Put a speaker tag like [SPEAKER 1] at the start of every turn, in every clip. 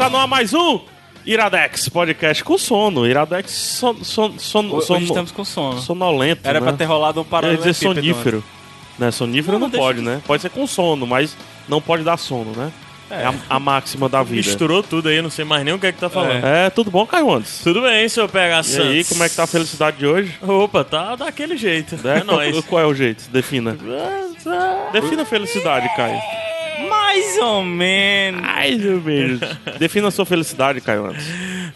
[SPEAKER 1] Está no ar mais um Iradex Podcast com sono. Iradex son, son, son,
[SPEAKER 2] Hoje
[SPEAKER 1] son-
[SPEAKER 2] estamos com sono.
[SPEAKER 1] sonolento.
[SPEAKER 2] Era
[SPEAKER 1] né?
[SPEAKER 2] pra ter rolado um
[SPEAKER 1] Eu ia dizer sonífero. Né? Sonífero
[SPEAKER 2] Não,
[SPEAKER 1] não,
[SPEAKER 2] deixa
[SPEAKER 1] pode, né? Pode ser com sono, mas não pode dar sono, né? É, a, a máxima da vida.
[SPEAKER 3] Misturou tudo aí, não sei mais nem o que é que tá falando.
[SPEAKER 1] É, tudo bom, Caio Andes?
[SPEAKER 3] Tudo bem, seu PH
[SPEAKER 1] E aí,
[SPEAKER 3] Santos?
[SPEAKER 1] como é que tá a felicidade de hoje?
[SPEAKER 3] Opa, tá daquele jeito.
[SPEAKER 1] Né?
[SPEAKER 3] É nóis.
[SPEAKER 1] Qual é o jeito? Defina. Defina a felicidade, Caio.
[SPEAKER 2] Mais ou menos.
[SPEAKER 1] Ai, meu Deus. Defina a sua felicidade, Caio Andes.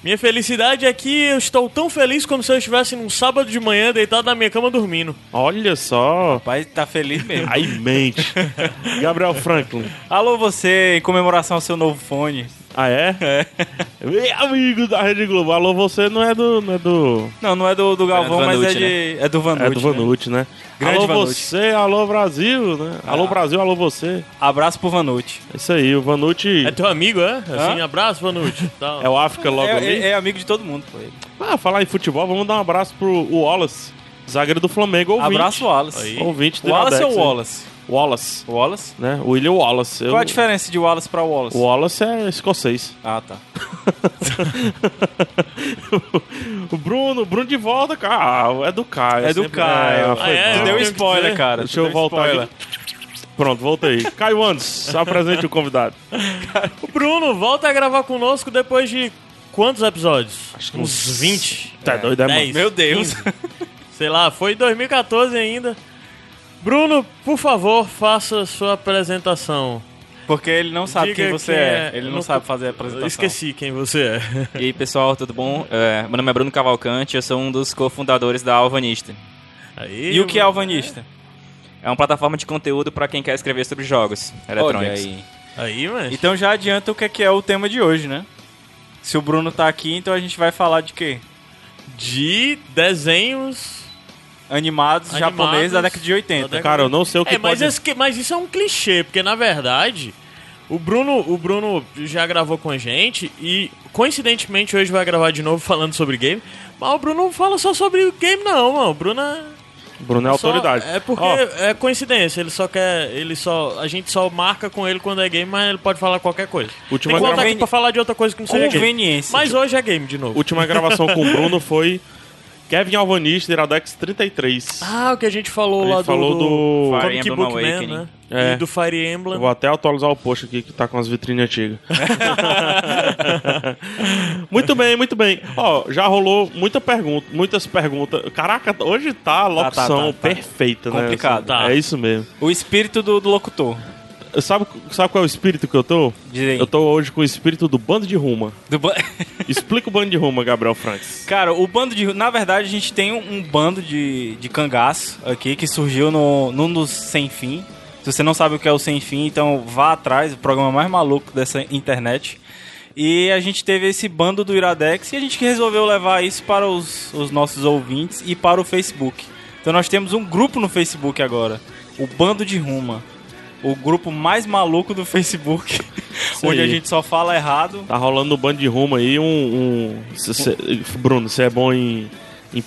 [SPEAKER 3] Minha felicidade é que eu estou tão feliz como se eu estivesse num sábado de manhã deitado na minha cama dormindo.
[SPEAKER 1] Olha só.
[SPEAKER 2] O pai tá feliz mesmo.
[SPEAKER 1] Aí mente. Gabriel Franklin.
[SPEAKER 2] Alô você, em comemoração ao seu novo fone.
[SPEAKER 1] Ah, é?
[SPEAKER 2] É.
[SPEAKER 1] Meu amigo da Rede Globo. Alô, você não é do. Não é do.
[SPEAKER 2] Não, não é do, do Galvão,
[SPEAKER 4] É do
[SPEAKER 2] mas é,
[SPEAKER 4] Vanucci,
[SPEAKER 2] de, é do Vanucci.
[SPEAKER 1] É do Vanucci, né?
[SPEAKER 2] Grande
[SPEAKER 1] alô,
[SPEAKER 2] Vanucci.
[SPEAKER 1] você, alô, Brasil, né? Alô,
[SPEAKER 2] Ah.
[SPEAKER 1] Brasil, alô, você.
[SPEAKER 2] Né? Abraço pro Vanucci.
[SPEAKER 1] É isso aí, o Vanucci
[SPEAKER 3] É teu amigo, é? Assim,
[SPEAKER 2] Hã?
[SPEAKER 3] abraço, Vanucci. Tal.
[SPEAKER 1] é o África logo
[SPEAKER 2] É,
[SPEAKER 1] ali.
[SPEAKER 2] é- é amigo de todo mundo, pô. ele.
[SPEAKER 1] Ah, falar em futebol, vamos dar um abraço pro Wallace, zagueiro do Flamengo, ouvinte.
[SPEAKER 2] Abraço, Wallace.
[SPEAKER 3] Aí.
[SPEAKER 1] Ouvinte do
[SPEAKER 2] Wallace
[SPEAKER 1] Iradex,
[SPEAKER 2] ou
[SPEAKER 1] aí.
[SPEAKER 2] Wallace?
[SPEAKER 1] Wallace, né? William Wallace. Eu-
[SPEAKER 2] Qual a diferença de Wallace pra Wallace?
[SPEAKER 1] O Wallace é escocês.
[SPEAKER 2] Ah, tá.
[SPEAKER 1] o Bruno, Bruno de volta, cara. É do Caio.
[SPEAKER 2] É do Caio.
[SPEAKER 1] foi
[SPEAKER 3] Ah, é?
[SPEAKER 2] Tu deu
[SPEAKER 3] eu
[SPEAKER 2] spoiler, cara.
[SPEAKER 1] Deixa eu voltar
[SPEAKER 2] spoiler.
[SPEAKER 1] aqui. Pronto, voltei. Caio Andes, apresente o convidado.
[SPEAKER 3] O Bruno, volta a gravar conosco depois de quantos episódios? Acho
[SPEAKER 1] que
[SPEAKER 3] uns
[SPEAKER 1] uns
[SPEAKER 3] 20.
[SPEAKER 1] Tá doido, é, mano?
[SPEAKER 3] 10,
[SPEAKER 2] Meu Deus.
[SPEAKER 3] 15. Sei lá, foi em 2014 ainda. Bruno, por favor, faça sua apresentação.
[SPEAKER 2] Porque ele não sabe
[SPEAKER 3] Diga
[SPEAKER 2] quem você
[SPEAKER 3] quem
[SPEAKER 2] é.
[SPEAKER 3] é.
[SPEAKER 2] Ele não
[SPEAKER 3] Não-
[SPEAKER 2] sabe fazer a apresentação.
[SPEAKER 3] Eu esqueci quem você é.
[SPEAKER 4] E aí, pessoal, tudo bom? É, meu nome é Bruno Cavalcante, eu sou um dos cofundadores da Alvanista.
[SPEAKER 3] Aí,
[SPEAKER 2] E o que é alvanista?
[SPEAKER 4] É uma plataforma de conteúdo para quem quer escrever sobre jogos eletrônicos.
[SPEAKER 2] Aí.
[SPEAKER 3] Aí, mas...
[SPEAKER 2] Então já adianta o que é, que é o tema de hoje, né? Se o Bruno tá aqui, então a gente vai falar de quê?
[SPEAKER 3] De desenhos...
[SPEAKER 2] Animados,
[SPEAKER 3] Animados
[SPEAKER 2] japoneses da década de
[SPEAKER 3] da
[SPEAKER 2] 80.
[SPEAKER 3] década-
[SPEAKER 1] Cara, eu não sei o que
[SPEAKER 3] É, mas,
[SPEAKER 1] pode...
[SPEAKER 3] esse que- mas isso é um clichê, porque na verdade... O Bruno, o Bruno já gravou com a gente e coincidentemente hoje vai gravar de novo falando sobre game. Mas o Bruno não fala só sobre game não, mano. O Bruno é
[SPEAKER 1] Bruno é
[SPEAKER 3] só-
[SPEAKER 1] autoridade.
[SPEAKER 3] É porque
[SPEAKER 1] Ó,
[SPEAKER 3] é coincidência, ele só quer, ele só, a gente só marca com ele quando é game, mas ele pode falar qualquer coisa.
[SPEAKER 1] Última
[SPEAKER 3] Tem que voltar aqui pra falar de outra coisa que não seja game.
[SPEAKER 2] Conveniência.
[SPEAKER 3] Mas hoje é game de novo.
[SPEAKER 1] última gravação com o Bruno foi Kevin Alvanista, Iradex 33.
[SPEAKER 3] Ah, o que a gente falou
[SPEAKER 1] A gente
[SPEAKER 3] lá do,
[SPEAKER 1] falou do-
[SPEAKER 3] Comic
[SPEAKER 4] Fire Emblem
[SPEAKER 3] Book Man, né?
[SPEAKER 1] É.
[SPEAKER 3] E do Fire Emblem.
[SPEAKER 1] Eu vou até atualizar o post aqui que tá com as vitrines antigas. muito bem, muito bem. Ó, já rolou muita pergunta, muitas perguntas. Caraca, hoje tá a locução
[SPEAKER 2] tá, tá.
[SPEAKER 1] perfeita, né?
[SPEAKER 2] Complicado.
[SPEAKER 1] Assim,
[SPEAKER 3] Tá.
[SPEAKER 1] É isso mesmo.
[SPEAKER 2] O espírito do, do locutor.
[SPEAKER 1] Sabe, sabe qual é o espírito que eu tô?
[SPEAKER 2] Aí.
[SPEAKER 1] Eu tô hoje com o espírito do bando de ruma.
[SPEAKER 2] Do ba-
[SPEAKER 1] Explica o bando de ruma, Gabriel Franks.
[SPEAKER 2] Cara, o bando de. Na verdade, a gente tem um, um bando de, de cangaço aqui que surgiu no, num dos Sem Fim. Se você não sabe o que é o Sem Fim, então vá atrás, o programa mais maluco dessa internet. E a gente teve esse bando do Iradex e a gente resolveu levar isso para os, os nossos ouvintes e para o Facebook. Então nós temos um grupo no Facebook agora, o Bando de Ruma. O grupo mais maluco do Facebook, onde a
[SPEAKER 1] aí.
[SPEAKER 2] gente só fala errado.
[SPEAKER 1] Tá rolando no bando de ruma aí um. um cê- cê- Bruno, você é bom em, em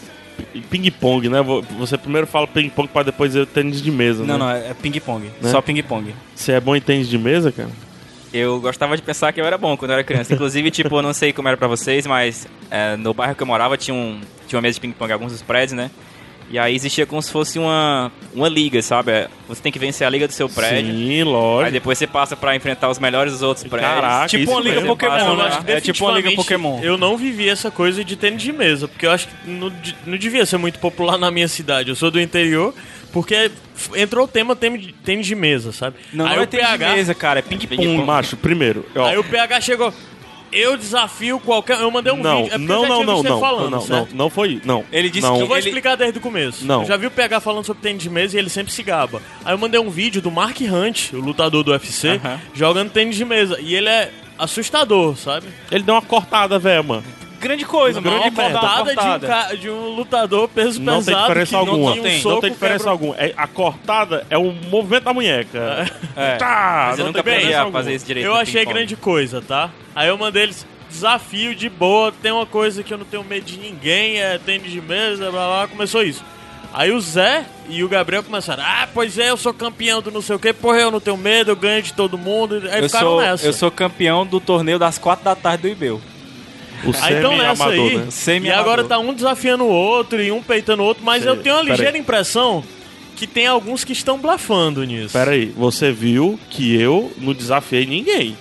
[SPEAKER 1] ping-pong, né? Vo- Você primeiro fala ping-pong pra depois ir tênis de mesa,
[SPEAKER 2] Não,
[SPEAKER 1] né?
[SPEAKER 2] não, é ping-pong.
[SPEAKER 1] Né?
[SPEAKER 2] Só ping-pong.
[SPEAKER 1] Você é bom em tênis de mesa, cara?
[SPEAKER 4] Eu gostava de pensar que eu era bom quando eu era criança. Inclusive, tipo, eu não sei como era pra vocês, mas é, no bairro que eu morava tinha, um, tinha uma mesa de ping-pong em alguns dos prédios, né? E aí existia como se fosse uma, uma liga, sabe? É, Você tem que vencer a liga do seu prédio.
[SPEAKER 1] Sim,
[SPEAKER 4] Aí
[SPEAKER 1] lógico.
[SPEAKER 4] depois você passa pra enfrentar os melhores dos outros prédios.
[SPEAKER 1] Caraca,
[SPEAKER 2] tipo
[SPEAKER 1] isso
[SPEAKER 2] uma liga. Pokémon,
[SPEAKER 4] lá.
[SPEAKER 3] acho que
[SPEAKER 2] É tipo uma liga Pokémon.
[SPEAKER 3] Eu não vivi essa coisa de tênis de mesa, porque eu acho que não, de- não devia ser muito popular na minha cidade. Eu sou do interior, porque entrou o tema tênis de- de mesa, sabe?
[SPEAKER 2] Não,
[SPEAKER 3] aí
[SPEAKER 2] não é
[SPEAKER 3] o
[SPEAKER 2] tênis de
[SPEAKER 3] PH,
[SPEAKER 2] mesa, cara, é ping-pong.
[SPEAKER 4] Ping-pong.
[SPEAKER 1] Macho, primeiro, ó,
[SPEAKER 3] Aí o PH chegou. Eu desafio qualquer. Eu mandei um
[SPEAKER 1] não,
[SPEAKER 3] vídeo. É
[SPEAKER 1] não, não, não, não,
[SPEAKER 3] falando,
[SPEAKER 1] não, não,
[SPEAKER 3] certo?
[SPEAKER 1] não foi, não.
[SPEAKER 2] Ele disse
[SPEAKER 1] não.
[SPEAKER 2] que
[SPEAKER 3] Eu vou
[SPEAKER 2] Ele-
[SPEAKER 3] explicar desde o começo.
[SPEAKER 1] Não.
[SPEAKER 3] Eu já vi o PH falando sobre tênis de mesa e ele sempre se gaba. Aí eu mandei um vídeo do Mark Hunt, o lutador do UFC,
[SPEAKER 2] Aham.
[SPEAKER 3] jogando tênis de mesa. E ele é assustador, sabe?
[SPEAKER 1] Ele deu uma cortada, velho, mano.
[SPEAKER 2] Grande coisa, mano.
[SPEAKER 3] Uma
[SPEAKER 2] cortada,
[SPEAKER 3] cortada. De, um de um lutador peso
[SPEAKER 1] Não tem
[SPEAKER 3] pesado
[SPEAKER 1] diferença
[SPEAKER 3] que
[SPEAKER 1] alguma.
[SPEAKER 3] não tem, um
[SPEAKER 1] não
[SPEAKER 3] soco,
[SPEAKER 1] tem diferença
[SPEAKER 3] quebra-
[SPEAKER 1] alguma. É, a cortada é o movimento da munheca.
[SPEAKER 2] É.
[SPEAKER 1] Tá,
[SPEAKER 4] Mas eu
[SPEAKER 1] não
[SPEAKER 4] nunca
[SPEAKER 1] tem
[SPEAKER 4] aprendi
[SPEAKER 1] diferença
[SPEAKER 4] a
[SPEAKER 1] alguma.
[SPEAKER 4] fazer isso direito.
[SPEAKER 3] Eu achei grande coisa, tá? Aí eu mandei eles desafio de boa, tem uma coisa que eu não tenho medo de ninguém, é tênis de mesa, blá blá, começou isso. Aí o Zé e o Gabriel começaram, ah, pois é, eu sou campeão do não sei o que, porra, eu não tenho medo, eu ganho de todo mundo. Aí
[SPEAKER 2] Eu
[SPEAKER 3] ficaram
[SPEAKER 2] sou,
[SPEAKER 3] nessa.
[SPEAKER 2] eu sou campeão do torneio das 4 da tarde do Ibeu.
[SPEAKER 1] O
[SPEAKER 3] Aí então nessa
[SPEAKER 1] semi-amador,
[SPEAKER 3] aí,
[SPEAKER 1] né?
[SPEAKER 3] e agora tá um desafiando o outro e um peitando o outro, mas eu tenho uma ligeira impressão que tem alguns que estão blafando nisso.
[SPEAKER 1] Pera aí, você viu que eu não desafiei ninguém.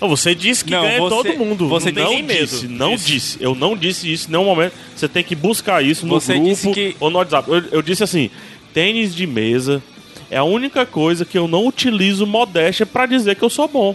[SPEAKER 3] Você disse que
[SPEAKER 2] Não,
[SPEAKER 3] ganha
[SPEAKER 2] você-
[SPEAKER 3] todo mundo,
[SPEAKER 2] você
[SPEAKER 3] não
[SPEAKER 1] não
[SPEAKER 3] medo.
[SPEAKER 1] disse, não
[SPEAKER 3] disso.
[SPEAKER 1] disse. Eu não disse isso em nenhum momento. Você tem que buscar isso no
[SPEAKER 2] Você
[SPEAKER 1] grupo
[SPEAKER 2] disse que-
[SPEAKER 1] ou no WhatsApp. Eu, eu disse assim, tênis de mesa é a única coisa que eu não utilizo modéstia pra dizer que eu sou bom.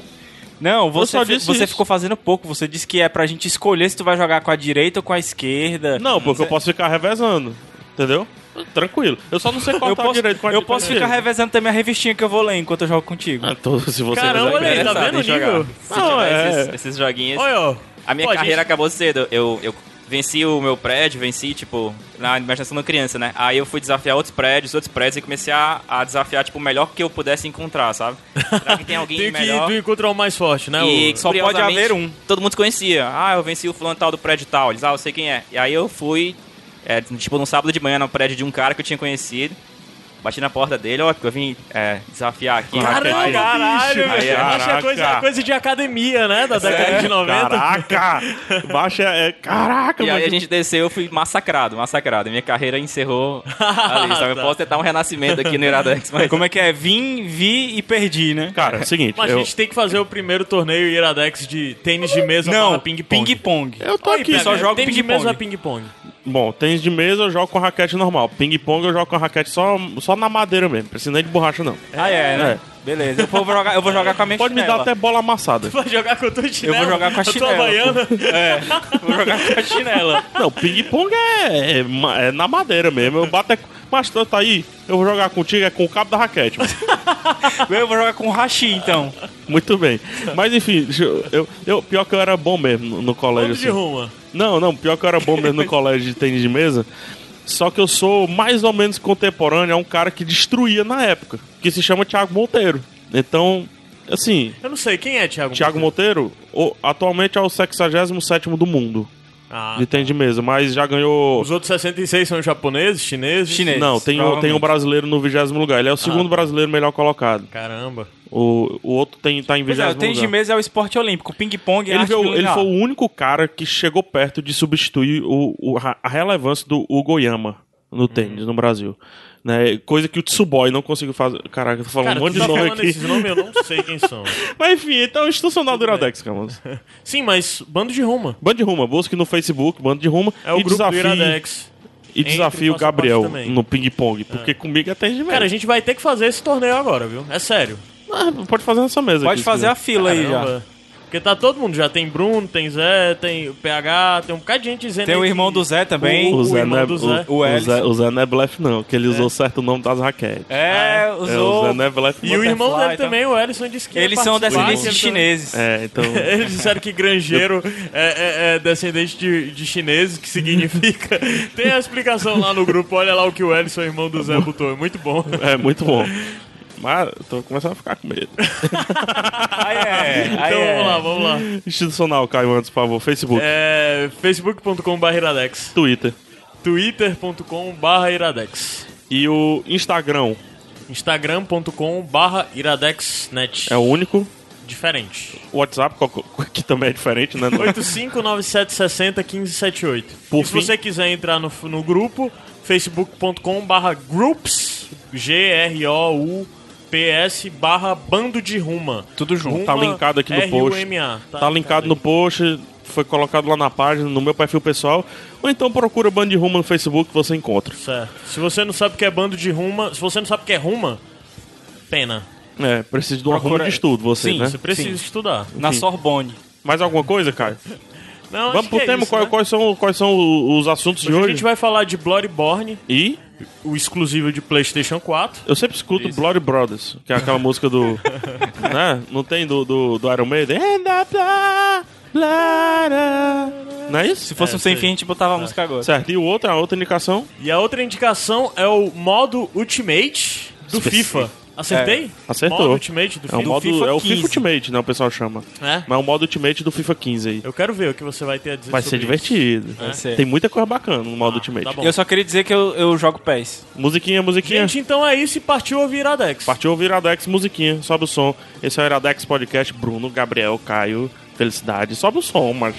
[SPEAKER 2] Não, você,
[SPEAKER 1] só
[SPEAKER 2] fe-
[SPEAKER 1] disse
[SPEAKER 2] você
[SPEAKER 1] isso.
[SPEAKER 2] ficou fazendo pouco. Você disse que é pra gente escolher se tu vai jogar com a direita ou com a esquerda.
[SPEAKER 1] Não, porque eu posso ficar revezando. Entendeu? Tranquilo. Eu só não sei qual
[SPEAKER 2] Eu
[SPEAKER 1] tá
[SPEAKER 2] posso,
[SPEAKER 1] direito com a
[SPEAKER 2] eu posso ficar revezando também a revistinha que eu vou ler enquanto eu jogo contigo.
[SPEAKER 1] Ah, então, se você
[SPEAKER 3] Caramba, olha aí, tá vendo o nível?
[SPEAKER 4] Se
[SPEAKER 1] Não,
[SPEAKER 4] tiver
[SPEAKER 1] é.
[SPEAKER 4] esses, esses joguinhos.
[SPEAKER 3] Olha, ó.
[SPEAKER 4] A minha
[SPEAKER 3] Pô,
[SPEAKER 4] carreira
[SPEAKER 3] gente-
[SPEAKER 4] acabou cedo. Eu, eu venci o meu prédio, venci, tipo, na imaginação da criança, né? Aí eu fui desafiar outros prédios, outros prédios e comecei a, a desafiar, tipo, o melhor que eu pudesse encontrar, sabe? Será que tem alguém
[SPEAKER 3] Tem que
[SPEAKER 4] melhor?
[SPEAKER 3] tu encontrar o mais forte, né?
[SPEAKER 4] E
[SPEAKER 3] o-
[SPEAKER 2] Só pode haver um.
[SPEAKER 4] Todo mundo se conhecia. Ah, eu venci o fulano tal do prédio tal. Eles, ah, eu sei quem é. E aí eu fui, é, tipo, num sábado de manhã no prédio de um cara que eu tinha conhecido. Bati na porta dele, ó, porque eu vim é, desafiar aqui.
[SPEAKER 3] Caramba,
[SPEAKER 4] Aí-
[SPEAKER 3] caralho,
[SPEAKER 1] Aí.
[SPEAKER 3] Acho que é coisa, coisa de academia, né? Da década de 90.
[SPEAKER 1] Caraca! Baixa é. Caraca,
[SPEAKER 4] E aí
[SPEAKER 1] mano.
[SPEAKER 4] a gente desceu, eu fui massacrado, massacrado. Minha carreira encerrou ali, sabe? Eu
[SPEAKER 3] Tá.
[SPEAKER 4] posso tentar um renascimento aqui no Iradex, mas...
[SPEAKER 2] Como é que é? Vim, vi e perdi, né?
[SPEAKER 1] Cara, é o seguinte.
[SPEAKER 3] Mas
[SPEAKER 1] eu,
[SPEAKER 3] a gente tem que fazer o primeiro torneio Iradex de tênis de mesa
[SPEAKER 2] Não,
[SPEAKER 3] ping-pong.
[SPEAKER 2] ping-pong.
[SPEAKER 1] eu tô
[SPEAKER 3] aí,
[SPEAKER 1] aqui.
[SPEAKER 3] pega,
[SPEAKER 2] só jogo
[SPEAKER 3] tênis de
[SPEAKER 2] ping-pong.
[SPEAKER 3] mesa ping-pong.
[SPEAKER 1] Bom, tênis de mesa eu jogo com raquete normal. Ping-pong eu jogo com raquete só, só na madeira mesmo. Precisa nem de borracha, não.
[SPEAKER 2] Ah, é, né? Beleza. Eu vou jogar, eu vou jogar com a minha
[SPEAKER 1] Pode me dar
[SPEAKER 2] chinela.
[SPEAKER 1] até bola amassada.
[SPEAKER 3] Vai jogar com a tua chinela.
[SPEAKER 2] jogar com a
[SPEAKER 3] tua
[SPEAKER 2] chinela,
[SPEAKER 3] Havaiana.
[SPEAKER 2] É, vou jogar com a chinela.
[SPEAKER 1] Não, ping-pong é, é é na madeira mesmo. Eu bato é. Mas tu tá aí, eu vou jogar contigo é com o cabo da raquete.
[SPEAKER 2] Eu vou jogar com o Hashi, então.
[SPEAKER 1] Muito bem. Mas enfim, eu, eu, pior que eu era bom mesmo no, no colégio.
[SPEAKER 3] Bando de
[SPEAKER 1] Assim.
[SPEAKER 3] ruma.
[SPEAKER 1] Não, não, pior que eu era bom mesmo no colégio de tênis de mesa. Só que eu sou mais ou menos contemporâneo a um cara que destruía na época, que se chama Thiago Monteiro. Então, assim,
[SPEAKER 3] Eu não sei, quem é Thiago?
[SPEAKER 1] Thiago Monteiro o- atualmente é o 67 do mundo
[SPEAKER 3] Ah,
[SPEAKER 1] de tênis de mesa, mas já ganhou.
[SPEAKER 3] Os outros 66 são japoneses, chineses?
[SPEAKER 2] Chinês.
[SPEAKER 1] Não, tem, o- tem um brasileiro no 20 lugar. Ele é o segundo brasileiro melhor colocado.
[SPEAKER 3] Caramba.
[SPEAKER 1] O, o outro tem, tá em 20
[SPEAKER 2] Pois é, o
[SPEAKER 1] lugar.
[SPEAKER 2] tênis de mesa é o esporte olímpico. Ping-pong é
[SPEAKER 1] Ele, veio- ele foi o único cara que chegou perto de substituir o, o- a relevância do Hugo Yama no tênis no Brasil. Né? Coisa que o Tsuboy não conseguiu fazer. Caraca, eu tô falando
[SPEAKER 3] Cara,
[SPEAKER 1] um monte
[SPEAKER 3] tu tá
[SPEAKER 1] de nome
[SPEAKER 3] falando
[SPEAKER 1] aqui.
[SPEAKER 3] esses nomes, eu não sei quem são.
[SPEAKER 1] Mas enfim, então institucional do Iradex, cara.
[SPEAKER 3] Sim, mas bando de ruma.
[SPEAKER 1] Bando de Ruma, busque no Facebook, Bando de Ruma.
[SPEAKER 3] É o
[SPEAKER 1] e
[SPEAKER 3] grupo do
[SPEAKER 1] desafie,
[SPEAKER 3] Iradex.
[SPEAKER 1] E desafie o
[SPEAKER 3] faça
[SPEAKER 1] Gabriel
[SPEAKER 3] parte também.
[SPEAKER 1] no ping-pong, porque comigo é tênis de.
[SPEAKER 3] Cara, a gente vai ter que fazer esse torneio agora, viu? É sério.
[SPEAKER 1] Ah, pode fazer nessa mesa
[SPEAKER 2] Pode
[SPEAKER 1] aqui, se
[SPEAKER 2] fazer a
[SPEAKER 1] quiser.
[SPEAKER 2] fila aí já.
[SPEAKER 3] Caramba. Porque tá todo mundo, já tem Bruno, tem Zé, tem o PH, tem um bocado de gente dizendo
[SPEAKER 2] Tem o
[SPEAKER 3] que-
[SPEAKER 2] irmão do Zé também.
[SPEAKER 1] O,
[SPEAKER 3] o
[SPEAKER 1] Zé
[SPEAKER 3] irmão
[SPEAKER 1] não é,
[SPEAKER 3] do Zé.
[SPEAKER 1] o,
[SPEAKER 2] O
[SPEAKER 1] o. Zé, o Zé não é blefe, não, que ele usou certo nome das raquetes.
[SPEAKER 2] É,
[SPEAKER 1] É, o
[SPEAKER 2] usou.
[SPEAKER 1] Zé não é blefe,
[SPEAKER 3] E o irmão dele
[SPEAKER 2] tá?
[SPEAKER 3] também, o Ellison, disse que ia
[SPEAKER 2] Eles são descendentes de chineses.
[SPEAKER 1] É, então.
[SPEAKER 3] Eles disseram que granjeiro é, é- é descendente de, de chineses, que significa. Tem a explicação lá no grupo, olha lá o que o Ellison, irmão do Zé, botou. É muito bom.
[SPEAKER 1] É muito bom. Mas eu tô começando a ficar com medo.
[SPEAKER 2] Aí é,
[SPEAKER 3] Então
[SPEAKER 2] é.
[SPEAKER 3] vamos lá, vamos lá.
[SPEAKER 1] Institucional, Caio, antes, por favor. Facebook,
[SPEAKER 3] É, facebook.com.br iradex,
[SPEAKER 1] Twitter.
[SPEAKER 3] twitter.com.br iradex,
[SPEAKER 1] E o Instagram
[SPEAKER 3] instagram.com.br iradexnet.
[SPEAKER 1] é o único.
[SPEAKER 3] Diferente.
[SPEAKER 1] O WhatsApp, que também é diferente, né?
[SPEAKER 3] 8597601578.
[SPEAKER 1] Por
[SPEAKER 3] e se
[SPEAKER 1] fim-
[SPEAKER 3] você quiser entrar no, no grupo, facebook.com barra groups, G-R-O-U-P-S barra bando de ruma.
[SPEAKER 2] Tudo junto.
[SPEAKER 1] Tá linkado aqui no post.
[SPEAKER 3] R-U-M-A.
[SPEAKER 1] Tá linkado no post, foi colocado lá na página, no meu perfil pessoal. Ou então procura Band de Ruma no Facebook que você encontra.
[SPEAKER 3] Certo. Se você não sabe o que é bando de ruma, se você não sabe o que é ruma, pena.
[SPEAKER 1] É, precisa de uma
[SPEAKER 2] Procura-
[SPEAKER 1] ruma de estudo, você,
[SPEAKER 2] Sim,
[SPEAKER 1] né?
[SPEAKER 3] Você precisa
[SPEAKER 2] Sim.
[SPEAKER 3] estudar.
[SPEAKER 2] Na Sorbonne.
[SPEAKER 1] Mais alguma coisa, Caio?
[SPEAKER 3] Não,
[SPEAKER 1] Vamos pro
[SPEAKER 3] é
[SPEAKER 1] tema,
[SPEAKER 3] isso,
[SPEAKER 1] qual-
[SPEAKER 3] né?
[SPEAKER 1] quais, são, quais são os assuntos de
[SPEAKER 3] Hoje
[SPEAKER 1] hoje?
[SPEAKER 3] a gente vai falar de Bloodborne
[SPEAKER 1] E
[SPEAKER 3] o exclusivo de PlayStation 4.
[SPEAKER 1] Eu sempre escuto Bloody Brothers, que é aquela música do. né? Não tem do, do, do Iron Maiden? Não é isso?
[SPEAKER 2] Se fosse
[SPEAKER 3] É,
[SPEAKER 2] um sem fim, a gente botava a música agora.
[SPEAKER 1] Certo. E o outro, a outra indicação?
[SPEAKER 3] E a outra indicação é o modo Ultimate do. FIFA. Acertei?
[SPEAKER 1] Acertou.
[SPEAKER 3] Modo Ultimate do
[SPEAKER 1] É o
[SPEAKER 3] FIFA.
[SPEAKER 1] modo.
[SPEAKER 2] FIFA
[SPEAKER 1] é o
[SPEAKER 2] 15.
[SPEAKER 1] FIFA Ultimate, né? O pessoal chama.
[SPEAKER 3] É?
[SPEAKER 1] Mas é o modo Ultimate do FIFA 15 aí.
[SPEAKER 3] Eu quero ver o que você vai ter a dizer
[SPEAKER 1] Vai ser divertido.
[SPEAKER 3] Vai
[SPEAKER 2] ser.
[SPEAKER 1] Tem muita coisa bacana no modo
[SPEAKER 3] Ah,
[SPEAKER 1] Ultimate.
[SPEAKER 3] tá bom.
[SPEAKER 2] Eu só queria dizer que eu, eu jogo PES.
[SPEAKER 1] Musiquinha, musiquinha.
[SPEAKER 3] Gente, então é isso e partiu ouvir Iradex.
[SPEAKER 1] Partiu ouvir Iradex, musiquinha. Sobe o som. Esse é o Iradex Podcast. Bruno, Gabriel, Caio, Felicidade. Sobe o som, mas.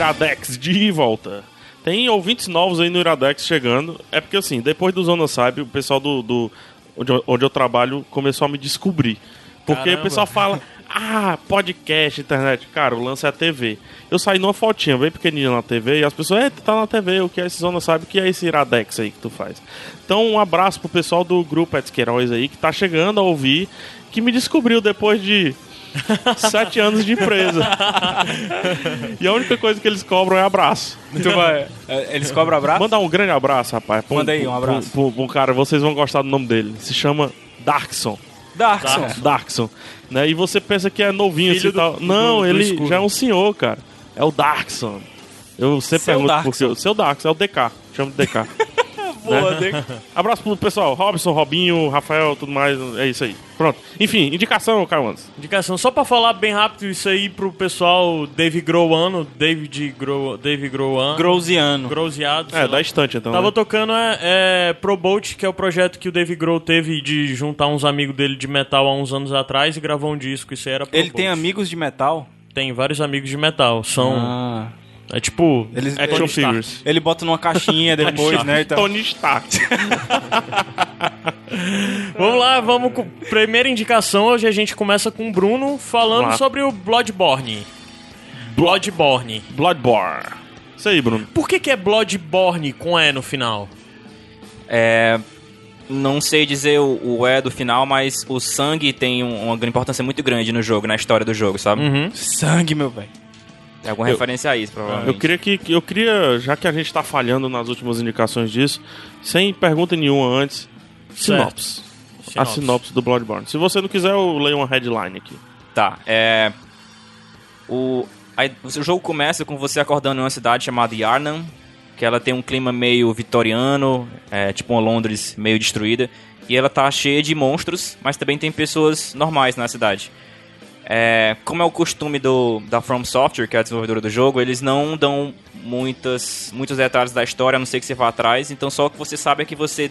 [SPEAKER 1] Iradex de volta. Tem ouvintes novos aí no Iradex chegando. É porque assim, depois do Zona Cyber, o pessoal do, do onde, eu, onde eu trabalho começou a me descobrir. Porque
[SPEAKER 3] Caramba.
[SPEAKER 1] o pessoal fala, ah, podcast, internet. Cara, o lance é a TV. Eu saí numa fotinha bem pequenininha na TV e as pessoas, é, tu tá na TV, o que é esse Zona Cyber, o que é esse Iradex aí que tu faz? Então, um abraço pro pessoal do grupo Etisqueiroz aí que tá chegando a ouvir, que me descobriu depois de sete anos de empresa. e a única coisa que eles cobram é abraço.
[SPEAKER 2] Tu vai, é, eles cobram abraço?
[SPEAKER 1] Manda um grande abraço, rapaz. pra
[SPEAKER 2] Manda aí, um abraço.
[SPEAKER 1] Pra, pra- pra um cara, vocês vão gostar do nome dele. Se chama Darkson.
[SPEAKER 2] Darkson.
[SPEAKER 1] Darkson. Né? E você pensa que é novinho
[SPEAKER 3] Filho
[SPEAKER 1] assim e tal.
[SPEAKER 3] do-
[SPEAKER 1] Não,
[SPEAKER 3] do- do
[SPEAKER 1] ele
[SPEAKER 3] escuro.
[SPEAKER 1] já é um senhor, cara. É o Darkson. Eu sempre
[SPEAKER 2] Seu
[SPEAKER 1] pergunto
[SPEAKER 2] Darkson.
[SPEAKER 1] por quê. O seu Darkson, é o DK. Chama de DK.
[SPEAKER 2] Boa,
[SPEAKER 1] Né? Abraço pro pessoal. Robson, Robinho, Rafael, tudo mais. É isso aí. Pronto. Enfim, indicação, Anderson.
[SPEAKER 3] Indicação, só pra falar bem rápido isso aí pro pessoal Dave Groano, David Gro, Dave Groan,
[SPEAKER 2] Grosiano.
[SPEAKER 3] Groseado. sei
[SPEAKER 1] É,
[SPEAKER 3] lá.
[SPEAKER 1] da estante então.
[SPEAKER 3] Tava
[SPEAKER 1] né?
[SPEAKER 3] tocando é, é Pro Bolt, que é o projeto que o Dave Grohl teve de juntar uns amigos dele de metal há uns anos atrás e gravou um disco. Isso aí era Pro
[SPEAKER 2] Ele tem
[SPEAKER 3] Bolt.
[SPEAKER 2] amigos de metal?
[SPEAKER 3] Tem vários amigos de metal. São.
[SPEAKER 2] Ah.
[SPEAKER 3] É tipo.
[SPEAKER 2] Eles,
[SPEAKER 1] Action
[SPEAKER 2] ele,
[SPEAKER 1] figures.
[SPEAKER 2] ele bota numa caixinha depois, né? Então.
[SPEAKER 1] Tony Stark.
[SPEAKER 3] Vamos lá, vamos com. Primeira indicação, hoje a gente começa com o Bruno falando
[SPEAKER 1] lá.
[SPEAKER 3] sobre o Bloodborne. Bloodborne.
[SPEAKER 1] Bloodborne. Isso aí, Bruno.
[SPEAKER 3] Por que, que é Bloodborne com E no final?
[SPEAKER 4] É, não sei dizer o, o é do final, mas o sangue tem um- uma importância muito grande no jogo, na história do jogo, sabe?
[SPEAKER 2] Sangue, meu velho.
[SPEAKER 4] Tem alguma referência a isso, provavelmente.
[SPEAKER 1] Eu queria que eu queria, já que a gente tá falhando nas últimas indicações disso, sem pergunta nenhuma antes, sinopse. A
[SPEAKER 3] Sinopse.
[SPEAKER 1] sinopse do Bloodborne. Se você não quiser, eu leio uma headline aqui.
[SPEAKER 4] Tá, é. O, aí, o jogo começa com você acordando em uma cidade chamada Yarnam, que ela tem um clima meio vitoriano, é, tipo uma Londres meio destruída, e ela tá cheia de monstros, mas também tem pessoas normais na cidade. É, como é o costume do, da From Software, que é a desenvolvedora do jogo, eles não dão muitas, muitos detalhes da história, a não ser que você vá atrás, então só o que você sabe é que você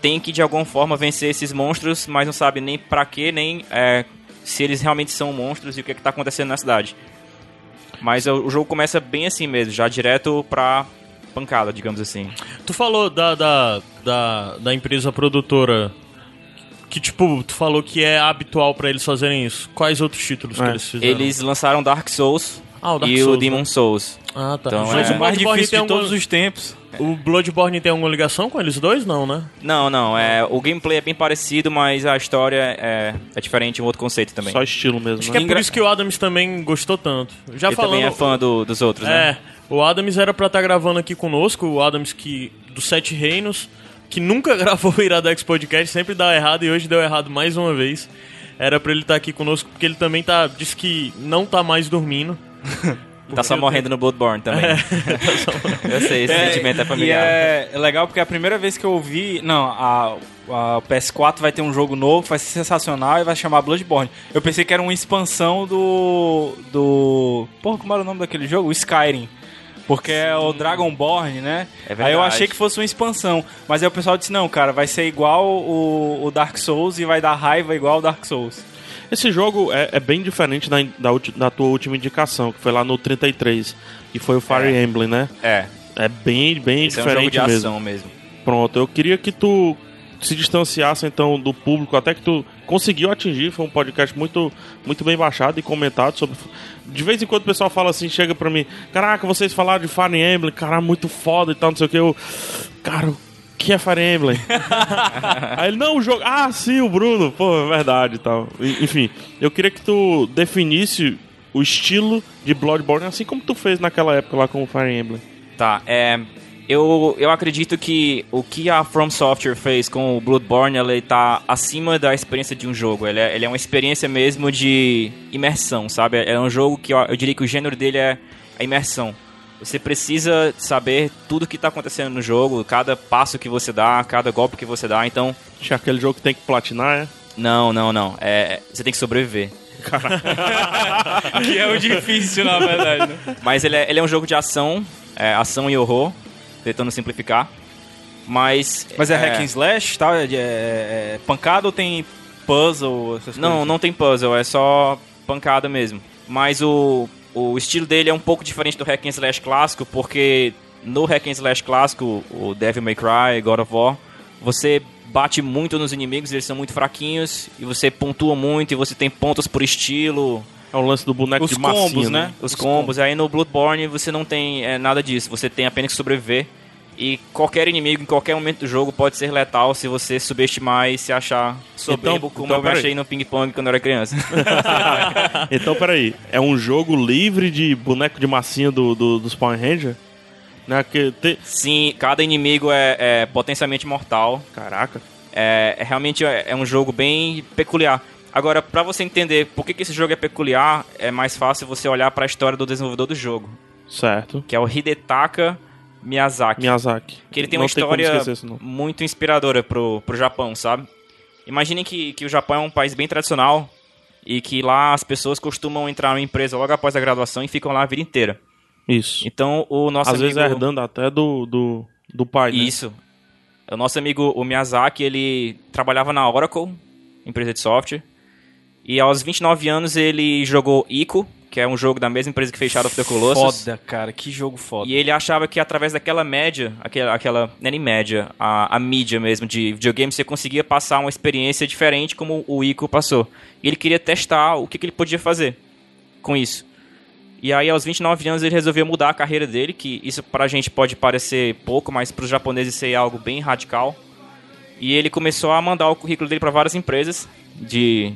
[SPEAKER 4] tem que de alguma forma vencer esses monstros, mas não sabe nem pra quê, nem é, se eles realmente são monstros e o que, é que tá acontecendo na cidade. Mas o o jogo começa bem assim mesmo, já direto pra pancada, digamos assim.
[SPEAKER 3] Tu falou da, da, da, da empresa produtora que, tipo, tu falou que é habitual pra eles fazerem isso. Quais outros títulos que
[SPEAKER 1] É.
[SPEAKER 3] eles fizeram?
[SPEAKER 4] Eles lançaram Dark Souls
[SPEAKER 3] Ah, o Dark
[SPEAKER 4] e
[SPEAKER 3] Souls,
[SPEAKER 4] o Demon
[SPEAKER 3] né?
[SPEAKER 4] Souls.
[SPEAKER 3] Ah, tá.
[SPEAKER 4] Então,
[SPEAKER 3] Mas
[SPEAKER 4] é
[SPEAKER 3] o
[SPEAKER 2] mais
[SPEAKER 3] Bloodborne
[SPEAKER 2] difícil
[SPEAKER 3] tem
[SPEAKER 2] de todos
[SPEAKER 3] alguma...
[SPEAKER 2] os tempos.
[SPEAKER 3] O Bloodborne tem alguma ligação com eles dois? Não, né?
[SPEAKER 4] Não, não, é, o gameplay é bem parecido, mas a história é, é diferente, um outro conceito também.
[SPEAKER 1] Só estilo mesmo,
[SPEAKER 3] Acho
[SPEAKER 1] né?
[SPEAKER 3] que é por isso que o Adams também gostou tanto. Já
[SPEAKER 4] Ele
[SPEAKER 3] falando...
[SPEAKER 4] também é fã do- dos outros, né?
[SPEAKER 3] É, o Adams era pra estar gravando aqui conosco, o Adams que dos Sete Reinos, que nunca gravou o Iradex Podcast, sempre dá errado e hoje deu errado mais uma vez. Era pra ele estar aqui conosco, porque ele também tá. Disse que não tá mais dormindo.
[SPEAKER 4] Tá só morrendo no Bloodborne também. eu sei, esse sentimento é familiar.
[SPEAKER 2] é, é legal porque é a primeira vez que eu ouvi. Não, a, a PS4 vai ter um jogo novo, vai ser sensacional e vai chamar Bloodborne. Eu pensei que era uma expansão do. do. Porra, como era o nome daquele jogo? O Skyrim. Porque é o Dragonborn, né?
[SPEAKER 4] É
[SPEAKER 2] aí eu
[SPEAKER 4] verdade.
[SPEAKER 2] achei que fosse uma expansão. Mas aí o pessoal disse: não, cara, vai ser igual o, o Dark Souls e vai dar raiva igual o Dark Souls.
[SPEAKER 1] Esse jogo é, é bem diferente da, da, da tua última indicação, que foi lá no 33, que foi o Fire
[SPEAKER 4] É.
[SPEAKER 1] Emblem, né?
[SPEAKER 4] É,
[SPEAKER 1] É bem, bem
[SPEAKER 4] esse é um jogo
[SPEAKER 1] diferente
[SPEAKER 4] de
[SPEAKER 1] mesmo.
[SPEAKER 4] ação mesmo.
[SPEAKER 1] Pronto, eu queria que tu se distanciasse então do público, até que tu conseguiu atingir, foi um podcast muito, muito bem baixado e comentado sobre. De vez em quando o pessoal fala assim, chega pra mim, caraca, vocês falaram de Fire Emblem, cara, muito foda e tal, não sei o que, eu. Cara, o que é Fire Emblem? Aí ele, não, o jogo. Ah, sim, o Bruno, pô, é verdade e tal. Enfim, eu queria que tu definisse o estilo de Bloodborne, assim como tu fez naquela época lá com o Fire Emblem.
[SPEAKER 4] Tá, é. Eu, eu acredito que o que a From Software fez com o Bloodborne, ele tá acima da experiência de um jogo. Ele é, ele é uma experiência mesmo de imersão, sabe? É um jogo que eu, eu diria que o gênero dele é a imersão. Você precisa saber tudo que tá acontecendo no jogo, cada passo que você dá, cada golpe que você dá. Então,
[SPEAKER 1] Acho que é aquele jogo que tem que platinar, é?
[SPEAKER 4] não, não, não. É, você tem que sobreviver.
[SPEAKER 2] Que é o difícil, na verdade, né?
[SPEAKER 4] Mas ele é, ele é um jogo de ação, é, ação e horror, tentando simplificar. Mas.
[SPEAKER 2] Mas é, hack and slash, tá? É, é- é pancada ou tem puzzle?
[SPEAKER 4] Não, não tem puzzle, é só pancada mesmo. Mas o, o estilo dele é um pouco diferente do hack and slash clássico, porque no hack and slash clássico, o Devil May Cry, God of War, você bate muito nos inimigos, eles são muito fraquinhos, e você pontua muito, e você tem pontos por estilo,
[SPEAKER 1] É o lance do boneco
[SPEAKER 2] Os
[SPEAKER 1] de massinha,
[SPEAKER 2] combos, né?
[SPEAKER 4] os,
[SPEAKER 2] Os
[SPEAKER 4] combos. Aí no Bloodborne você não tem é, nada disso, você tem apenas que sobreviver. E qualquer inimigo, em qualquer momento do jogo, pode ser letal se você subestimar e se achar soberbo,
[SPEAKER 1] Então-
[SPEAKER 4] como
[SPEAKER 1] então,
[SPEAKER 4] eu me achei no ping-pong quando eu era criança.
[SPEAKER 1] Então, peraí. É um jogo livre de boneco de massinha do, do- dos Power Ranger? Né? Que te...
[SPEAKER 4] Sim, cada inimigo é, é potencialmente mortal.
[SPEAKER 1] Caraca.
[SPEAKER 4] É, é realmente é, é um jogo bem peculiar. Agora, pra você entender por que, que esse jogo é peculiar, é mais fácil você olhar pra história do desenvolvedor do jogo,
[SPEAKER 1] Certo.
[SPEAKER 4] que é o Hidetaka Miyazaki.
[SPEAKER 1] Miyazaki.
[SPEAKER 4] Que ele tem
[SPEAKER 1] Não
[SPEAKER 4] uma
[SPEAKER 1] como
[SPEAKER 4] história
[SPEAKER 1] nome.
[SPEAKER 4] muito inspiradora pro, pro Japão, sabe? Imaginem que, que o Japão é um país bem tradicional e que lá as pessoas costumam entrar numa empresa logo após a graduação e ficam lá a vida inteira.
[SPEAKER 1] Isso.
[SPEAKER 4] Então, o nosso
[SPEAKER 1] Às
[SPEAKER 4] amigo...
[SPEAKER 1] vezes é herdando até do, do, do pai, né?
[SPEAKER 4] Isso. O nosso amigo, o Miyazaki, ele trabalhava na Oracle, empresa de software. E aos 29 anos ele jogou Ico, que é um jogo da mesma empresa que fez Shadow of the Colossus.
[SPEAKER 2] Foda, cara, que jogo foda.
[SPEAKER 4] E ele achava que através daquela média, aquela, aquela não é nem média, a, a mídia mesmo de videogame, você conseguia passar uma experiência diferente como o Ico passou. E ele queria testar o que, que ele podia fazer com isso. E aí, aos 29 anos, ele resolveu mudar a carreira dele, que isso pra gente pode parecer pouco, mas pros japoneses é algo bem radical. E ele começou a mandar o currículo dele para várias empresas de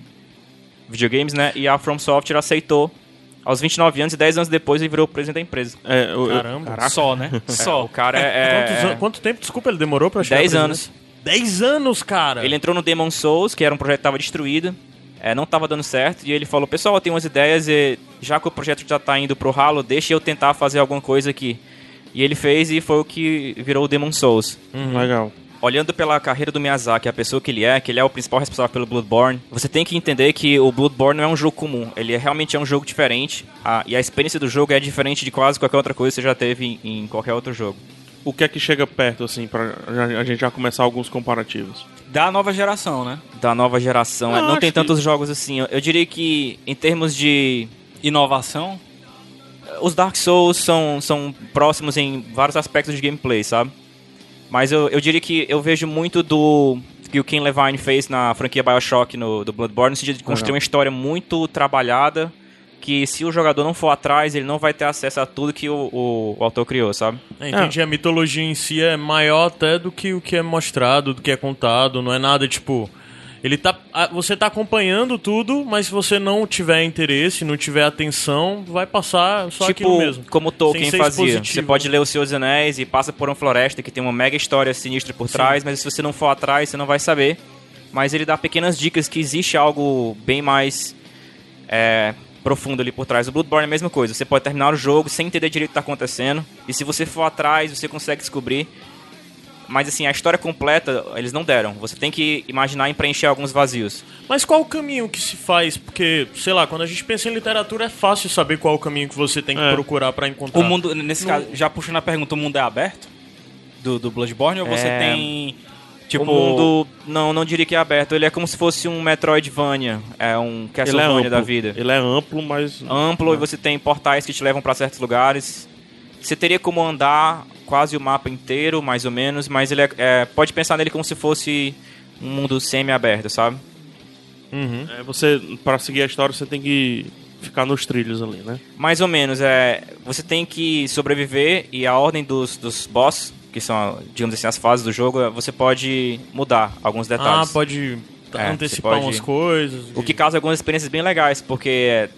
[SPEAKER 4] videogames, né? E a From Software aceitou. Aos 29 anos e 10 anos depois ele virou o presidente da empresa.
[SPEAKER 1] É,
[SPEAKER 3] Caramba.
[SPEAKER 2] Só, né? Só.
[SPEAKER 4] O cara é...
[SPEAKER 3] Quantos an- quanto tempo, desculpa, ele demorou pra chegar
[SPEAKER 4] 10
[SPEAKER 3] a
[SPEAKER 4] anos.
[SPEAKER 3] presidente? 10 anos, cara!
[SPEAKER 4] Ele entrou no Demon Souls, que era um projeto que estava destruído, é, não estava dando certo, e ele falou, pessoal, eu tenho umas ideias, e já que o projeto já está indo pro ralo, deixa eu tentar fazer alguma coisa aqui. E ele fez e foi o que virou o Demon Souls.
[SPEAKER 1] Legal.
[SPEAKER 4] Olhando pela carreira do Miyazaki, a pessoa que ele é, que ele é o principal responsável pelo Bloodborne, você tem que entender que o Bloodborne não é um jogo comum, ele é, realmente é um jogo diferente, a- e a experiência do jogo é diferente de quase qualquer outra coisa que você já teve em, em qualquer outro jogo.
[SPEAKER 1] O que é que chega perto, assim, pra a gente já começar alguns comparativos?
[SPEAKER 2] Da nova geração, né?
[SPEAKER 4] Da nova geração, é,
[SPEAKER 1] Eu
[SPEAKER 4] não tem
[SPEAKER 1] acho que-
[SPEAKER 4] tantos jogos assim. Eu, eu diria que, em termos de
[SPEAKER 2] Inovação.
[SPEAKER 4] os Dark Souls são, são próximos em vários aspectos de gameplay, sabe? Mas eu, eu diria que eu vejo muito do que o Ken Levine fez na franquia Bioshock no, do Bloodborne, no sentido de construir
[SPEAKER 1] Legal.
[SPEAKER 4] uma história muito trabalhada, que se o jogador não for atrás, ele não vai ter acesso a tudo que o, o, o autor criou, sabe?
[SPEAKER 3] É, entendi. A mitologia em si é maior até do que o que é mostrado, do que é contado. Não é nada tipo. Ele tá você tá acompanhando tudo, mas se você não tiver interesse, não tiver atenção, vai passar só aquilo
[SPEAKER 4] tipo,
[SPEAKER 3] mesmo.
[SPEAKER 4] como Tolkien fazia. Você pode ler O Senhor dos Anéis e passa por uma floresta que tem uma mega história sinistra por trás, mas se você não for atrás, você não vai saber. Mas ele dá pequenas dicas que existe algo bem mais é, profundo ali por trás. O Bloodborne é a mesma coisa. Você pode terminar o jogo sem entender direito o que está acontecendo. E se você for atrás, você consegue descobrir. Mas assim, a história completa eles não deram. Você tem que imaginar e preencher alguns vazios.
[SPEAKER 3] Mas qual o caminho que se faz? Porque, sei lá, quando a gente pensa em literatura é fácil saber qual o caminho que você tem que
[SPEAKER 1] É.
[SPEAKER 3] procurar pra encontrar.
[SPEAKER 2] O mundo, nesse caso, já puxando a pergunta, o mundo é aberto? Do, do Bloodborne? Ou você
[SPEAKER 4] É.
[SPEAKER 2] tem. Tipo.
[SPEAKER 4] o mundo, não, não diria que é aberto. Ele é como se fosse um Metroidvania. É um
[SPEAKER 1] é
[SPEAKER 4] Castlevania
[SPEAKER 1] amplo.
[SPEAKER 4] da vida.
[SPEAKER 1] Ele é amplo, mas.
[SPEAKER 4] amplo e você tem portais que te levam para certos lugares. Você teria como andar quase o mapa inteiro, mais ou menos, mas ele é, é- pode pensar nele como se fosse um mundo semi-aberto, sabe?
[SPEAKER 3] Uhum.
[SPEAKER 1] É, você, pra seguir a história, você tem que ficar nos trilhos ali, né?
[SPEAKER 4] Mais ou menos, é, você tem que sobreviver e a ordem dos, dos boss, que são, digamos assim, as fases do jogo, você pode mudar alguns
[SPEAKER 3] Ah,
[SPEAKER 4] detalhes.
[SPEAKER 3] pode
[SPEAKER 4] É,
[SPEAKER 3] antecipar
[SPEAKER 4] pode-
[SPEAKER 3] umas coisas.
[SPEAKER 4] O que causa algumas experiências bem legais, porque é,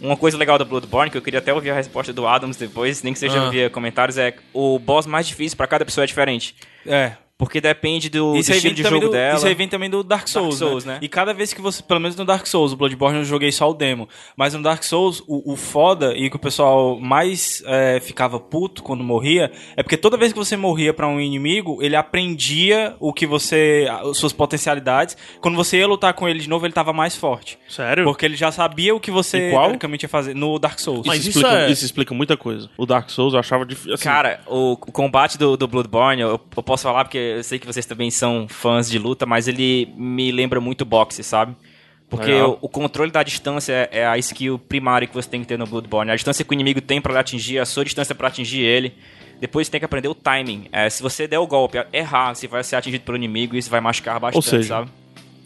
[SPEAKER 4] uma coisa legal do Bloodborne, que eu queria até ouvir a resposta do Adams depois, nem que seja
[SPEAKER 3] Ah.
[SPEAKER 4] via comentários, é o boss mais difícil para cada pessoa é diferente.
[SPEAKER 2] É.
[SPEAKER 4] Porque depende do, do
[SPEAKER 2] Isso aí,
[SPEAKER 4] estilo
[SPEAKER 2] vem
[SPEAKER 4] de jogo
[SPEAKER 2] do,
[SPEAKER 4] dela.
[SPEAKER 2] isso aí vem também do Dark Souls,
[SPEAKER 4] Souls,
[SPEAKER 2] né?
[SPEAKER 4] né?
[SPEAKER 2] E cada vez que você, pelo menos no Dark Souls, o Bloodborne eu joguei só o demo, mas no Dark Souls, o, o foda e que o pessoal mais é, ficava puto quando morria, é porque toda vez que você morria pra um inimigo, ele aprendia o que você, as suas potencialidades. Quando você ia lutar com ele de novo, ele tava mais forte.
[SPEAKER 1] Sério?
[SPEAKER 2] Porque ele já sabia o que você
[SPEAKER 1] Em qual?
[SPEAKER 2] teoricamente ia fazer no Dark Souls.
[SPEAKER 3] Mas
[SPEAKER 1] isso,
[SPEAKER 3] isso
[SPEAKER 1] explica,
[SPEAKER 3] é-
[SPEAKER 1] isso explica muita coisa. O Dark Souls eu achava difícil. Assim,
[SPEAKER 4] Cara, o, o combate do, do Bloodborne, eu, eu posso falar porque eu sei que vocês também são fãs de luta, mas ele me lembra muito boxe, sabe? Porque o, o controle da distância é, é a skill primária que você tem que ter no Bloodborne. A distância que o inimigo tem pra lhe atingir, a sua distância pra atingir ele. Depois você tem que aprender o timing. É, se você der o golpe, errar, você vai ser atingido pelo inimigo e isso vai machucar bastante,
[SPEAKER 1] seja,
[SPEAKER 4] sabe?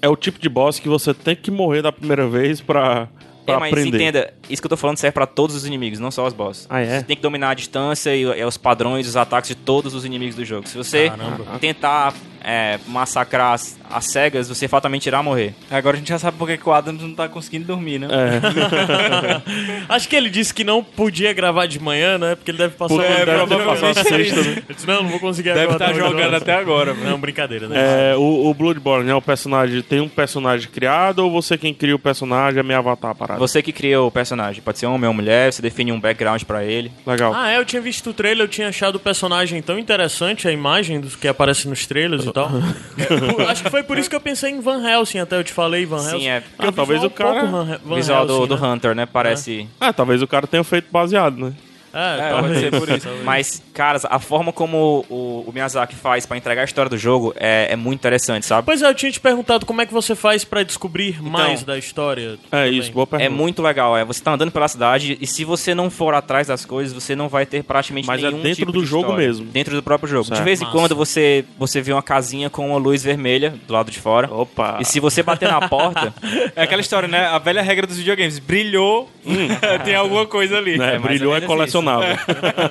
[SPEAKER 1] é o tipo de boss que você tem que morrer da primeira vez pra, pra
[SPEAKER 4] É, mas
[SPEAKER 1] aprender.
[SPEAKER 4] entenda, isso que eu tô falando serve pra todos os inimigos, não só os boss.
[SPEAKER 1] Ah, é?
[SPEAKER 4] Você tem que dominar a distância e, e os padrões, os ataques de todos os inimigos do jogo. Se você
[SPEAKER 3] Caramba.
[SPEAKER 4] tentar é, massacrar as, as cegas, você fatalmente irá morrer.
[SPEAKER 2] Agora a gente já sabe porque que o Adams não tá conseguindo dormir, né?
[SPEAKER 1] É.
[SPEAKER 3] Acho que ele disse que não podia gravar de manhã, né? Porque ele deve passar
[SPEAKER 1] Porque
[SPEAKER 3] o
[SPEAKER 1] ele
[SPEAKER 3] dia
[SPEAKER 1] deve ter passado a sexta, né?
[SPEAKER 3] Eu disse, não, não vou conseguir
[SPEAKER 2] Deve estar
[SPEAKER 3] não,
[SPEAKER 2] jogando
[SPEAKER 3] não.
[SPEAKER 2] até agora.
[SPEAKER 3] Não, brincadeira, né?
[SPEAKER 1] É, o, o Bloodborne é o personagem. Tem um personagem criado ou você quem cria o personagem é meio avatar a parada?
[SPEAKER 4] Você que cria o personagem, pode ser homem ou mulher, você define um background pra ele.
[SPEAKER 1] Legal.
[SPEAKER 3] Ah, é, eu tinha visto o trailer, eu tinha achado o personagem tão interessante, a imagem dos que aparece nos trailers e tal. Acho que foi por isso que eu pensei em Van Helsing, até eu te falei Van Helsing.
[SPEAKER 4] Sim, é.
[SPEAKER 3] Porque
[SPEAKER 1] Ah, talvez o cara-
[SPEAKER 3] um pouco Van,
[SPEAKER 4] visual do,
[SPEAKER 3] Helsing,
[SPEAKER 4] do
[SPEAKER 3] né?
[SPEAKER 4] Hunter, né? Parece.
[SPEAKER 1] Ah, talvez o cara tenha feito baseado, né?
[SPEAKER 3] É,
[SPEAKER 2] É, pode ser por isso.
[SPEAKER 4] Mas, caras, a forma como o, o Miyazaki faz pra entregar a história do jogo é, é muito interessante, sabe?
[SPEAKER 3] Pois é, eu tinha te perguntado como é que você faz pra descobrir mais da história.
[SPEAKER 1] É
[SPEAKER 3] também.
[SPEAKER 1] isso, boa pergunta.
[SPEAKER 4] É muito legal, é. Você tá andando pela cidade e se você não for atrás das coisas, você não vai ter praticamente
[SPEAKER 1] Mas é
[SPEAKER 4] nenhum
[SPEAKER 1] dentro
[SPEAKER 4] tipo
[SPEAKER 1] do
[SPEAKER 4] de
[SPEAKER 1] jogo
[SPEAKER 4] história.
[SPEAKER 1] mesmo.
[SPEAKER 4] Dentro do próprio jogo.
[SPEAKER 1] Certo.
[SPEAKER 4] De vez em
[SPEAKER 3] Massa.
[SPEAKER 4] quando você, você vê uma casinha com uma luz vermelha do lado de fora.
[SPEAKER 1] Opa!
[SPEAKER 4] E se você bater na porta,
[SPEAKER 2] É aquela história, né? A velha regra dos videogames. Brilhou, tem alguma coisa ali.
[SPEAKER 4] é
[SPEAKER 1] brilhou
[SPEAKER 4] ou
[SPEAKER 1] é
[SPEAKER 4] menos
[SPEAKER 1] colecionável.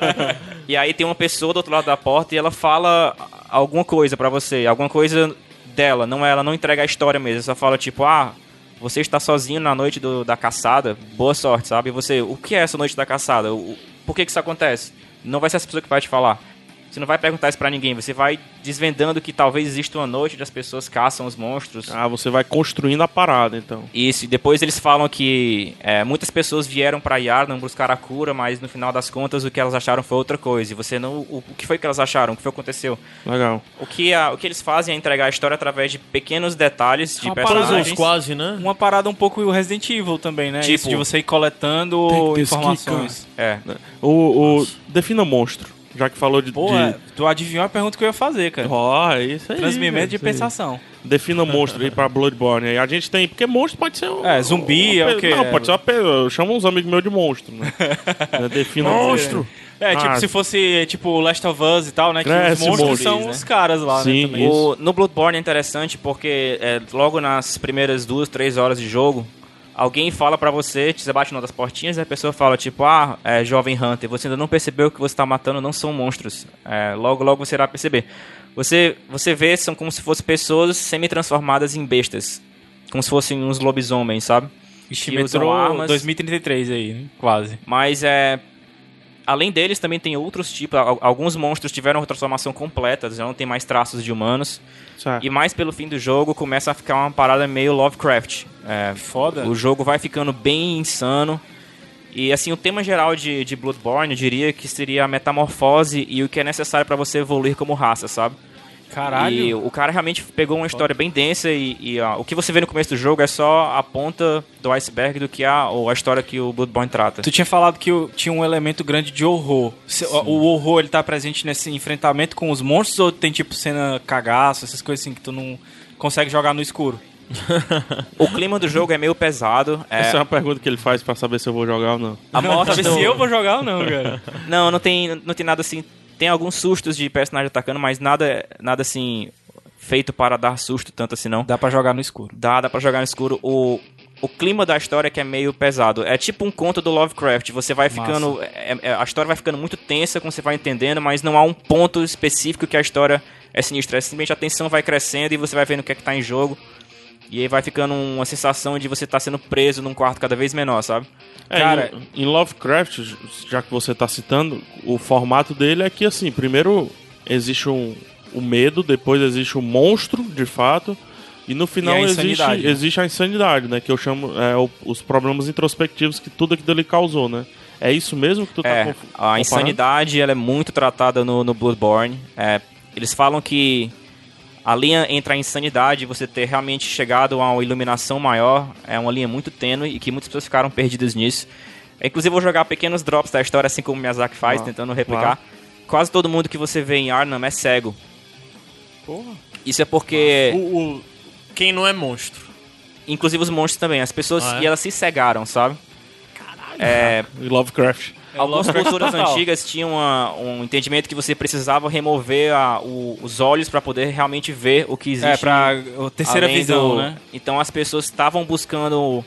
[SPEAKER 4] e aí tem uma pessoa do outro lado da porta e ela fala alguma coisa pra você, alguma coisa dela, não ela não entrega a história mesmo, só fala tipo, ah, você está sozinho na noite do- da caçada, boa sorte, sabe? E você, o que é essa noite da caçada? O- por que que isso acontece? Não vai ser essa pessoa que vai te falar. Você não vai perguntar isso pra ninguém, você vai desvendando que talvez exista uma noite onde as pessoas caçam os monstros.
[SPEAKER 1] ah, você vai construindo a parada, então.
[SPEAKER 4] Isso, e depois eles falam que é, muitas pessoas vieram pra Yarnam buscar a cura, mas no final das contas o que elas acharam foi outra coisa. E você não. O, o que foi que elas acharam? O que foi que aconteceu?
[SPEAKER 1] Legal.
[SPEAKER 4] O que, a- o que eles fazem é entregar a história através de pequenos detalhes de
[SPEAKER 2] Uma
[SPEAKER 4] personagens.
[SPEAKER 3] Puzzles quase, né?
[SPEAKER 2] Uma parada um pouco Resident Evil também, né?
[SPEAKER 4] Tipo-
[SPEAKER 2] Isso de você ir coletando
[SPEAKER 1] Tem que ter
[SPEAKER 2] informações.
[SPEAKER 4] É.
[SPEAKER 1] O, o defina monstro, já que falou de.
[SPEAKER 2] Pô,
[SPEAKER 1] de...
[SPEAKER 2] é, tu adivinhou a pergunta que eu ia fazer, cara.
[SPEAKER 1] Ó, é isso aí.
[SPEAKER 2] Transmimento de
[SPEAKER 1] aí.
[SPEAKER 2] pensação.
[SPEAKER 1] Defina monstro aí pra Bloodborne. Aí a gente tem. Porque monstro pode ser. um-
[SPEAKER 2] É, zumbi,
[SPEAKER 1] uma
[SPEAKER 2] é o quê?
[SPEAKER 1] Não, pode ser uma. Eu chamo uns amigos meus de monstro, né? É, Defina
[SPEAKER 3] Monstro!
[SPEAKER 2] É, tipo,
[SPEAKER 1] Ah.
[SPEAKER 2] se fosse, tipo, Last of Us e tal, né? Que os monstros são
[SPEAKER 4] né?
[SPEAKER 2] os caras lá,
[SPEAKER 1] Sim,
[SPEAKER 2] né? Também.
[SPEAKER 1] isso.
[SPEAKER 4] O- no Bloodborne é interessante porque é, logo nas primeiras duas, três horas de jogo, alguém fala pra você, você bate numa das portinhas e a pessoa fala, tipo, ah, é, jovem Hunter, você ainda não percebeu que você tá matando não são monstros. É, logo, logo você irá perceber. Você, você vê, são como se fossem pessoas semi-transformadas em bestas. como se fossem uns lobisomens, sabe?
[SPEAKER 2] Ixi,
[SPEAKER 4] que usam
[SPEAKER 2] metrô
[SPEAKER 4] armas.
[SPEAKER 2] 2033 aí, né? quase.
[SPEAKER 4] Mas é. Além deles, também tem outros tipos. Al- Alguns monstros tiveram uma transformação completa, já não tem mais traços de humanos.
[SPEAKER 1] Certo.
[SPEAKER 4] E mais pelo fim do jogo começa a ficar uma parada meio Lovecraft. É,
[SPEAKER 2] Foda.
[SPEAKER 4] o jogo vai ficando bem insano. E assim, o tema geral de, de Bloodborne, eu diria que seria a metamorfose e o que é necessário pra você evoluir como raça, sabe?
[SPEAKER 2] Caralho.
[SPEAKER 4] E o cara realmente pegou uma história bem densa e, e, ó, o que você vê no começo do jogo é só a ponta do iceberg do que a, ou a história que o Bloodborne trata.
[SPEAKER 2] Tu tinha falado que tinha um elemento grande de horror. Se- o, o horror, ele tá presente nesse enfrentamento com os monstros ou tem tipo cena cagaço, essas coisas assim que tu não consegue jogar no escuro?
[SPEAKER 4] O clima do jogo é meio pesado. é-
[SPEAKER 1] Essa é uma pergunta que ele faz pra saber se eu vou jogar ou não.
[SPEAKER 4] a morte do-
[SPEAKER 2] se eu vou jogar ou não, cara.
[SPEAKER 4] Não, não tem, não tem nada assim. Tem alguns sustos de personagem atacando, mas nada, nada assim feito para dar susto tanto assim não.
[SPEAKER 2] Dá pra jogar no escuro.
[SPEAKER 4] Dá, dá pra jogar no escuro. O, o clima da história é que é meio pesado. É tipo um conto do Lovecraft. Você vai ficando. é- é- a história vai ficando muito tensa como você vai entendendo, mas não há um ponto específico que a história é sinistra. É simplesmente a tensão vai crescendo e você vai vendo o que é que tá em jogo. E aí vai ficando uma sensação de você estar sendo preso num quarto cada vez menor, sabe?
[SPEAKER 1] É,
[SPEAKER 2] Cara-
[SPEAKER 1] em, em Lovecraft, já que você tá citando, o formato dele é que, assim, primeiro existe um, o medo, depois existe o monstro, de fato, e no final
[SPEAKER 2] a
[SPEAKER 1] existe,
[SPEAKER 2] né?
[SPEAKER 1] existe a insanidade, né? Que eu chamo é, o- os problemas introspectivos que tudo aquilo ali causou, né? É isso mesmo que tu tá
[SPEAKER 4] É,
[SPEAKER 1] conf-
[SPEAKER 4] a
[SPEAKER 1] comparando?
[SPEAKER 4] insanidade ela é muito tratada no, no Bloodborne. É, eles falam que a linha entre a insanidade e você ter realmente chegado a uma iluminação maior é uma linha muito tênue e que muitas pessoas ficaram perdidas nisso. É, Inclusive, vou jogar pequenos drops da história, assim como o Miyazaki faz,
[SPEAKER 1] Ah,
[SPEAKER 4] tentando replicar. Quase todo mundo que você vê em Arnhem é cego.
[SPEAKER 1] Porra.
[SPEAKER 4] Isso é porque,
[SPEAKER 3] O, o- quem não é monstro?
[SPEAKER 4] inclusive os monstros também, as pessoas
[SPEAKER 3] Ah, é?
[SPEAKER 4] e elas se cegaram, sabe? É,
[SPEAKER 1] E Lovecraft.
[SPEAKER 4] Algumas culturas
[SPEAKER 2] total.
[SPEAKER 4] antigas tinham uma- um entendimento que você precisava remover a- o- os olhos para poder realmente ver o que existe.
[SPEAKER 2] É, pra a terceira visão,
[SPEAKER 4] do-
[SPEAKER 2] né?
[SPEAKER 4] Então as pessoas estavam buscando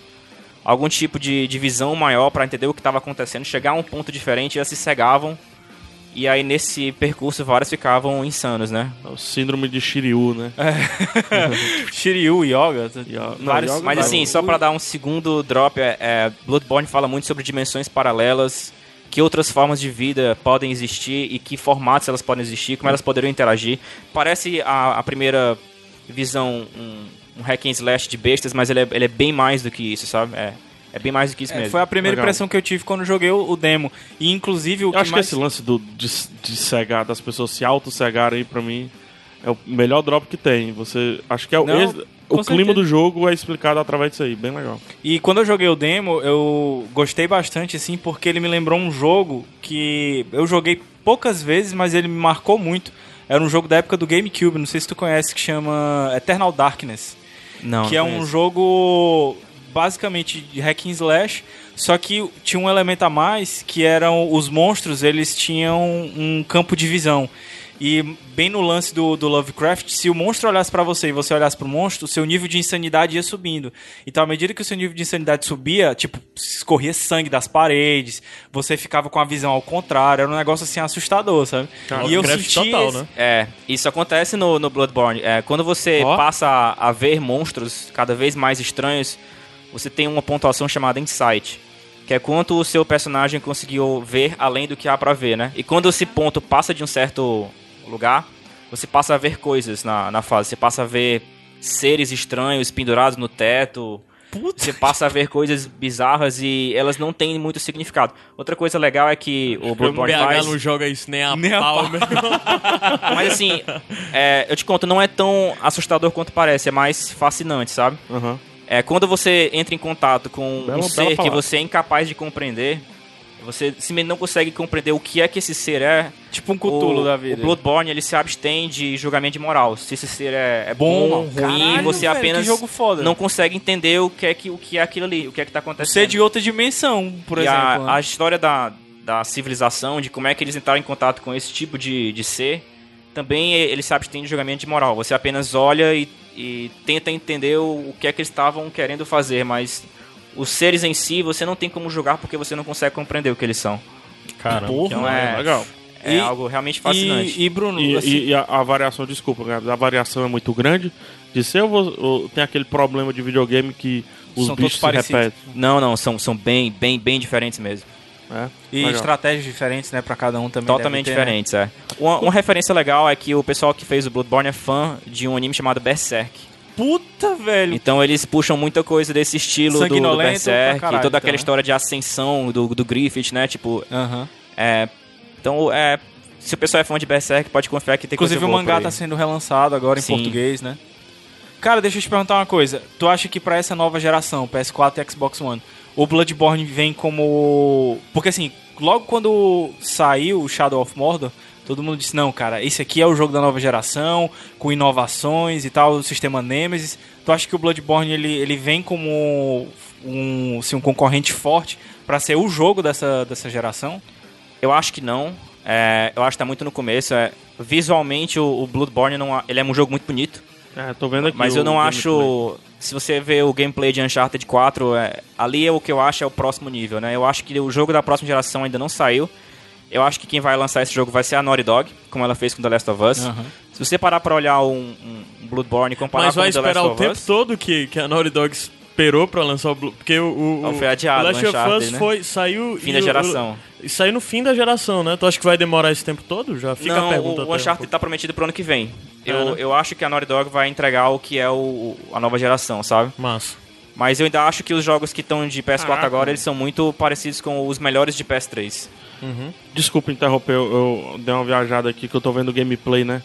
[SPEAKER 4] algum tipo de, de visão maior para entender o que estava acontecendo, chegar a um ponto diferente, elas se cegavam. E aí nesse percurso vários ficavam insanos, né?
[SPEAKER 1] É o síndrome de Shiryu, né?
[SPEAKER 2] Shiryu, Yoga.
[SPEAKER 1] Yoga- não,
[SPEAKER 2] vários,
[SPEAKER 1] Yoga
[SPEAKER 4] Mas
[SPEAKER 1] Não,
[SPEAKER 4] assim, só pra dar um segundo drop, é, é, Bloodborne fala muito sobre dimensões paralelas, que outras formas de vida podem existir e que formatos elas podem existir, como elas poderiam interagir. Parece a, a primeira visão um, um hack and slash de bestas, mas ele é, ele é bem mais do que isso, sabe? É, é bem mais do que isso
[SPEAKER 2] É,
[SPEAKER 4] mesmo.
[SPEAKER 2] foi a primeira
[SPEAKER 1] Legal.
[SPEAKER 2] impressão que eu tive quando joguei o, o demo. E inclusive o
[SPEAKER 1] Eu
[SPEAKER 2] que
[SPEAKER 1] acho
[SPEAKER 2] mais...
[SPEAKER 1] que esse lance do, de, de cegar, das pessoas se auto-cegarem aí, pra mim, é o melhor drop que tem. Você. Acho que é o.
[SPEAKER 2] Não, com
[SPEAKER 1] o clima do jogo é explicado através disso aí, bem legal.
[SPEAKER 2] E quando eu joguei o demo, eu gostei bastante, assim, porque ele me lembrou um jogo que eu joguei poucas vezes, mas ele me marcou muito. Era um jogo da época do GameCube, não sei se tu conhece, que chama Eternal Darkness.
[SPEAKER 4] Não,
[SPEAKER 2] que é
[SPEAKER 4] não
[SPEAKER 2] um
[SPEAKER 4] conheço.
[SPEAKER 2] jogo basicamente de hack and slash, só que tinha um elemento a mais que eram os monstros, eles tinham um campo de visão. E bem no lance do, do Lovecraft, se o monstro olhasse pra você e você olhasse pro monstro, o seu nível de insanidade ia subindo. Então, à medida que o seu nível de insanidade subia, tipo, escorria sangue das paredes, você ficava com a visão ao contrário, era um negócio assim assustador, sabe? e eu
[SPEAKER 3] Lovecraft
[SPEAKER 2] senti
[SPEAKER 3] total,
[SPEAKER 2] esse-
[SPEAKER 3] né?
[SPEAKER 4] É, isso acontece no, no Bloodborne. É, quando você
[SPEAKER 1] Ó.
[SPEAKER 4] passa a, a ver monstros cada vez mais estranhos, você tem uma pontuação chamada Insight. Que é quanto o seu personagem conseguiu ver além do que há pra ver, né? E quando esse ponto passa de um certo lugar, você passa a ver coisas na, na fase. Você passa a ver seres estranhos pendurados no teto. Você passa a ver coisas bizarras e elas não têm muito significado. Outra coisa legal é que o
[SPEAKER 3] O
[SPEAKER 4] Bloodborne
[SPEAKER 3] BH
[SPEAKER 4] faz...
[SPEAKER 3] não joga isso nem a
[SPEAKER 2] Nem a
[SPEAKER 3] pau, irmão.
[SPEAKER 4] Mas assim, é, eu te conto, não é tão assustador quanto parece, é mais fascinante, sabe?
[SPEAKER 1] Aham.
[SPEAKER 4] É, quando você entra em contato com
[SPEAKER 1] Bela-
[SPEAKER 4] um ser que você é incapaz de compreender, você simplesmente não consegue compreender o que é que esse ser é.
[SPEAKER 2] Tipo um Cthulhu
[SPEAKER 4] o,
[SPEAKER 2] da vida.
[SPEAKER 4] O Bloodborne, ele se abstém de julgamento de moral. Se esse ser é, é bom,
[SPEAKER 2] Bom,
[SPEAKER 4] ruim,
[SPEAKER 2] caralho,
[SPEAKER 4] você
[SPEAKER 2] velho,
[SPEAKER 4] apenas não consegue entender o que é que o que é aquilo ali, o que é que tá acontecendo.
[SPEAKER 2] Ser de outra dimensão, por
[SPEAKER 4] e
[SPEAKER 2] exemplo.
[SPEAKER 4] a,
[SPEAKER 2] né?
[SPEAKER 4] a história da, da civilização, de como é que eles entraram em contato com esse tipo de, de ser, também ele se abstém de julgamento de moral. Você apenas olha e, e tenta entender o, o que é que eles estavam querendo fazer, mas os seres em si você não tem como julgar porque você não consegue compreender o que eles são.
[SPEAKER 3] Cara,
[SPEAKER 4] Então é,
[SPEAKER 1] legal.
[SPEAKER 4] É
[SPEAKER 2] E-
[SPEAKER 4] algo realmente fascinante.
[SPEAKER 2] E, e Bruno,
[SPEAKER 1] E,
[SPEAKER 2] assim,
[SPEAKER 1] e- a, a variação, desculpa, a variação é muito grande. De ser ou, ou tem aquele problema de videogame que os
[SPEAKER 2] São
[SPEAKER 1] bichos
[SPEAKER 2] todos
[SPEAKER 1] se
[SPEAKER 2] parecidos.
[SPEAKER 1] repetem.
[SPEAKER 4] Não, não, são, são bem, bem, bem diferentes mesmo.
[SPEAKER 1] né?
[SPEAKER 2] e
[SPEAKER 1] Legal.
[SPEAKER 2] estratégias diferentes, né, pra cada um também.
[SPEAKER 4] Totalmente
[SPEAKER 2] ter, né?
[SPEAKER 4] diferentes, é. Uma, uma referência legal é que o pessoal que fez o Bloodborne é fã de um anime chamado Berserk.
[SPEAKER 2] Puta, velho.
[SPEAKER 4] Então eles puxam muita coisa desse estilo do, do Berserk,
[SPEAKER 2] caralho,
[SPEAKER 4] toda aquela
[SPEAKER 2] então, né?
[SPEAKER 4] história de ascensão do, do Griffith, né? Tipo,
[SPEAKER 2] Aham.
[SPEAKER 4] é. Então, é. Se o pessoal é fã de Berserk, pode confiar que tem
[SPEAKER 2] Inclusive
[SPEAKER 4] coisa
[SPEAKER 2] o
[SPEAKER 4] boa
[SPEAKER 2] mangá
[SPEAKER 4] por
[SPEAKER 2] tá sendo relançado agora em
[SPEAKER 4] Sim.
[SPEAKER 2] português, né? Cara, deixa eu te perguntar uma coisa. Tu acha que pra essa nova geração, PS4 e Xbox One, o Bloodborne vem como... Porque assim, logo quando saiu o Shadow of Mordor, todo mundo disse, não, cara, esse aqui é o jogo da nova geração, com inovações e tal, o sistema Nemesis. Tu acha que o Bloodborne, ele, ele vem como um, assim, um concorrente forte pra ser o jogo dessa, dessa geração?
[SPEAKER 4] Eu acho que não. É, eu acho que tá muito no começo. É, visualmente, o, o Bloodborne não, ele é um jogo muito bonito.
[SPEAKER 1] É, tô vendo aqui.
[SPEAKER 4] Mas
[SPEAKER 1] o
[SPEAKER 4] eu não acho. Se você vê o gameplay de Uncharted 4, é, ali é o que eu acho é o próximo nível, né? Eu acho que o jogo da próxima geração ainda não saiu. Eu acho que quem vai lançar esse jogo vai ser a Naughty Dog, como ela fez com The Last of Us.
[SPEAKER 2] Aham.
[SPEAKER 4] Se você parar pra olhar um, um Bloodborne e comparar
[SPEAKER 3] Mas
[SPEAKER 4] com
[SPEAKER 3] vai
[SPEAKER 4] o The
[SPEAKER 3] esperar
[SPEAKER 4] Last
[SPEAKER 3] o
[SPEAKER 4] of
[SPEAKER 3] tempo
[SPEAKER 4] Us,
[SPEAKER 3] todo que, que a Naughty Dog esperou pra lançar o Blue. Porque o. o,
[SPEAKER 4] foi adiado,
[SPEAKER 3] o Last
[SPEAKER 4] o
[SPEAKER 3] of Us
[SPEAKER 4] né?
[SPEAKER 3] foi, saiu.
[SPEAKER 4] fim da geração.
[SPEAKER 3] E saiu no fim da geração, né? Tu acha que vai demorar esse tempo todo? Já fica a
[SPEAKER 4] não,
[SPEAKER 3] pergunta.
[SPEAKER 4] o, o
[SPEAKER 3] um
[SPEAKER 4] Uncharted
[SPEAKER 3] pouco.
[SPEAKER 4] tá prometido pro ano que vem.
[SPEAKER 3] É,
[SPEAKER 4] Eu,
[SPEAKER 3] né?
[SPEAKER 4] eu acho que a Naughty Dog vai entregar o que é o, a nova geração, sabe?
[SPEAKER 3] Massa.
[SPEAKER 4] Mas eu ainda acho que os jogos que estão de PS4
[SPEAKER 1] Caraca.
[SPEAKER 4] agora, eles são muito parecidos com os melhores de PS3.
[SPEAKER 1] Desculpa interromper, eu, eu dei uma viajada aqui que eu tô vendo gameplay, né?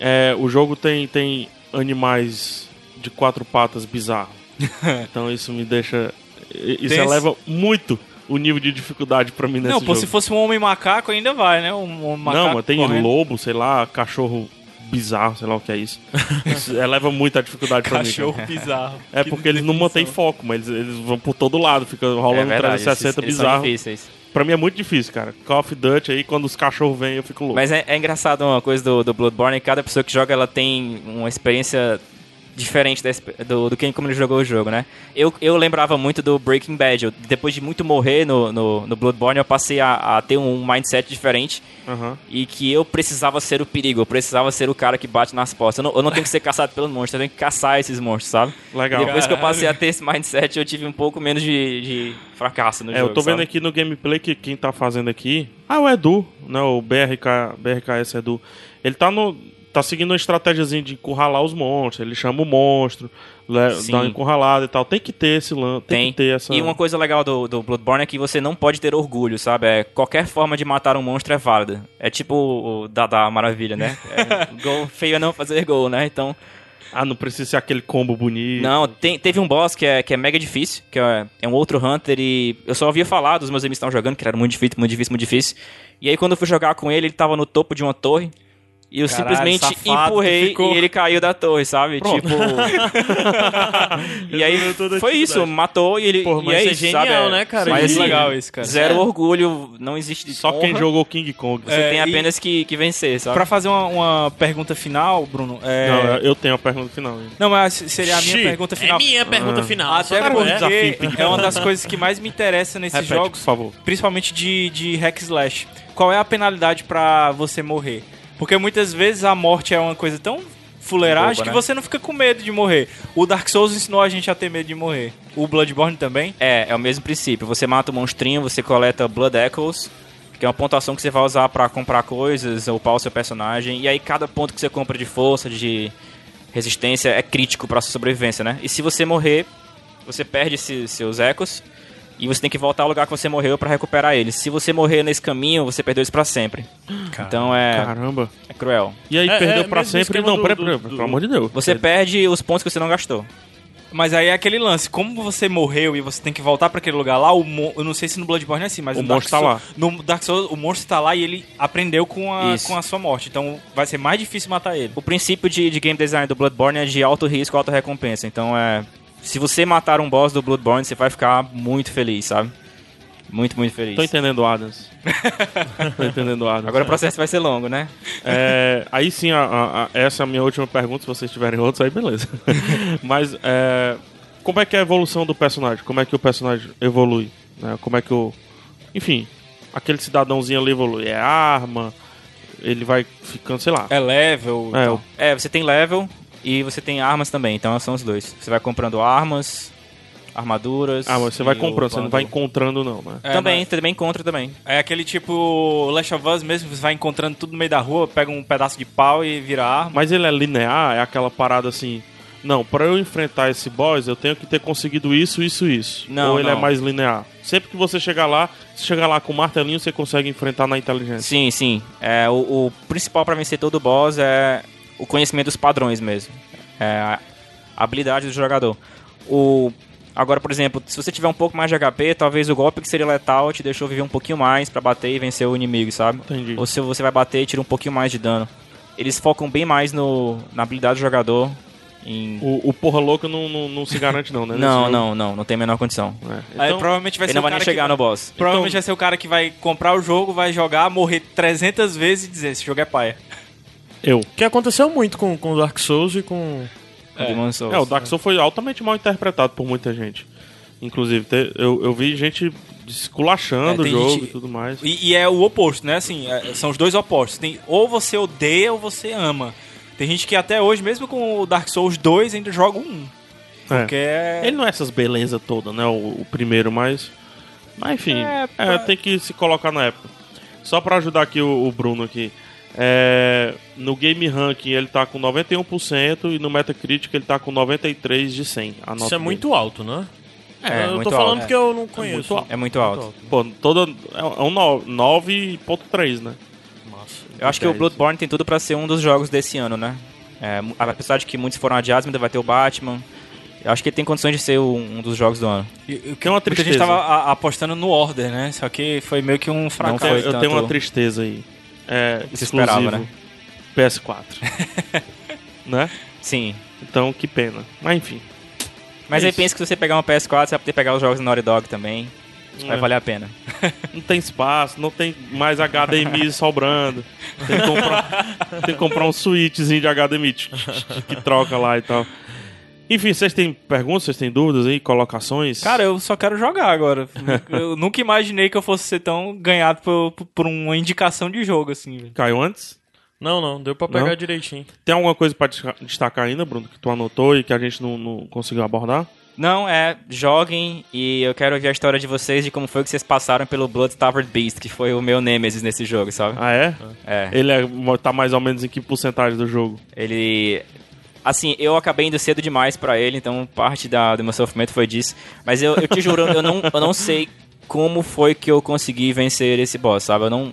[SPEAKER 1] É, o jogo tem, tem animais de quatro patas bizarros. então isso me deixa. Isso
[SPEAKER 2] Tem esse-
[SPEAKER 1] eleva muito o nível de dificuldade pra mim nesse
[SPEAKER 2] Não, pô,
[SPEAKER 1] jogo.
[SPEAKER 2] se fosse um homem macaco ainda vai, né? Um, um macaco
[SPEAKER 1] Não, mas tem
[SPEAKER 2] correndo.
[SPEAKER 1] lobo, sei lá, cachorro bizarro, sei lá o que é isso. isso eleva muito a dificuldade pra mim.
[SPEAKER 2] Cachorro
[SPEAKER 1] cara.
[SPEAKER 2] bizarro.
[SPEAKER 1] É
[SPEAKER 2] Que
[SPEAKER 1] porque eles não mantêm foco, mas eles, eles vão por todo lado, fica rolando
[SPEAKER 4] é verdade,
[SPEAKER 1] 360
[SPEAKER 4] esses- eles são
[SPEAKER 1] bizarro.
[SPEAKER 4] difíceis.
[SPEAKER 1] Pra mim é muito difícil, cara. Call of Duty aí, quando os cachorros vêm, eu fico louco.
[SPEAKER 4] Mas é, é engraçado uma coisa do, do Bloodborne, cada pessoa que joga ela tem uma experiência diferente exp- do, do que como ele jogou o jogo, né? Eu, eu lembrava muito do Breaking Bad. Eu, depois de muito morrer no, no, no Bloodborne, eu passei a, a ter um mindset diferente
[SPEAKER 1] Aham.
[SPEAKER 4] e que eu precisava ser o perigo, eu precisava ser o cara que bate nas portas. Eu não, eu não tenho que ser caçado pelo monstro, eu tenho que caçar esses monstros, sabe?
[SPEAKER 1] Legal.
[SPEAKER 4] Depois que eu
[SPEAKER 2] Caralho.
[SPEAKER 4] passei a ter esse mindset, eu tive um pouco menos de, de fracasso no
[SPEAKER 1] É,
[SPEAKER 4] jogo.
[SPEAKER 1] eu tô vendo
[SPEAKER 4] sabe?
[SPEAKER 1] aqui no gameplay que quem tá fazendo aqui. Ah, o Edu, né? O BRK, BRKS Edu. Ele tá no. Tá seguindo uma estratégiazinha de encurralar os monstros. Ele chama o monstro,
[SPEAKER 4] Sim.
[SPEAKER 1] dá uma encurralada e tal. Tem que ter esse lance. Tem,
[SPEAKER 4] Tem.
[SPEAKER 1] que ter essa.
[SPEAKER 4] E uma coisa legal do, do Bloodborne é que você não pode ter orgulho, sabe? É, qualquer forma de matar um monstro é válida. É tipo o Dada Maravilha, né? É, gol feio é não fazer gol, né? Então,
[SPEAKER 1] Ah, não precisa ser aquele combo bonito.
[SPEAKER 4] não, tem- teve um boss que é, que é mega difícil, que é, é um outro Hunter e eu só ouvia falar dos meus amigos que estavam jogando, que era muito difícil, muito difícil, muito difícil. E aí quando eu fui jogar com ele, ele tava no topo de uma torre. E eu
[SPEAKER 2] Caralho,
[SPEAKER 4] simplesmente
[SPEAKER 2] safado,
[SPEAKER 4] empurrei e ele caiu da torre, sabe?
[SPEAKER 1] Pronto.
[SPEAKER 4] Tipo. e aí foi isso, matou e ele. E
[SPEAKER 3] mas
[SPEAKER 4] é
[SPEAKER 3] isso é genial,
[SPEAKER 4] sabe?
[SPEAKER 3] né, cara?
[SPEAKER 4] Mas
[SPEAKER 2] Muito
[SPEAKER 4] assim,
[SPEAKER 2] legal isso, cara.
[SPEAKER 4] Zero orgulho, não existe.
[SPEAKER 1] Só quem
[SPEAKER 4] honra,
[SPEAKER 1] jogou King Kong.
[SPEAKER 4] Você
[SPEAKER 2] É,
[SPEAKER 4] tem
[SPEAKER 2] e-
[SPEAKER 4] apenas que, que vencer, sabe?
[SPEAKER 2] Pra fazer uma, uma pergunta final, Bruno. É...
[SPEAKER 1] Não, eu tenho a pergunta final. ainda.
[SPEAKER 2] Não, mas seria a minha
[SPEAKER 3] Xi,
[SPEAKER 2] pergunta final.
[SPEAKER 3] É minha pergunta
[SPEAKER 1] Ah.
[SPEAKER 3] final.
[SPEAKER 2] Até
[SPEAKER 1] um desafio,
[SPEAKER 2] porque é uma das coisas que mais me interessa nesses
[SPEAKER 1] Repete,
[SPEAKER 2] jogos,
[SPEAKER 1] por favor.
[SPEAKER 2] principalmente de, de hack slash. Qual é a penalidade pra você morrer? Porque muitas vezes a morte é uma coisa tão fuleiragem que
[SPEAKER 4] né?
[SPEAKER 2] você não fica com medo de morrer. O Dark Souls ensinou a gente a ter medo de morrer. O Bloodborne também.
[SPEAKER 4] É, é o mesmo princípio. Você mata o monstrinho, você coleta Blood Echoes, que é uma pontuação que você vai usar pra comprar coisas, upar o seu personagem. E aí cada ponto que você compra de força, de resistência, é crítico pra sua sobrevivência, né? E se você morrer, você perde esses seus Echoes. E você tem que voltar ao lugar que você morreu pra recuperar eles. Se você morrer nesse caminho, você perdeu eles pra sempre. Então é,
[SPEAKER 1] Caramba.
[SPEAKER 4] é cruel.
[SPEAKER 1] E aí,
[SPEAKER 3] É-
[SPEAKER 1] perdeu
[SPEAKER 3] é
[SPEAKER 1] pra sempre? Não,
[SPEAKER 3] do-
[SPEAKER 1] peraí,
[SPEAKER 3] do-
[SPEAKER 1] peraí,
[SPEAKER 3] do-
[SPEAKER 1] pelo amor de Deus.
[SPEAKER 4] Você perde os pontos que você não gastou.
[SPEAKER 2] Mas aí é aquele lance, como você morreu e você tem que voltar pra aquele lugar lá, o mon- eu não sei se no Bloodborne é assim, mas
[SPEAKER 1] O
[SPEAKER 2] no Dark
[SPEAKER 1] monstro tá lá.
[SPEAKER 2] No Dark Souls, o monstro tá lá e ele aprendeu com a,
[SPEAKER 4] Isso.
[SPEAKER 2] com a sua morte. Então vai ser mais difícil matar ele.
[SPEAKER 4] O princípio de, de game design do Bloodborne é de alto risco, alta recompensa. Então é. Se você matar um boss do Bloodborne, você vai ficar muito feliz, sabe? Muito, muito feliz.
[SPEAKER 1] Tô entendendo, Adams. Tô entendendo, Adams.
[SPEAKER 4] Agora o processo vai ser longo, né?
[SPEAKER 1] É, aí sim, a- a- a- essa é a minha última pergunta. Se vocês tiverem outros, aí beleza. Mas é, como é que é a evolução do personagem? Como é que o personagem evolui? né? Como é que o. Enfim, aquele cidadãozinho ali evolui? É arma? ele vai ficando, sei lá.
[SPEAKER 2] É level.
[SPEAKER 1] É,
[SPEAKER 2] então.
[SPEAKER 1] o-
[SPEAKER 4] É, você tem level e você tem armas também, então são os dois. Você vai comprando armas, armaduras.
[SPEAKER 1] Ah, mas você vai comprando,
[SPEAKER 2] o
[SPEAKER 1] você não vai encontrando, não, né?
[SPEAKER 2] É,
[SPEAKER 4] também,
[SPEAKER 2] mas-
[SPEAKER 4] também encontra também.
[SPEAKER 2] É aquele tipo Last of Us mesmo, você vai encontrando tudo no meio da rua, pega um pedaço de pau e vira arma.
[SPEAKER 1] Mas ele é linear, é aquela parada assim. Não, pra eu enfrentar esse boss, eu tenho que ter conseguido isso, isso, isso.
[SPEAKER 4] Não,
[SPEAKER 1] Ou ele é
[SPEAKER 4] não.
[SPEAKER 1] mais linear. Sempre que você chegar lá, se chegar lá com o martelinho, você consegue enfrentar na inteligência.
[SPEAKER 4] Sim, sim. É, o, o principal pra vencer todo boss é o conhecimento dos padrões mesmo. É a habilidade do jogador. O, agora, por exemplo, se você tiver um pouco mais de HP, talvez o golpe que seria letal te deixou viver um pouquinho mais pra bater e vencer o inimigo, sabe?
[SPEAKER 1] Entendi.
[SPEAKER 4] Ou se você vai bater e tira um pouquinho mais de dano. Eles focam bem mais no, na habilidade do jogador. Em...
[SPEAKER 1] O, o porra louca não, não, não se garante, não, né?
[SPEAKER 4] Não, não, não, não tem a menor condição.
[SPEAKER 1] É.
[SPEAKER 2] Aí
[SPEAKER 1] Então,
[SPEAKER 2] provavelmente vai
[SPEAKER 4] Ele
[SPEAKER 2] ser
[SPEAKER 4] não
[SPEAKER 2] o
[SPEAKER 4] vai
[SPEAKER 2] cara
[SPEAKER 4] nem
[SPEAKER 2] que
[SPEAKER 4] chegar
[SPEAKER 2] vai-
[SPEAKER 4] no boss.
[SPEAKER 2] Provavelmente
[SPEAKER 1] Então-
[SPEAKER 2] vai ser o cara que vai comprar o jogo, vai jogar, morrer 300 vezes e dizer, esse jogo é paia.
[SPEAKER 1] Eu.
[SPEAKER 3] Que aconteceu muito com, com Dark Souls e com.
[SPEAKER 4] Demon Souls.
[SPEAKER 1] É, o Dark Souls foi altamente mal interpretado por muita gente. Inclusive, te- eu, eu vi gente esculachando
[SPEAKER 2] É,
[SPEAKER 1] o jogo
[SPEAKER 2] gente-
[SPEAKER 1] e tudo mais.
[SPEAKER 2] E, e é o oposto, né? Assim, é- são os dois opostos. Tem, ou você odeia ou você ama. Tem gente que até hoje, mesmo com o Dark Souls 2, ainda joga um.
[SPEAKER 1] É.
[SPEAKER 2] Porque é...
[SPEAKER 1] Ele não é essas belezas todas, né? O, o primeiro, mas. Mas enfim,
[SPEAKER 2] É,
[SPEAKER 1] é,
[SPEAKER 2] pra-
[SPEAKER 1] tem que se colocar na época. Só pra ajudar aqui o, o Bruno aqui. É, no Game Ranking ele tá com 91% e no Metacritic ele tá com 93 de 100. A nota
[SPEAKER 3] Isso é
[SPEAKER 1] dele.
[SPEAKER 3] muito alto, né?
[SPEAKER 4] É,
[SPEAKER 3] eu
[SPEAKER 4] muito
[SPEAKER 3] tô falando
[SPEAKER 4] alto.
[SPEAKER 3] porque eu não conheço.
[SPEAKER 1] alto.
[SPEAKER 4] É muito alto.
[SPEAKER 1] Pô, toda, é um no- 9.3, né?
[SPEAKER 3] Massa.
[SPEAKER 4] Eu acho que o Bloodborne tem tudo pra ser um dos jogos desse ano, né? É, apesar de que muitos foram adiados, ainda vai ter o Batman. Eu acho que ele tem condições de ser um um dos jogos do ano.
[SPEAKER 2] E- e-
[SPEAKER 1] Tem uma
[SPEAKER 2] Muita gente
[SPEAKER 1] tristeza.
[SPEAKER 2] tava a- apostando no Order, né? Só que foi meio que um fracasso.
[SPEAKER 1] eu
[SPEAKER 4] tanto-
[SPEAKER 1] tenho uma tristeza aí. É,
[SPEAKER 4] que
[SPEAKER 1] exclusivo
[SPEAKER 4] esperava, né?
[SPEAKER 1] PS4. né?
[SPEAKER 4] Sim.
[SPEAKER 1] Então, que pena. Mas enfim.
[SPEAKER 4] Mas
[SPEAKER 1] É
[SPEAKER 4] aí
[SPEAKER 1] isso.
[SPEAKER 4] pensa que se você pegar um PS4, você vai poder pegar os jogos da Naughty Dog também. Vai
[SPEAKER 1] É.
[SPEAKER 4] valer a pena.
[SPEAKER 1] Não tem espaço, não tem mais HDMI sobrando. Tem que comprar, tem que comprar um switchzinho de HDMI que troca lá e tal. Enfim, vocês têm perguntas, vocês têm dúvidas aí, colocações?
[SPEAKER 2] Cara, eu só quero jogar agora. eu nunca imaginei que eu fosse ser tão ganhado por, por- uma indicação de jogo, assim, velho.
[SPEAKER 1] caiu antes?
[SPEAKER 3] Não, não, deu pra pegar
[SPEAKER 1] Não?
[SPEAKER 3] direitinho.
[SPEAKER 1] Tem alguma coisa pra destacar ainda, Bruno, que tu anotou e que a gente não, não conseguiu abordar?
[SPEAKER 4] Não, é, joguem e eu quero ouvir a história de vocês de como foi que vocês passaram pelo Blood-Stabbed Beast, que foi o meu Nemesis nesse jogo, sabe?
[SPEAKER 1] Ah, é?
[SPEAKER 4] É.
[SPEAKER 1] Ele é, tá mais ou menos em que porcentagem do jogo?
[SPEAKER 4] Ele. Assim, eu acabei indo cedo demais pra ele, então parte da, do meu sofrimento foi disso. Mas eu, eu te juro, eu não, eu não sei como foi que eu consegui vencer esse boss, sabe? Eu não.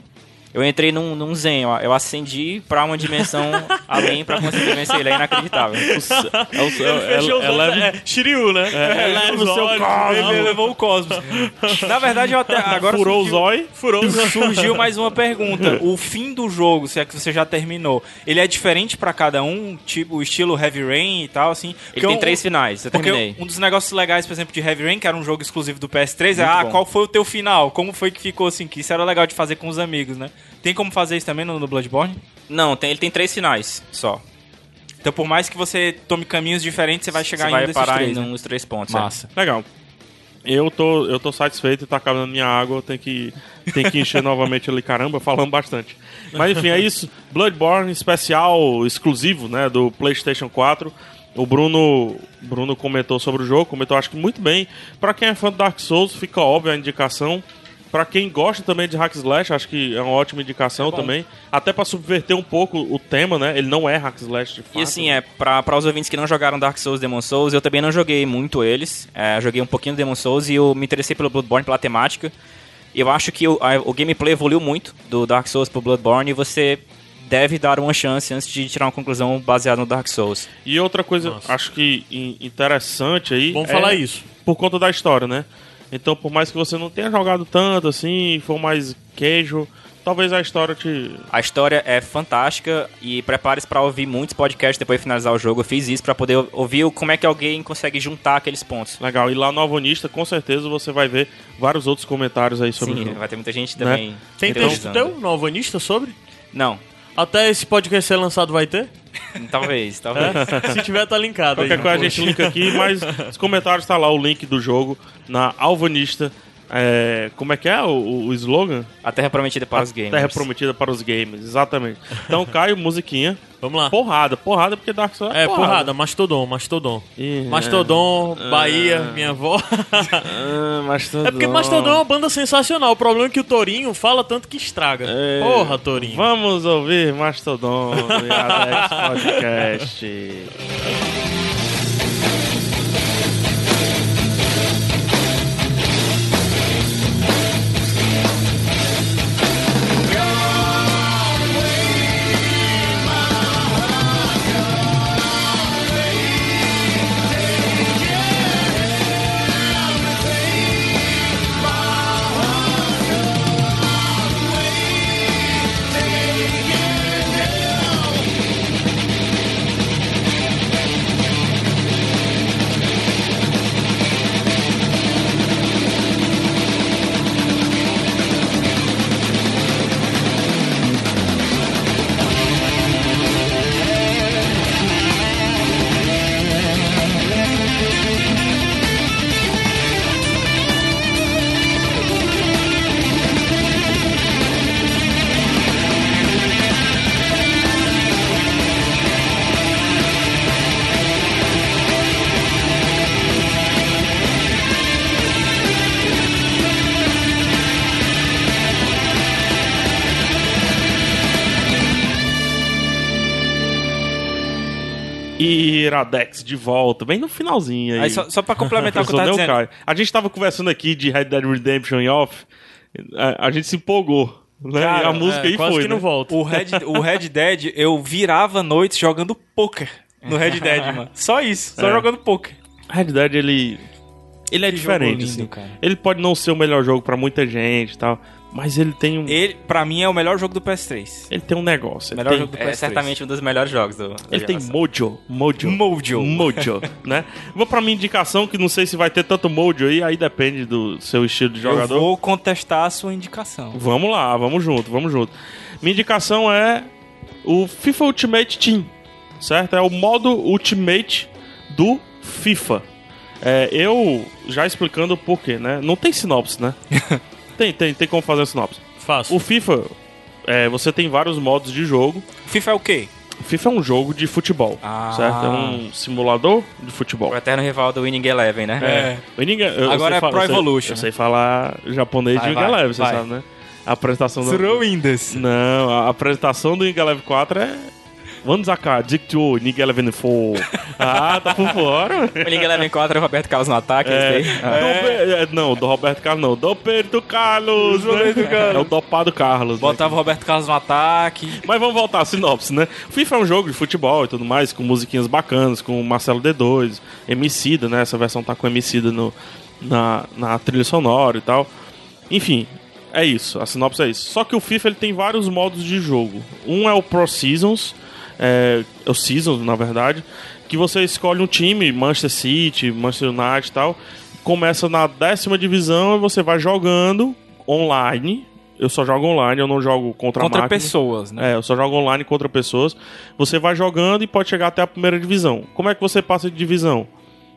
[SPEAKER 4] Eu entrei num, num zen, eu, eu ascendi pra uma dimensão além pra conseguir vencer ele, é inacreditável.
[SPEAKER 1] É o, é,
[SPEAKER 3] Fechou os
[SPEAKER 1] é, é leve-
[SPEAKER 3] é, Shiryu, né?
[SPEAKER 1] É, leva o seu
[SPEAKER 3] olhos,
[SPEAKER 1] cosmo.
[SPEAKER 2] Ele levou o Cosmos. Na verdade, eu até agora
[SPEAKER 1] furou o
[SPEAKER 2] surgiu,
[SPEAKER 1] zóio.
[SPEAKER 3] Furou
[SPEAKER 2] surgiu mais uma pergunta. O fim do jogo, se é que você já terminou, ele é diferente pra cada um? Tipo, o estilo Heavy Rain e tal, assim?
[SPEAKER 4] Ele tem
[SPEAKER 2] um-
[SPEAKER 4] três finais, eu
[SPEAKER 2] Porque
[SPEAKER 4] terminei.
[SPEAKER 2] um dos negócios legais, por exemplo, de Heavy Rain, que era um jogo exclusivo do PS3, é,
[SPEAKER 4] Muito
[SPEAKER 2] ah,
[SPEAKER 4] bom.
[SPEAKER 2] qual foi o teu final? Como foi que ficou assim? Que isso era legal de fazer com os amigos, né? Tem como fazer isso também no, no Bloodborne?
[SPEAKER 4] Não, tem, ele tem três finais só.
[SPEAKER 2] Então, por mais que você tome caminhos diferentes, você vai chegar
[SPEAKER 4] Você
[SPEAKER 2] em
[SPEAKER 4] vai
[SPEAKER 2] um desses
[SPEAKER 4] parar
[SPEAKER 2] três,
[SPEAKER 4] em
[SPEAKER 2] né?
[SPEAKER 4] um dos três pontos. é.
[SPEAKER 2] Massa.
[SPEAKER 1] Legal. Eu tô, eu tô satisfeito, tá acabando minha água, tem que, tem que encher novamente ali, caramba, falando bastante. Mas enfim, é isso. Bloodborne especial, exclusivo, né, do PlayStation 4. O Bruno, Bruno comentou sobre o jogo, comentou acho que muito bem. Pra quem é fã do Dark Souls, fica óbvia a indicação. Pra quem gosta também de hack slash, acho que é uma ótima indicação também. Até pra subverter um pouco o tema, né? Ele não é hack slash de fato.
[SPEAKER 4] E assim, é, pra, pra os ouvintes que não jogaram Dark Souls Demon Souls, eu também não joguei muito eles. É, joguei um pouquinho do Demon Souls e eu me interessei pelo Bloodborne pela temática. E eu acho que o, a- o gameplay evoluiu muito do Dark Souls pro Bloodborne e você deve dar uma chance antes de tirar uma conclusão baseada no Dark Souls.
[SPEAKER 1] E outra coisa,
[SPEAKER 3] Nossa.
[SPEAKER 1] acho que in- interessante aí.
[SPEAKER 3] Vamos
[SPEAKER 1] é
[SPEAKER 3] falar isso.
[SPEAKER 1] Por conta da história, né? Então, por mais que você não tenha jogado tanto assim, for mais queijo, talvez a história te.
[SPEAKER 4] A história é fantástica e prepare-se pra ouvir muitos podcasts depois de finalizar o jogo. Eu fiz isso pra poder ouvir como é que alguém consegue juntar aqueles pontos.
[SPEAKER 1] Legal. E lá no Avonista, com certeza você vai ver vários outros comentários aí sobre o
[SPEAKER 4] Sim,
[SPEAKER 1] jogo.
[SPEAKER 4] vai ter muita gente também.
[SPEAKER 3] Tem texto teu no Alvanista sobre?
[SPEAKER 4] Não,
[SPEAKER 3] Até esse podcast ser lançado vai ter?
[SPEAKER 4] talvez, talvez.
[SPEAKER 3] Se tiver, tá linkado
[SPEAKER 1] Qualquer
[SPEAKER 3] aí.
[SPEAKER 1] coisa a gente linka aqui, mas os comentários tá lá o link do jogo na Alvanista É, como é que é o, o slogan?
[SPEAKER 4] A Terra Prometida para os
[SPEAKER 1] A
[SPEAKER 4] games.
[SPEAKER 1] Terra prometida para os games, exatamente. Então, Caio, musiquinha.
[SPEAKER 3] Vamos lá.
[SPEAKER 1] Porrada, porrada, porque Dark Souls é,
[SPEAKER 3] É, porrada, Mastodon, Mastodon.
[SPEAKER 1] Ih,
[SPEAKER 3] Mastodon, Bahia, minha avó.
[SPEAKER 1] Ah, Mastodon.
[SPEAKER 3] É porque Mastodon é uma banda sensacional. O problema é que o Torinho fala tanto que estraga.
[SPEAKER 1] É,
[SPEAKER 3] Porra, Torinho.
[SPEAKER 1] Vamos ouvir Mastodon e Alex Podcast. Iradex de volta, bem no finalzinho aí.
[SPEAKER 4] Aí só, só pra complementar o que eu tava
[SPEAKER 1] Não,
[SPEAKER 4] dizendo.
[SPEAKER 1] Caio. A gente tava conversando aqui de Red Dead Redemption e off, a, a gente se empolgou, né?
[SPEAKER 2] Cara,
[SPEAKER 1] e a música
[SPEAKER 3] É,
[SPEAKER 1] aí
[SPEAKER 3] quase
[SPEAKER 1] foi,
[SPEAKER 3] que não
[SPEAKER 1] né?
[SPEAKER 3] volta.
[SPEAKER 2] O Red, o Red Dead, eu virava noites jogando poker no Red Dead, mano. Só isso, só
[SPEAKER 1] É.
[SPEAKER 2] jogando poker.
[SPEAKER 1] Red Dead, ele... Ele é
[SPEAKER 2] Que jogo
[SPEAKER 1] diferente,
[SPEAKER 2] lindo,
[SPEAKER 1] assim.
[SPEAKER 2] cara.
[SPEAKER 1] Ele pode não ser o melhor jogo pra muita gente e tal, mas ele tem um...
[SPEAKER 2] Ele, pra mim, é o melhor jogo do PS3.
[SPEAKER 1] Ele tem um negócio. Ele
[SPEAKER 2] Melhor
[SPEAKER 1] tem,
[SPEAKER 2] jogo do
[SPEAKER 4] É
[SPEAKER 2] PS3.
[SPEAKER 4] certamente um dos melhores jogos do.
[SPEAKER 1] ele tem mojo. Mojo.
[SPEAKER 2] Mojo.
[SPEAKER 1] Mojo, né? Vou pra minha indicação, que não sei se vai ter tanto mojo aí, aí depende do seu estilo de jogador.
[SPEAKER 2] Eu vou contestar a sua indicação.
[SPEAKER 1] Vamos lá, vamos junto, vamos junto. Minha indicação é o FIFA Ultimate Team, certo? É o modo Ultimate do FIFA. É, eu já explicando o porquê, né? Não tem sinopse, né? tem, tem, tem como fazer a sinopse.
[SPEAKER 3] Fácil.
[SPEAKER 1] O FIFA, é, você tem vários modos de jogo.
[SPEAKER 2] FIFA é o quê?
[SPEAKER 1] O FIFA é um jogo de futebol,
[SPEAKER 2] Ah.
[SPEAKER 1] certo? É um simulador de futebol.
[SPEAKER 4] O eterno rival do Winning Eleven, né?
[SPEAKER 2] É.
[SPEAKER 1] Eu ninguém- eu- eu
[SPEAKER 2] Agora
[SPEAKER 1] sei
[SPEAKER 2] é
[SPEAKER 1] falar-
[SPEAKER 2] Pro
[SPEAKER 1] eu sei-
[SPEAKER 2] Evolution,
[SPEAKER 1] Eu
[SPEAKER 2] né?
[SPEAKER 1] sei falar japonês
[SPEAKER 2] Vai,
[SPEAKER 1] de
[SPEAKER 2] vai,
[SPEAKER 1] Galeve, você
[SPEAKER 2] vai.
[SPEAKER 1] sabe, né? A apresentação do...
[SPEAKER 2] Throw Windows.
[SPEAKER 1] Não, a apresentação do Ingeleve 4 é. Vamos cá, Dictio, Nigeleven 4. Ah, tá por fora.
[SPEAKER 4] O Winning Eleven 4 é o Roberto Carlos no ataque.
[SPEAKER 1] É.
[SPEAKER 4] Ah.
[SPEAKER 1] do Pe- é, não, do Roberto Carlos não, do Pedro Carlos.
[SPEAKER 2] Do Roberto
[SPEAKER 1] né?
[SPEAKER 2] Carlos.
[SPEAKER 1] É o dopado Carlos. né?
[SPEAKER 2] Botava o Roberto Carlos no ataque.
[SPEAKER 1] Mas vamos voltar à sinopse, né? O FIFA é um jogo de futebol e tudo mais, com musiquinhas bacanas, com o Marcelo D2, Emicida, né? Essa versão tá com Emicida no, na, na trilha sonora e tal. Enfim, é isso. A sinopse é isso. Só que o FIFA ele tem vários modos de jogo. Um é o Pro Seasons, é, é o Seasons, na verdade, que você escolhe um time, Manchester City, Manchester United e tal. Começa na décima divisão e você vai jogando online. Eu só jogo online, eu não jogo contra,
[SPEAKER 2] Contra
[SPEAKER 1] máquina.
[SPEAKER 2] pessoas, né?
[SPEAKER 1] É, eu só jogo online contra pessoas. Você vai jogando e pode chegar até a primeira divisão. Como é que você passa de divisão?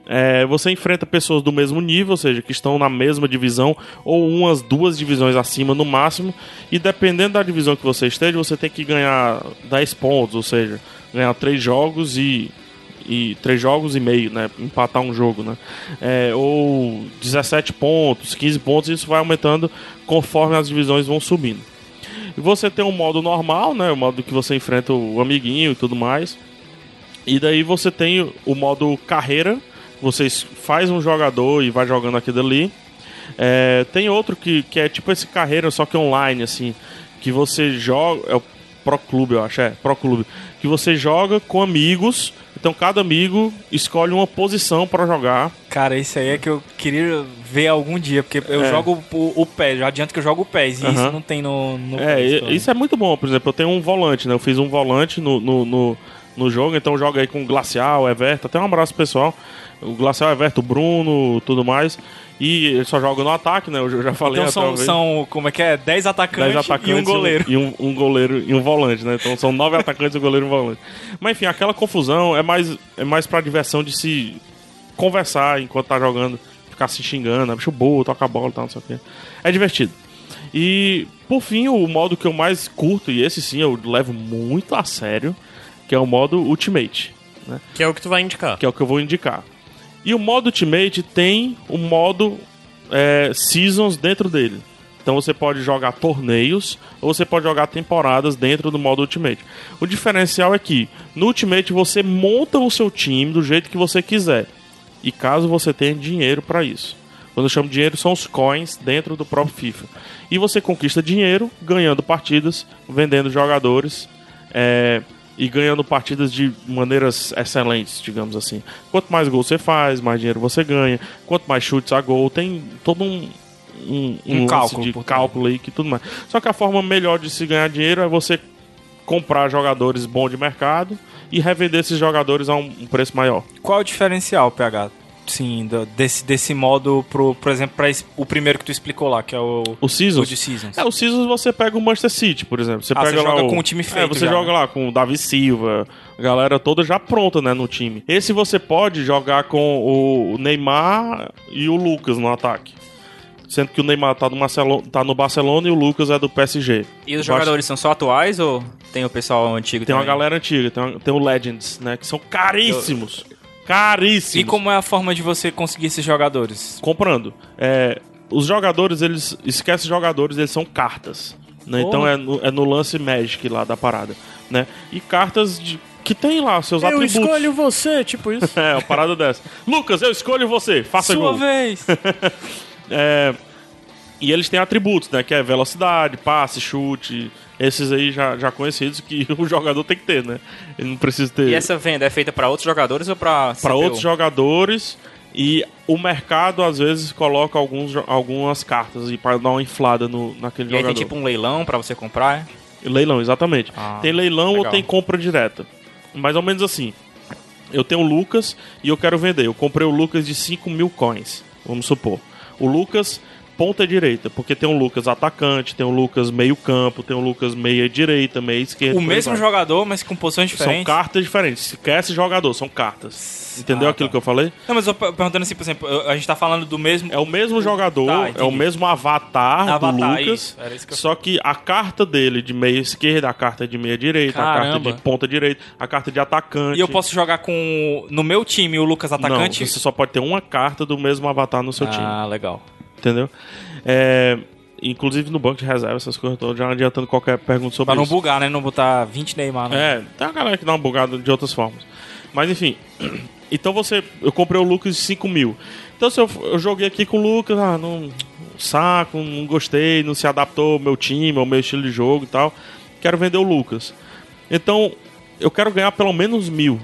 [SPEAKER 1] É, você enfrenta pessoas do mesmo nível, ou seja, que estão na mesma divisão, ou umas duas divisões acima no máximo. E dependendo da divisão que você esteja, você tem que ganhar 10 pontos, ou seja, ganhar 3 jogos e. E três jogos e meio, né? Empatar um jogo, né? É, ou 17 pontos, 15 pontos, isso vai aumentando conforme as divisões vão subindo. E você tem um modo normal, né? O modo que você enfrenta o amiguinho e tudo mais. E daí você tem o modo carreira. Você faz um jogador e vai jogando aquilo ali. É, tem outro que, que é tipo esse carreira, só que online, assim. Que você joga. É o Pro Clube, eu acho. É, Pro Clube. Que você joga com amigos. Então cada amigo escolhe uma posição pra jogar.
[SPEAKER 2] Cara, isso aí é que eu queria ver algum dia, porque eu
[SPEAKER 1] É.
[SPEAKER 2] jogo o, o PES, já adianto que eu jogo o PES, e
[SPEAKER 1] Aham.
[SPEAKER 2] isso não tem no, no
[SPEAKER 1] É, isso é muito bom. Por exemplo, eu tenho um volante, né? Eu fiz um volante no, no, no, no jogo, então joga aí com o Glacial, Everton. Até um abraço pessoal. O Glacial, Everton, o Bruno, tudo mais. E ele só joga no ataque, né? Eu já- falei
[SPEAKER 2] Então são, são, como é que é? 10 atacantes,
[SPEAKER 1] 10 atacantes
[SPEAKER 2] e um goleiro.
[SPEAKER 1] E um, um goleiro e um volante, né? Então são nove atacantes, um goleiro e um volante. Mas enfim, aquela confusão é mais, é mais pra diversão de se conversar enquanto tá jogando. ficar se xingando, bicho burro, toca a bola e tal, não sei o quê. É divertido. E, por fim, o modo que eu mais curto, e esse sim eu levo muito a sério, que é o modo Ultimate, né?
[SPEAKER 3] Que é o que tu vai indicar.
[SPEAKER 1] que é o que eu vou indicar. E o modo Ultimate tem o modo é, Seasons dentro dele. Então você pode jogar torneios ou você pode jogar temporadas dentro do modo Ultimate. O diferencial é que no Ultimate você monta o seu time do jeito que você quiser. E caso você tenha dinheiro para isso. Quando eu chamo de dinheiro são os coins dentro do próprio FIFA. E você conquista dinheiro ganhando partidas, vendendo jogadores. é, e ganhando partidas de maneiras excelentes, digamos assim. Quanto mais gols você faz, mais dinheiro você ganha. Quanto mais chutes a gol, tem todo um, um,
[SPEAKER 2] Um
[SPEAKER 1] lance
[SPEAKER 2] cálculo
[SPEAKER 1] de cálculo aí que tudo mais. Só que a forma melhor de se ganhar dinheiro é você comprar jogadores bons de mercado e revender esses jogadores a um, um preço maior.
[SPEAKER 2] Qual é o diferencial, PH? Sim, do- desse, desse modo, pro, por exemplo, para o primeiro que tu explicou lá, que é o,
[SPEAKER 1] O Seasons?
[SPEAKER 2] o de Seasons.
[SPEAKER 1] É, o Seasons você pega o Manchester City, por exemplo. Você
[SPEAKER 2] Ah,
[SPEAKER 1] pega
[SPEAKER 2] você
[SPEAKER 1] lá
[SPEAKER 2] joga
[SPEAKER 1] o...
[SPEAKER 2] com o time
[SPEAKER 1] É,
[SPEAKER 2] feito
[SPEAKER 1] você
[SPEAKER 2] já,
[SPEAKER 1] joga
[SPEAKER 2] né?
[SPEAKER 1] lá com o Davi Silva, a galera toda já pronta, né, no time. Esse você pode jogar com o Neymar e o Lucas no ataque. Sendo que o Neymar tá no, Marcelo, tá no Barcelona e o Lucas é do PSG.
[SPEAKER 4] E os
[SPEAKER 1] Eu
[SPEAKER 4] jogadores são só atuais ou tem o pessoal antigo
[SPEAKER 1] Tem uma
[SPEAKER 4] também?
[SPEAKER 1] galera antiga, tem, uma- tem o Legends, né, que são caríssimos. Caríssimos.
[SPEAKER 2] E como é a forma de você conseguir esses jogadores?
[SPEAKER 1] comprando. É, os jogadores, eles. Esquece jogadores, eles são cartas. Né? Então é no, é no lance Magic lá da parada. Né? E cartas de, que tem lá seus
[SPEAKER 3] Eu
[SPEAKER 1] atributos.
[SPEAKER 3] escolho você, tipo isso.
[SPEAKER 1] É, uma parada dessa. Lucas, eu escolho você, faça
[SPEAKER 2] Sua
[SPEAKER 1] gol.
[SPEAKER 2] vez!
[SPEAKER 1] É, e eles têm atributos, né? Que é velocidade, passe, chute. Esses aí já, já conhecidos que o jogador tem que ter, né? Ele não precisa ter.
[SPEAKER 4] E essa venda é feita pra outros jogadores ou pra
[SPEAKER 1] para
[SPEAKER 4] CPU?
[SPEAKER 1] outros jogadores e o mercado às vezes coloca alguns, algumas cartas e para dar uma inflada no, naquele
[SPEAKER 4] E aí
[SPEAKER 1] jogador.
[SPEAKER 4] tem tipo um leilão pra você comprar?
[SPEAKER 1] Leilão, exatamente.
[SPEAKER 4] Ah,
[SPEAKER 1] tem leilão ou
[SPEAKER 4] legal.
[SPEAKER 1] tem compra direta. Mais ou menos assim. Eu tenho o Lucas e eu quero vender. Eu comprei o Lucas de 5 mil coins, vamos supor. O Lucas ponta direita, porque tem o Lucas atacante, tem o Lucas meio campo, tem o Lucas meia direita, meia esquerda.
[SPEAKER 2] o mesmo
[SPEAKER 1] vai.
[SPEAKER 2] jogador, mas com posições
[SPEAKER 1] São
[SPEAKER 2] diferentes.
[SPEAKER 1] cartas diferentes. Se quer esse jogador, são cartas. Entendeu
[SPEAKER 2] Ah,
[SPEAKER 1] aquilo
[SPEAKER 2] tá.
[SPEAKER 1] que eu falei?
[SPEAKER 2] Não, mas eu per- perguntando assim, por exemplo, a gente tá falando do mesmo.
[SPEAKER 1] É o mesmo jogador,
[SPEAKER 2] Tá,
[SPEAKER 1] é o mesmo avatar,
[SPEAKER 2] Avatar,
[SPEAKER 1] do Lucas.
[SPEAKER 2] isso, que
[SPEAKER 1] Só que a carta dele de meia esquerda, a carta de meia direita, a carta
[SPEAKER 2] Caramba.
[SPEAKER 1] de ponta direita, a carta de atacante.
[SPEAKER 2] E eu posso jogar com. No meu time, o Lucas atacante.
[SPEAKER 1] Não, você só pode ter uma carta do mesmo avatar no seu time.
[SPEAKER 2] ah, legal.
[SPEAKER 1] Entendeu? É, inclusive no banco de reserva, essas coisas todas, já adiantando qualquer pergunta sobre
[SPEAKER 2] Pra não
[SPEAKER 1] isso.
[SPEAKER 2] bugar, né? Não botar 20 Neymar. Né?
[SPEAKER 1] É, tem uma galera que dá uma bugada de outras formas. Mas enfim. Então você. Eu comprei o Lucas de 5 mil. Então se eu, eu joguei aqui com o Lucas, ah, não. Saco, não gostei, não se adaptou ao meu time, ao meu estilo de jogo e tal. Quero vender o Lucas. Então, eu quero ganhar pelo menos mil.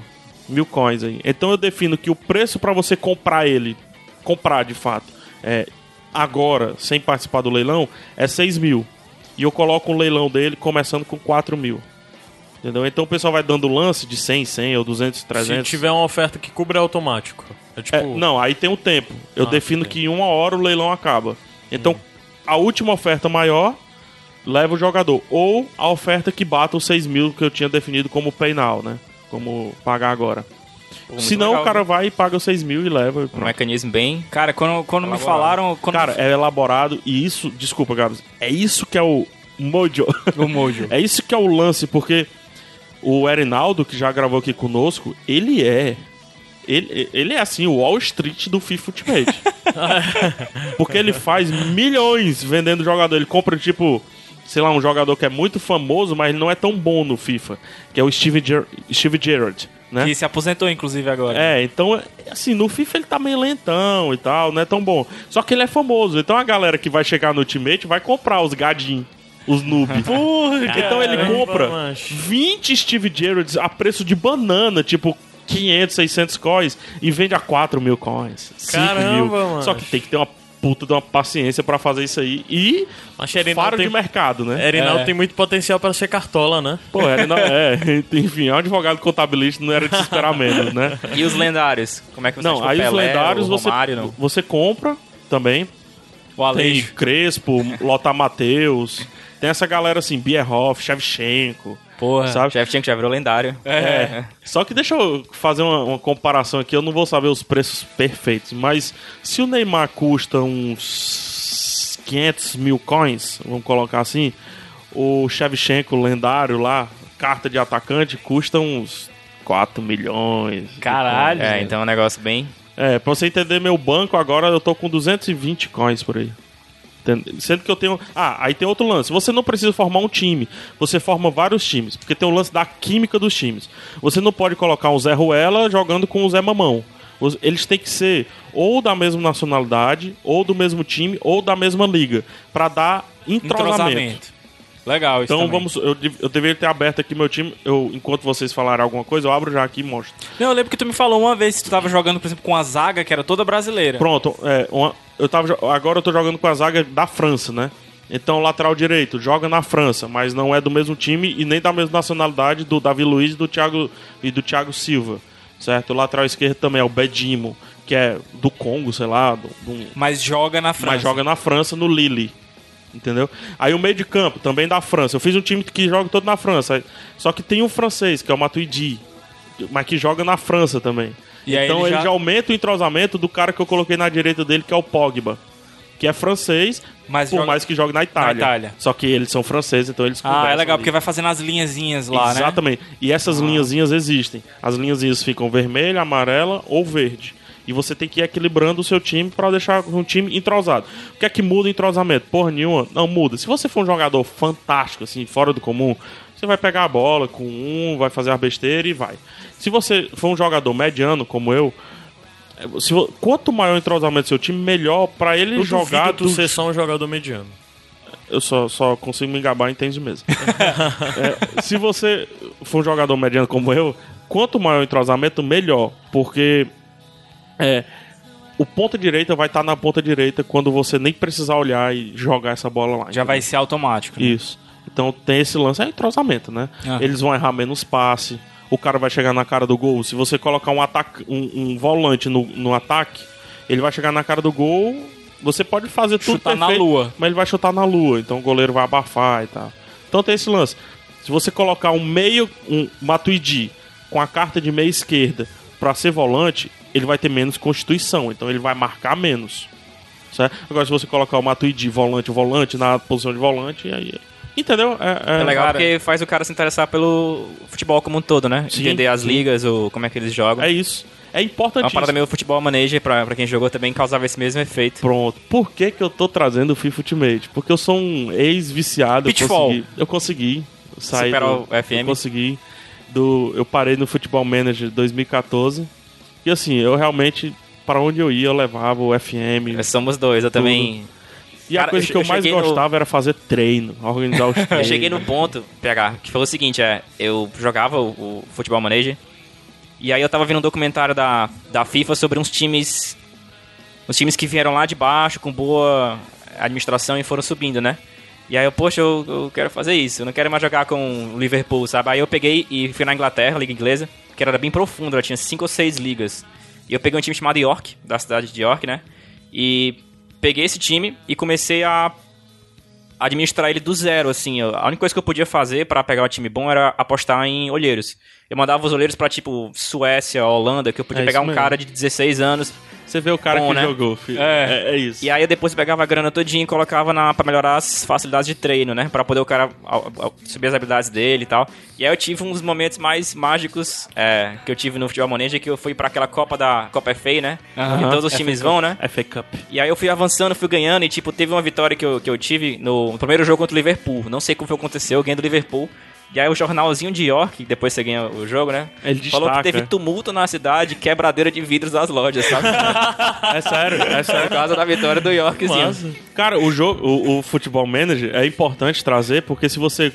[SPEAKER 1] Mil coins aí. Então eu defino que o preço para você comprar ele, comprar de fato, é, agora, sem participar do leilão, é 6 mil. E eu coloco um leilão dele começando com 4 mil. Entendeu? Então o pessoal vai dando lance de 100, 100 ou 200, 300.
[SPEAKER 3] Se tiver uma oferta que cubra é automático. É tipo.
[SPEAKER 1] É, não, aí tem o tempo. Eu
[SPEAKER 3] Ah,
[SPEAKER 1] defino que em uma hora o leilão acaba. Então, a última oferta maior leva o jogador. Ou a oferta que bata os 6 mil que eu tinha definido como pay now, né? Como pagar agora. Se não, o cara vai e paga os 6 mil e leva. e
[SPEAKER 4] Um mecanismo bem...
[SPEAKER 2] Cara, quando, quando me falaram. Quando
[SPEAKER 1] Cara, é elaborado e isso, desculpa, Gabs, é isso que é o mojo.
[SPEAKER 2] o Mojo.
[SPEAKER 1] É isso que é o lance, porque o Erinaldo, que já gravou aqui conosco, ele é. Ele, ele é assim, o Wall Street do FIFA Ultimate. porque ele faz milhões vendendo jogador. Ele compra, tipo, sei lá, um jogador que é muito famoso, mas ele não é tão bom no FIFA. Que é o Steve, Ger Steve Gerrard, né?
[SPEAKER 2] Que se aposentou, inclusive, agora.
[SPEAKER 1] É, então, assim, no FIFA ele tá meio lentão e tal, não é tão bom. Só que ele é famoso, então a galera que vai chegar no Ultimate vai comprar os gadinhos, os noob. então ele compra
[SPEAKER 3] macho.
[SPEAKER 1] 20 Steve Gerrards a preço de banana, tipo 500, 600 coins, e vende a 4 mil coins. 5 mil.
[SPEAKER 3] Caramba, mano.
[SPEAKER 1] Só que tem que ter uma puta de uma paciência pra fazer isso aí. E
[SPEAKER 3] Mas
[SPEAKER 1] faro
[SPEAKER 3] tem-
[SPEAKER 1] de mercado, né?
[SPEAKER 3] Erinaldo
[SPEAKER 2] É.
[SPEAKER 3] tem muito potencial para ser cartola, né?
[SPEAKER 1] Pô, era, não, é, enfim, é um advogado contabilista, não era de se esperar menos, né?
[SPEAKER 4] E os lendários? Como é que você
[SPEAKER 1] Não, aí os
[SPEAKER 4] Pelé,
[SPEAKER 1] lendários
[SPEAKER 4] o
[SPEAKER 1] você,
[SPEAKER 4] Romário, não?
[SPEAKER 1] você compra também.
[SPEAKER 2] O
[SPEAKER 1] Tem
[SPEAKER 2] Alejo.
[SPEAKER 1] Crespo, Lothar Matheus. Tem essa galera assim, Bierhoff, Shevchenko,
[SPEAKER 2] Porra.
[SPEAKER 1] sabe?
[SPEAKER 4] Shevchenko já virou lendário.
[SPEAKER 1] É. Só que deixa eu fazer uma, uma comparação aqui, eu não vou saber os preços perfeitos, mas se o Neymar custa uns 500 mil coins, vamos colocar assim, o Shevchenko lendário lá, carta de atacante, custa uns 4 milhões.
[SPEAKER 2] Caralho.
[SPEAKER 4] É, então é um negócio bem.
[SPEAKER 1] É, pra você entender meu banco, agora eu tô com 220 coins por aí. Sendo que eu tenho. Ah, aí tem outro lance. Você não precisa formar um time. Você forma vários times. Porque tem o lance da química dos times. Você não pode colocar um Zé Ruela jogando com o Zé Mamão. Eles têm que ser ou da mesma nacionalidade, ou do mesmo time, ou da mesma liga. Pra dar entrosamento.
[SPEAKER 2] Entrosamento. Legal, isso
[SPEAKER 1] Então
[SPEAKER 2] também.
[SPEAKER 1] vamos. Eu, eu deveria ter aberto aqui meu time. Eu, enquanto vocês falarem alguma coisa, eu abro já aqui e mostro.
[SPEAKER 2] Não, eu lembro que tu me falou uma vez que tu tava jogando, por exemplo, com a zaga, que era toda brasileira.
[SPEAKER 1] Pronto, é, uma- eu tava, agora eu tô jogando com a zaga da França, né? Então, lateral direito, joga na França, mas não é do mesmo time e nem da mesma nacionalidade do Davi Luiz e do Thiago, e do Thiago Silva, certo? O lateral esquerdo também é o Bedimo, que é do Congo, sei lá, do, do-
[SPEAKER 2] Mas joga na França.
[SPEAKER 1] mas joga na França, no Lille. Entendeu? Aí o meio de campo, também da França. Eu fiz um time que joga todo na França. Só que tem um francês, que é o Matuidi, mas que joga na França também.
[SPEAKER 2] E aí
[SPEAKER 1] então
[SPEAKER 2] ele
[SPEAKER 1] ele
[SPEAKER 2] já-
[SPEAKER 1] já... aumenta o entrosamento do cara que eu coloquei na direita dele, que é o Pogba. Que é francês,
[SPEAKER 2] Mas
[SPEAKER 1] por
[SPEAKER 2] joga-
[SPEAKER 1] mais que jogue na Itália.
[SPEAKER 2] Itália.
[SPEAKER 1] Só que eles são franceses, então eles
[SPEAKER 2] Ah, é legal,
[SPEAKER 1] ali.
[SPEAKER 2] porque vai fazendo as linhazinhas lá, né?
[SPEAKER 1] Exatamente. E essas linhazinhas existem. As linhazinhas ficam vermelha, amarela ou verde. E você tem que ir equilibrando o seu time para deixar um time entrosado. O que é que muda o entrosamento? Porra nenhuma. Não muda. Se você for um jogador fantástico, assim, fora do comum, você vai pegar a bola com um, vai fazer a besteira e vai. Se você for um jogador mediano, como eu, se quanto maior o entrosamento do seu time, melhor para ele
[SPEAKER 3] Eu
[SPEAKER 1] jogar.
[SPEAKER 3] tu
[SPEAKER 1] do-
[SPEAKER 3] ser só um jogador mediano.
[SPEAKER 1] eu só, só consigo me engabar em tênis mesa. É, se você for um jogador mediano como eu, quanto maior o entrosamento, melhor. Porque é, o ponta direita vai estar na ponta direita quando você nem precisar olhar e jogar essa bola lá.
[SPEAKER 2] Já vai ser automático. né?
[SPEAKER 1] Isso. Então tem esse lance, é entrosamento, né?
[SPEAKER 2] Ah.
[SPEAKER 1] Eles vão errar menos passe, o cara vai chegar na cara do gol. Se você colocar um, ataque, um, um volante no, no ataque, ele vai chegar na cara do gol. Você pode fazer tudo
[SPEAKER 2] Chutar na
[SPEAKER 1] perfeito,
[SPEAKER 2] lua.
[SPEAKER 1] mas ele vai chutar na lua, então o goleiro vai abafar e tal. Então tem esse lance. Se você colocar um meio, um Matuidi com a carta de meia esquerda para ser volante, ele vai ter menos constituição, então ele vai marcar menos. Certo? Agora, se você colocar o Matuidi volante, volante, na posição de volante, aí. Entendeu? É, é-
[SPEAKER 4] É legal
[SPEAKER 2] Cara-
[SPEAKER 4] porque faz o cara se interessar pelo futebol como um todo, né?
[SPEAKER 1] Sim,
[SPEAKER 4] Entender as
[SPEAKER 1] sim.
[SPEAKER 4] ligas, ou como é que eles jogam.
[SPEAKER 1] é isso. É
[SPEAKER 4] É
[SPEAKER 1] importante.
[SPEAKER 4] uma parada meio futebol manager, pra, pra quem jogou também causava esse mesmo efeito.
[SPEAKER 1] Pronto. Por que, que eu tô trazendo o FIFA Ultimate? Porque eu sou um ex-viciado. Eu
[SPEAKER 2] Pitfall.
[SPEAKER 1] consegui, eu consegui sair
[SPEAKER 4] Superar
[SPEAKER 1] do,
[SPEAKER 4] o FM.
[SPEAKER 1] Eu consegui. Do, eu parei no Futebol Manager 2014. E assim, eu realmente, para onde eu ia, eu levava o FM.
[SPEAKER 4] Somos dois, eu também.
[SPEAKER 1] E a
[SPEAKER 4] Cara,
[SPEAKER 1] coisa
[SPEAKER 4] eu
[SPEAKER 1] que eu
[SPEAKER 4] eu
[SPEAKER 1] mais
[SPEAKER 4] cheguei no-
[SPEAKER 1] gostava era fazer treino, organizar os
[SPEAKER 4] Eu
[SPEAKER 1] treinos.
[SPEAKER 4] cheguei no ponto, PH, que foi o seguinte, é, eu jogava o, o futebol manager, e aí eu tava vendo um documentário da, da FIFA sobre uns times. Uns times que vieram lá de baixo, com boa administração e foram subindo, né? E aí eu, poxa, eu, eu quero fazer isso, eu não quero mais jogar com Liverpool, sabe? Aí eu peguei e fui na Inglaterra, liga inglesa, que era bem profunda, ela tinha cinco ou seis ligas. E eu peguei um time chamado York, da cidade de York, né? E peguei esse time e comecei a administrar ele do zero, assim. A única coisa que eu podia fazer pra pegar um time bom era apostar em olheiros. Eu mandava os olheiros pra, tipo, Suécia, Holanda, que eu podia
[SPEAKER 1] É
[SPEAKER 4] pegar um
[SPEAKER 1] mesmo.
[SPEAKER 4] cara de 16 anos.
[SPEAKER 1] Você vê o cara
[SPEAKER 4] Bom,
[SPEAKER 1] que
[SPEAKER 4] né?
[SPEAKER 1] jogou, filho.
[SPEAKER 2] É.
[SPEAKER 1] É, é isso.
[SPEAKER 4] E aí eu depois pegava a grana todinha e colocava na, pra melhorar as facilidades de treino, né? Pra poder o cara au- au- subir as habilidades dele e tal. E aí eu tive uns momentos mais mágicos é, que eu tive no futebol manager, que eu fui pra aquela Copa da Copa FA, né? Que todos os times vão, né?
[SPEAKER 1] FA Cup.
[SPEAKER 4] E aí eu fui avançando, fui ganhando, e tipo, teve uma vitória que eu, que eu tive no, no primeiro jogo contra o Liverpool. Não sei como foi que aconteceu, eu ganhei do Liverpool. E aí o jornalzinho de York, depois você ganha o jogo, né?
[SPEAKER 1] Ele
[SPEAKER 4] falou que
[SPEAKER 1] destaca.
[SPEAKER 4] teve tumulto na cidade, quebradeira de vidros das lojas, sabe?
[SPEAKER 1] É sério, é
[SPEAKER 4] Por
[SPEAKER 1] sério.
[SPEAKER 4] causa da vitória do Yorkzinho.
[SPEAKER 1] Massa. Cara, o jogo, o, o futebol manager é importante trazer, porque se você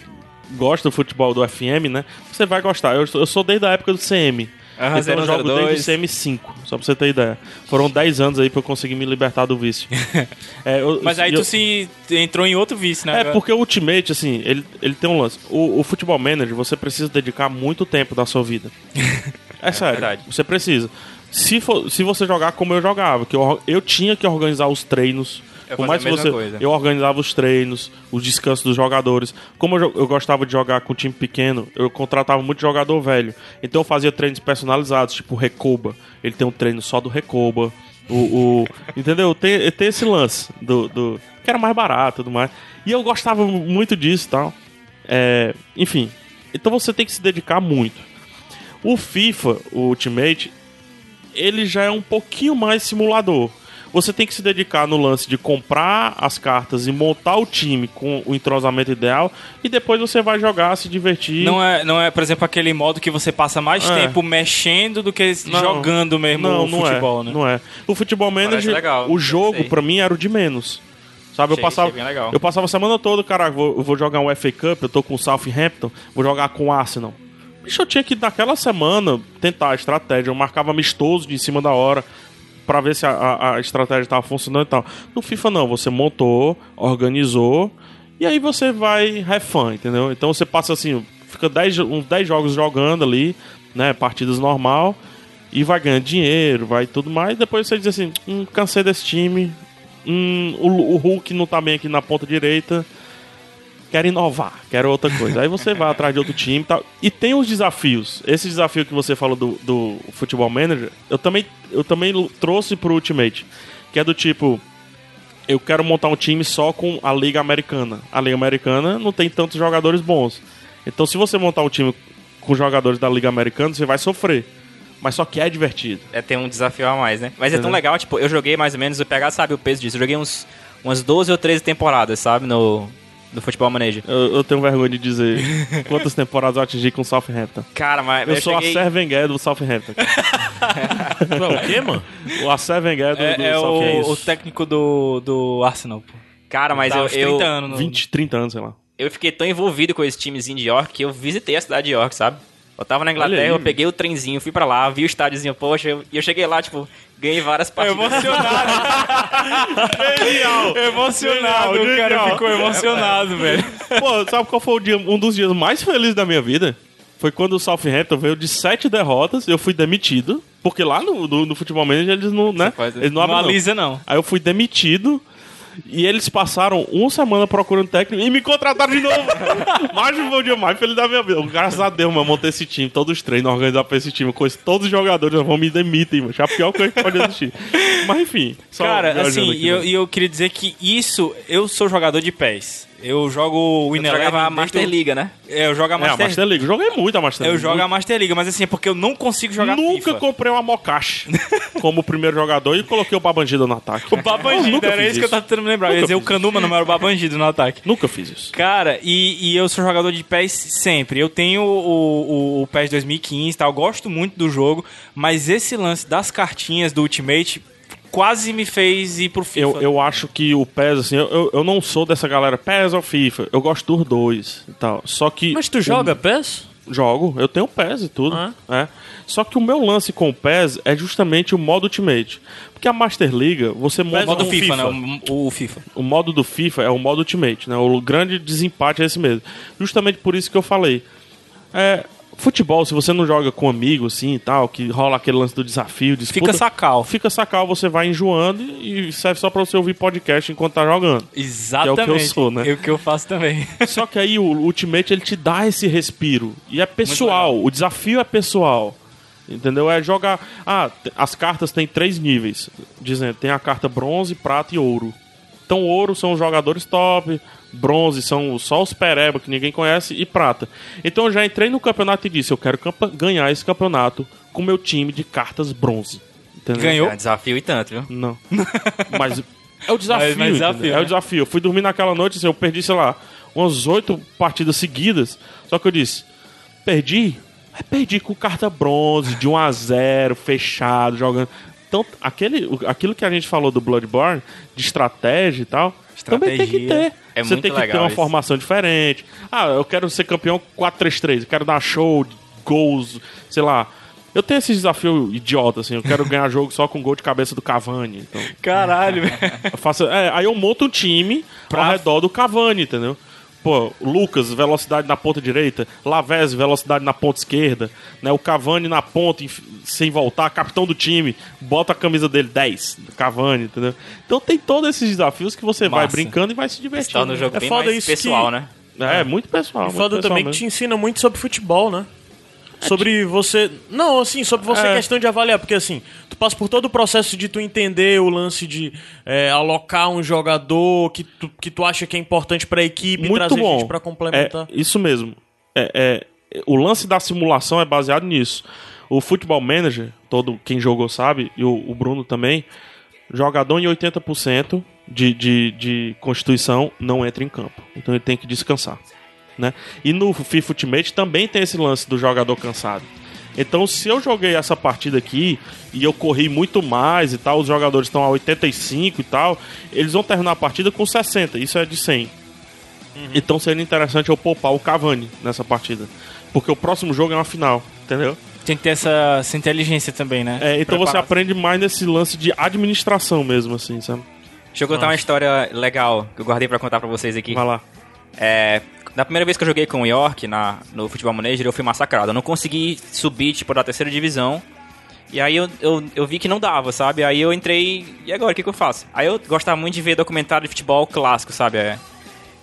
[SPEAKER 1] gosta do futebol do FM, né? Você vai gostar. Eu, eu sou desde a época do CM.
[SPEAKER 4] Aham,
[SPEAKER 1] então eu jogo
[SPEAKER 4] 002.
[SPEAKER 1] desde o CM5, só pra você ter ideia. Foram 10 anos aí pra eu conseguir me libertar do vício. É, eu-
[SPEAKER 2] Mas aí
[SPEAKER 1] eu-
[SPEAKER 2] tu se entrou em outro vício, né?
[SPEAKER 1] É, porque o Ultimate, assim, ele, ele tem um lance. O, o futebol manager, você precisa dedicar muito tempo da sua vida. É sério,
[SPEAKER 4] verdade.
[SPEAKER 1] você precisa. Se, for, se você jogar como eu jogava, que eu, eu tinha que organizar os treinos,
[SPEAKER 4] Eu
[SPEAKER 1] Por mais que você.
[SPEAKER 4] coisa.
[SPEAKER 1] Eu organizava os treinos, os descansos dos jogadores. Como eu, eu gostava de jogar com time pequeno, eu contratava muito jogador velho. Então eu fazia treinos personalizados, tipo Recoba. Ele tem um treino só do Recoba. O, o- entendeu? Tem, tem esse lance do, do. que era mais barato e tudo mais. E eu gostava muito disso e tal. É, enfim. Então você tem que se dedicar muito. O FIFA, o Ultimate, ele já é um pouquinho mais simulador. Você tem que se dedicar no lance de comprar as cartas e montar o time com o entrosamento ideal e depois você vai jogar, se divertir.
[SPEAKER 2] Não é, não é, por exemplo, aquele modo que você passa mais
[SPEAKER 1] É.
[SPEAKER 2] tempo mexendo do que
[SPEAKER 1] Não.
[SPEAKER 2] jogando mesmo
[SPEAKER 1] não,
[SPEAKER 2] o
[SPEAKER 1] não
[SPEAKER 2] futebol,
[SPEAKER 1] é,
[SPEAKER 2] né?
[SPEAKER 1] Não é. O futebol manager,
[SPEAKER 4] legal,
[SPEAKER 1] o jogo pra mim era o de menos. Sabe,
[SPEAKER 4] Achei-
[SPEAKER 1] eu passava, eu passava a semana toda, cara, vou, eu vou jogar um FA Cup, eu tô com o Southampton, vou jogar com o Arsenal. Bicho, eu tinha que naquela semana tentar a estratégia, eu marcava amistoso de em cima da hora pra ver se a, a- estratégia tava funcionando e tal. No FIFA não, você montou, organizou e aí você vai fun, entendeu? Então você passa assim, fica 10, jo- uns 10 jogos jogando ali, né, partidas normal e vai ganhando dinheiro, vai tudo mais. Depois você diz assim: hum, cansei desse time, hum, o, o Hulk não tá bem aqui na ponta direita, quero inovar, quero outra coisa. Aí você vai atrás de outro time e tal. E tem os desafios. Esse desafio que você falou do, do Futebol Manager, eu também, eu também trouxe pro Ultimate, que é do tipo. Eu quero montar um time só com a Liga Americana. A Liga Americana não tem tantos jogadores bons. Então, se você montar um time com jogadores da Liga Americana, você vai sofrer. Mas só que é divertido.
[SPEAKER 4] É ter um desafio a mais, né? Mas é tão
[SPEAKER 1] Entendeu?
[SPEAKER 4] legal, tipo, eu joguei mais ou menos, o PH sabe o peso disso. Eu joguei uns, umas 12 ou 13 temporadas, sabe? No, no Futebol Manager.
[SPEAKER 1] Eu, eu tenho vergonha de dizer quantas temporadas eu atingi com o Southampton.
[SPEAKER 4] Cara, mas
[SPEAKER 1] Eu, sou
[SPEAKER 4] cheguei...
[SPEAKER 1] a Ser Wenger do Southampton.
[SPEAKER 3] Tu é o quê, mano?
[SPEAKER 1] o Acer Wenger do, do
[SPEAKER 2] É, é
[SPEAKER 1] Southampton.
[SPEAKER 2] o, o técnico do, do Arsenal, pô.
[SPEAKER 4] Cara, mas
[SPEAKER 2] Tá
[SPEAKER 4] eu,
[SPEAKER 2] uns
[SPEAKER 4] eu,
[SPEAKER 2] 30 anos. no-
[SPEAKER 1] 20, 30 anos, sei lá.
[SPEAKER 4] eu fiquei tão envolvido com esse timezinho de York que eu visitei a cidade de York, sabe? Eu tava na Inglaterra, eu peguei o trenzinho, fui pra lá, vi o estádiozinho, poxa, eu- e eu cheguei lá, tipo, ganhei várias partidas.
[SPEAKER 2] Emocionado.
[SPEAKER 1] Genial!
[SPEAKER 2] emocionado,
[SPEAKER 1] Genial,
[SPEAKER 2] o cara
[SPEAKER 1] genial.
[SPEAKER 2] ficou emocionado, velho.
[SPEAKER 1] Pô, sabe qual foi o dia, um dos dias mais felizes da minha vida? Foi quando o Southampton veio de sete derrotas, eu fui demitido. Porque lá no, no, no Futebol Manager eles não, né? Eles não abrem, não.
[SPEAKER 2] não.
[SPEAKER 1] Aí eu fui demitido. E eles passaram uma semana procurando técnico e me contrataram de novo. mais um bom dia mais feliz da minha vida. Graças a Deus, mano, eu montei esse time, todos os treinos, organizar pra esse time. Eu conheço todos os jogadores, vão me demitem, mano. É a pior coisa que pode existir. Mas enfim. só
[SPEAKER 2] Cara, assim, e eu,
[SPEAKER 1] né?
[SPEAKER 2] e eu queria dizer que isso, eu sou jogador de pés. Eu jogo o
[SPEAKER 4] Eu
[SPEAKER 2] Winner
[SPEAKER 4] jogava a Master Liga, né?
[SPEAKER 2] É, eu jogo a
[SPEAKER 1] É, a
[SPEAKER 2] Master,
[SPEAKER 1] Master League. Joguei muito a Master
[SPEAKER 2] Eu
[SPEAKER 1] League.
[SPEAKER 2] jogo a Master Liga, mas assim, é porque eu não consigo jogar
[SPEAKER 1] Nunca
[SPEAKER 2] FIFA.
[SPEAKER 1] comprei uma Mokashi como primeiro jogador e coloquei o Babangido no ataque.
[SPEAKER 2] O Babangido,
[SPEAKER 1] nunca
[SPEAKER 2] era isso que eu tava tentando me lembrar. Eu ia
[SPEAKER 1] Nunca
[SPEAKER 2] dizer o
[SPEAKER 1] fiz
[SPEAKER 2] Canuma, não era o Babangido no ataque.
[SPEAKER 1] Nunca fiz isso.
[SPEAKER 2] Cara, e, e eu sou jogador de PES sempre. Eu tenho o, o, o PES 2015 e tal, gosto muito do jogo, mas esse lance das cartinhas do Ultimate quase me fez ir pro FIFA.
[SPEAKER 1] Eu, eu acho que o PES, assim, eu, eu, eu não sou dessa galera PES ou FIFA. Eu gosto dos dois e tal. Só que.
[SPEAKER 3] Mas tu joga PES?
[SPEAKER 1] Jogo, eu tenho PES e tudo.
[SPEAKER 3] Ah.
[SPEAKER 1] É. Só que o meu lance com o PES é justamente o modo Ultimate. Porque a Master Liga, você monta.
[SPEAKER 2] modo
[SPEAKER 3] o
[SPEAKER 2] FIFA,
[SPEAKER 3] FIFA.
[SPEAKER 2] né? O, o FIFA.
[SPEAKER 1] O modo do FIFA é o modo Ultimate, né? O grande desempate é esse mesmo. Justamente por isso que eu falei. É, futebol, se você não joga com amigo, assim e tal, que rola aquele lance do desafio, disputa,
[SPEAKER 2] Fica sacal.
[SPEAKER 1] Fica sacal, você vai enjoando e serve só pra você ouvir podcast enquanto tá jogando.
[SPEAKER 2] Exatamente.
[SPEAKER 1] Que é o que eu sou, né?
[SPEAKER 2] É o que eu faço também.
[SPEAKER 1] Só que aí o Ultimate ele te dá esse respiro. E é pessoal, o desafio é pessoal. Entendeu? É jogar. Ah, as cartas têm três níveis. Dizendo, tem a carta bronze, prata e ouro. Então, ouro são os jogadores top, bronze são só os pereba que ninguém conhece, e prata. Então, eu já entrei no campeonato e disse: eu quero ganhar esse campeonato com meu time de cartas bronze. Entendeu?
[SPEAKER 2] Ganhou?
[SPEAKER 4] É um desafio e tanto, viu?
[SPEAKER 1] Não. Mas é o desafio.
[SPEAKER 2] Mas- mas desafio,
[SPEAKER 1] entendeu? É
[SPEAKER 2] né?
[SPEAKER 1] o desafio. Eu fui dormir naquela noite, assim, eu perdi, sei lá, umas oito partidas seguidas. Só que eu disse, perdi? É perdi com carta bronze, de 1 a 0 fechado, jogando. Então, aquele, aquilo que a gente falou do Bloodborne, de estratégia e tal, também tem que
[SPEAKER 2] Estratégia.
[SPEAKER 1] ter.
[SPEAKER 4] É
[SPEAKER 1] Você tem que ter uma
[SPEAKER 4] isso.
[SPEAKER 1] formação diferente. Ah, eu quero ser campeão 4-3-3, eu quero dar show, gols, sei lá. Eu tenho esse desafio idiota, assim, eu quero ganhar jogo só com gol de cabeça do Cavani. Então,
[SPEAKER 2] Caralho, velho.
[SPEAKER 1] faço, é, aí eu monto um time ao redor do Cavani, entendeu? Pô, Lucas, velocidade na ponta direita, Lavezzi, velocidade na ponta esquerda, né? O Cavani na ponta, sem voltar, capitão do time, bota a camisa dele 10, Cavani, entendeu? Então tem todos esses desafios que você vai
[SPEAKER 2] Massa.
[SPEAKER 1] brincando e vai se divertindo.
[SPEAKER 4] Está no jogo
[SPEAKER 3] É
[SPEAKER 4] bem
[SPEAKER 3] foda
[SPEAKER 4] mais
[SPEAKER 3] isso
[SPEAKER 4] pessoal,
[SPEAKER 3] que-
[SPEAKER 4] né?
[SPEAKER 1] É, muito pessoal.
[SPEAKER 3] E
[SPEAKER 1] muito
[SPEAKER 3] foda
[SPEAKER 1] pessoal
[SPEAKER 3] também que
[SPEAKER 1] mesmo.
[SPEAKER 3] te ensina muito sobre futebol, né? Sobre você. Não, assim, sobre você
[SPEAKER 1] É.
[SPEAKER 3] questão de avaliar, porque assim, tu passa por todo o processo de tu entender o lance de é, alocar um jogador que tu, que tu acha que é importante pra equipe,
[SPEAKER 1] muito
[SPEAKER 3] trazer
[SPEAKER 1] bom.
[SPEAKER 3] gente pra complementar.
[SPEAKER 1] É, isso mesmo. É, é, o lance da simulação é baseado nisso. O Futebol Manager, todo quem jogou sabe, e o, o Bruno também, jogador em 80% de, de, de constituição não entra em campo. Então ele tem que descansar. Né? E no FIFA Ultimate também tem esse lance do jogador cansado. Então, se eu joguei essa partida aqui e eu corri muito mais e tal, os jogadores estão a 85 e tal, eles vão terminar a partida com 60. Isso é de 100. Então seria interessante eu poupar o Cavani nessa partida. Porque o próximo jogo é uma final, entendeu?
[SPEAKER 2] Tem que ter essa, essa inteligência também, né?
[SPEAKER 1] É, então você
[SPEAKER 2] Preparar.
[SPEAKER 1] aprende mais nesse lance de administração mesmo, assim, sabe?
[SPEAKER 4] Deixa eu contar uma história legal que eu guardei pra contar pra vocês aqui.
[SPEAKER 1] Vai lá.
[SPEAKER 4] É, na primeira vez que eu joguei com o York na, no Futebol Manager, eu fui massacrado. Eu não consegui subir, tipo, da terceira divisão. E aí eu, eu, eu vi que não dava, sabe? Aí eu entrei, e agora, o que, que eu faço? Aí eu gostava muito de ver documentário de futebol clássico, sabe? É.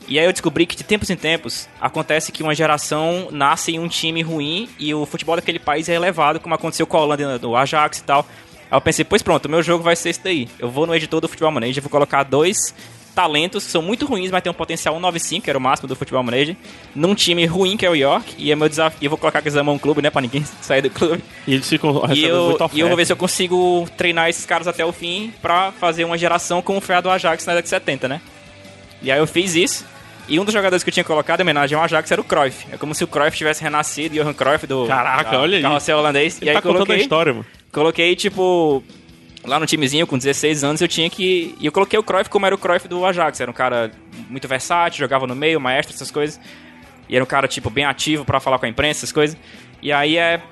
[SPEAKER 4] E aí eu descobri que de tempos em tempos acontece que uma geração nasce em um time ruim e o futebol daquele país é elevado, como aconteceu com a Holanda do Ajax e tal. Aí eu pensei, pois pronto, o meu jogo vai ser esse daí. Eu vou no editor do Futebol Manager, vou colocar dois talentos que são muito ruins, mas tem um potencial 195, que era o máximo do Futebol Manager, num time ruim que é o York, e é meu desafio, eu vou colocar que eles amam o clube, né, pra ninguém sair do clube.
[SPEAKER 1] E eles ficam
[SPEAKER 4] E eu, e eu vou ver se eu consigo treinar esses caras até o fim pra fazer uma geração como foi a do Ajax na década de 70, né? E aí eu fiz isso. E um dos jogadores que eu tinha colocado em homenagem ao Ajax era o Cruyff. É como se o Cruyff tivesse renascido, Johan Cruyff do
[SPEAKER 1] Caraca,
[SPEAKER 4] da-
[SPEAKER 1] olha aí.
[SPEAKER 4] carrossel holandês.
[SPEAKER 1] Ele
[SPEAKER 4] e
[SPEAKER 1] tá
[SPEAKER 4] aí
[SPEAKER 1] contando a
[SPEAKER 4] coloquei,
[SPEAKER 1] história, mano.
[SPEAKER 4] coloquei, tipo, lá no timezinho com 16 anos eu tinha que... E eu coloquei o Cruyff como era o Cruyff do Ajax. Era um cara muito versátil, jogava no meio, maestro, essas coisas. E era um cara, tipo, bem ativo pra falar com a imprensa, essas coisas. E aí é...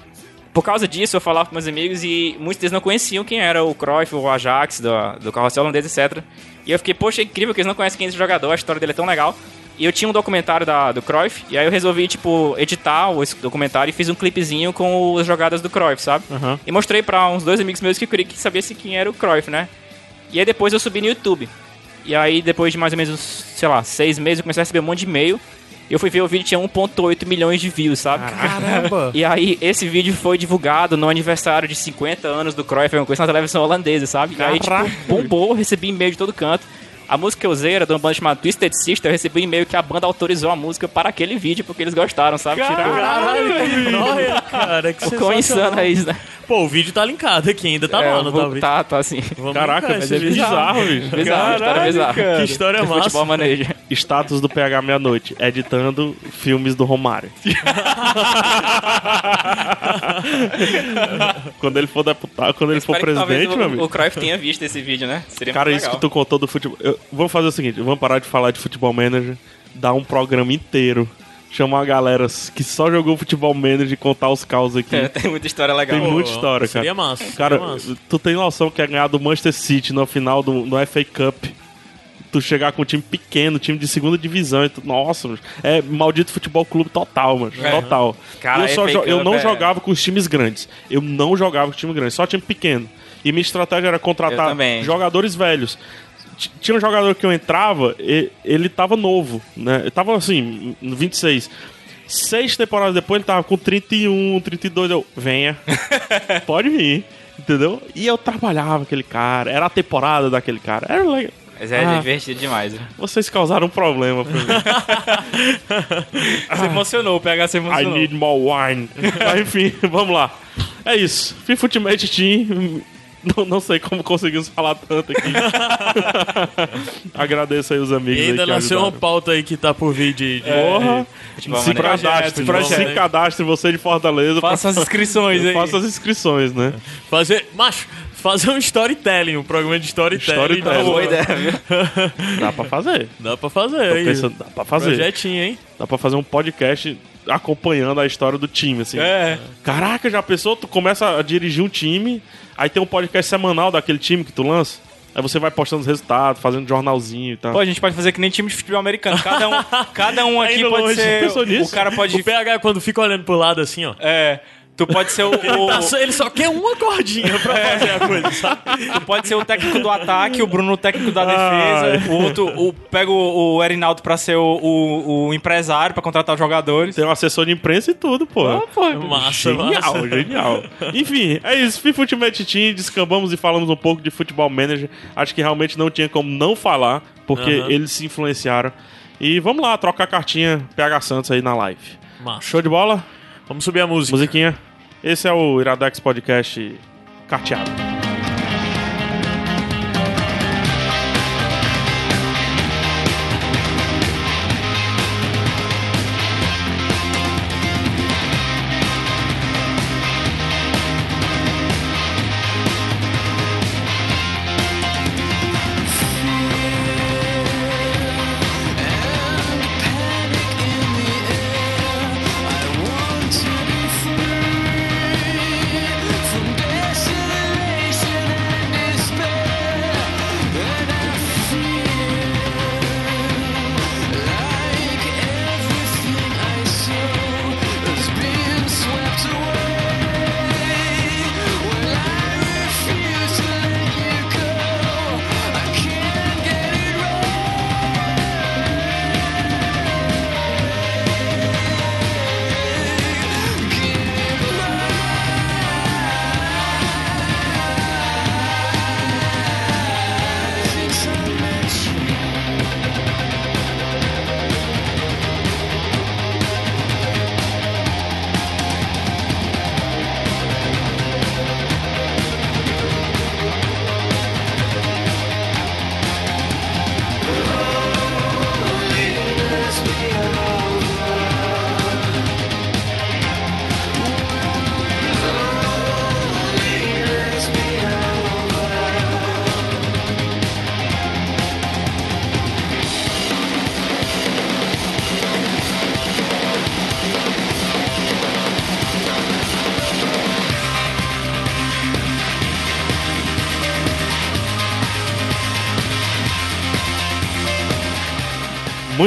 [SPEAKER 4] Por causa disso, eu falava com meus amigos e muitos deles não conheciam quem era o Cruyff, o Ajax, do, do carrossel holandês, etc. E eu fiquei, poxa, é incrível que eles não conhecem quem é esse jogador, a história dele é tão legal. E eu tinha um documentário da, do Cruyff, e aí eu resolvi, tipo, editar o- esse documentário e fiz um clipezinho com as jogadas do Cruyff, sabe?
[SPEAKER 1] Aham.
[SPEAKER 4] E mostrei pra uns dois amigos meus que eu queria que sabesse quem era o Cruyff, né? E aí depois eu subi no YouTube. E aí depois de mais ou menos, sei lá, seis meses eu comecei a receber um monte de e-mail. E eu fui ver o vídeo tinha 1.8 milhões de views, sabe?
[SPEAKER 3] Caramba!
[SPEAKER 4] E aí, esse vídeo foi divulgado no aniversário de 50 anos do Cruyff, uma coisa na televisão holandesa, sabe? E aí, tipo, bombou, recebi e-mail de todo canto. A música que eu usei era de uma banda chamada Twisted Sister, eu recebi um e-mail que a banda autorizou a música para aquele vídeo, porque eles gostaram, sabe?
[SPEAKER 3] Caralho, que nóia, cara. Que
[SPEAKER 4] o quão insano é isso, né?
[SPEAKER 3] Pô, o vídeo tá linkado aqui, ainda tá
[SPEAKER 4] É,
[SPEAKER 3] não
[SPEAKER 4] vou-
[SPEAKER 3] tá, Vitor?
[SPEAKER 4] Tá, tá assim.
[SPEAKER 3] Vamos
[SPEAKER 1] Caraca, mas é bizarro, bicho.
[SPEAKER 4] Bizarro, história bizarra.
[SPEAKER 3] Que história massa.
[SPEAKER 4] Futebol Manager.
[SPEAKER 1] Status do PH Meia-Noite, editando filmes do Romário. quando ele for deputado, quando ele for
[SPEAKER 4] talvez
[SPEAKER 1] presidente, meu
[SPEAKER 4] o,
[SPEAKER 1] amigo.
[SPEAKER 4] o Cruyff tenha visto esse vídeo, né? Seria
[SPEAKER 1] Cara, isso
[SPEAKER 4] legal.
[SPEAKER 1] que tu contou do futebol. Eu- vamos fazer o seguinte: vamos parar de falar de futebol manager, dar um programa inteiro, chamar a galera que só jogou futebol manager e contar os caos aqui.
[SPEAKER 4] É, tem muita história legal.
[SPEAKER 1] Tem muita história, cara.
[SPEAKER 3] Seria massa.
[SPEAKER 1] Cara,
[SPEAKER 3] seria massa.
[SPEAKER 1] tu tem noção que é ganhar do Manchester City no final do no FA Cup? Tu chegar com um time pequeno, time de segunda divisão, e tu, nossa, mano, é maldito futebol clube total, mano. Total.
[SPEAKER 4] Cara,
[SPEAKER 1] eu, jo- eu não
[SPEAKER 4] é-
[SPEAKER 1] jogava com os times grandes. Eu não jogava com time grande, só time pequeno. E minha estratégia era contratar jogadores velhos. Tinha um jogador que eu entrava, e- ele tava novo, né? Ele tava assim, no 26. Seis temporadas depois ele tava com 31, 32. Eu, venha, pode vir, entendeu? E eu trabalhava aquele cara, era a temporada daquele cara. Era legal.
[SPEAKER 4] Mas é
[SPEAKER 1] Ah.
[SPEAKER 4] divertido demais. né?
[SPEAKER 1] Vocês causaram um problema pra mim.
[SPEAKER 2] Se emocionou, o PH se
[SPEAKER 1] I
[SPEAKER 2] emocionou.
[SPEAKER 1] need more wine. Mas enfim, vamos lá. É isso. FIFA Ultimate Team. Não, não sei como conseguimos falar tanto aqui. Agradeço aí os amigos
[SPEAKER 3] E ainda
[SPEAKER 1] aí que
[SPEAKER 3] nasceu uma pauta aí que tá por vir de... de-
[SPEAKER 1] Porra!
[SPEAKER 4] Futebol
[SPEAKER 1] se cadastre,
[SPEAKER 3] Projeto,
[SPEAKER 1] se cadastre você de Fortaleza.
[SPEAKER 2] Faça as inscrições aí.
[SPEAKER 1] Faça as inscrições, né?
[SPEAKER 3] Fazer... Macho, fazer um storytelling, um programa de storytelling.
[SPEAKER 1] Storytelling.
[SPEAKER 3] Dá-
[SPEAKER 4] Boa ideia, viu?
[SPEAKER 1] Dá pra fazer.
[SPEAKER 3] Dá pra fazer
[SPEAKER 1] Tô
[SPEAKER 3] aí.
[SPEAKER 1] pensando, dá pra fazer.
[SPEAKER 3] Projetinho, hein?
[SPEAKER 1] Dá pra fazer um podcast acompanhando a história do time, assim.
[SPEAKER 2] É.
[SPEAKER 1] Caraca, já pensou? Tu começa a dirigir um time, aí tem um podcast semanal daquele time que tu lança. Aí você vai postando os resultados, fazendo jornalzinho e tal.
[SPEAKER 2] Pô, a gente pode fazer que nem time de futebol americano. Cada um, cada um aqui pode
[SPEAKER 3] longe.
[SPEAKER 2] ser.
[SPEAKER 1] Pensou nisso?
[SPEAKER 2] O cara pode.
[SPEAKER 3] O PH, quando fica olhando pro lado assim, ó.
[SPEAKER 2] É. Tu pode ser o. o-
[SPEAKER 3] tá só- ele só quer uma cordinha pra fazer a coisa, sabe?
[SPEAKER 2] tu pode ser o técnico do ataque, o Bruno o técnico da defesa. O outro o, pega o, o Erinaldo pra ser o, o, o empresário, pra contratar os jogadores.
[SPEAKER 1] Tem um assessor de imprensa e tudo, pô.
[SPEAKER 3] Massa,
[SPEAKER 1] Genial,
[SPEAKER 3] massa.
[SPEAKER 1] genial. Enfim, é isso. FIFA Ultimate Team, descambamos e falamos um pouco de Futebol Manager. Acho que realmente não tinha como não falar, porque
[SPEAKER 3] Aham.
[SPEAKER 1] eles se influenciaram. E vamos lá, trocar a cartinha PH Santos aí na live.
[SPEAKER 3] Massa.
[SPEAKER 1] Show de bola?
[SPEAKER 3] Vamos subir a música.
[SPEAKER 1] Musiquinha. Esse é o Iradex Podcast carteado.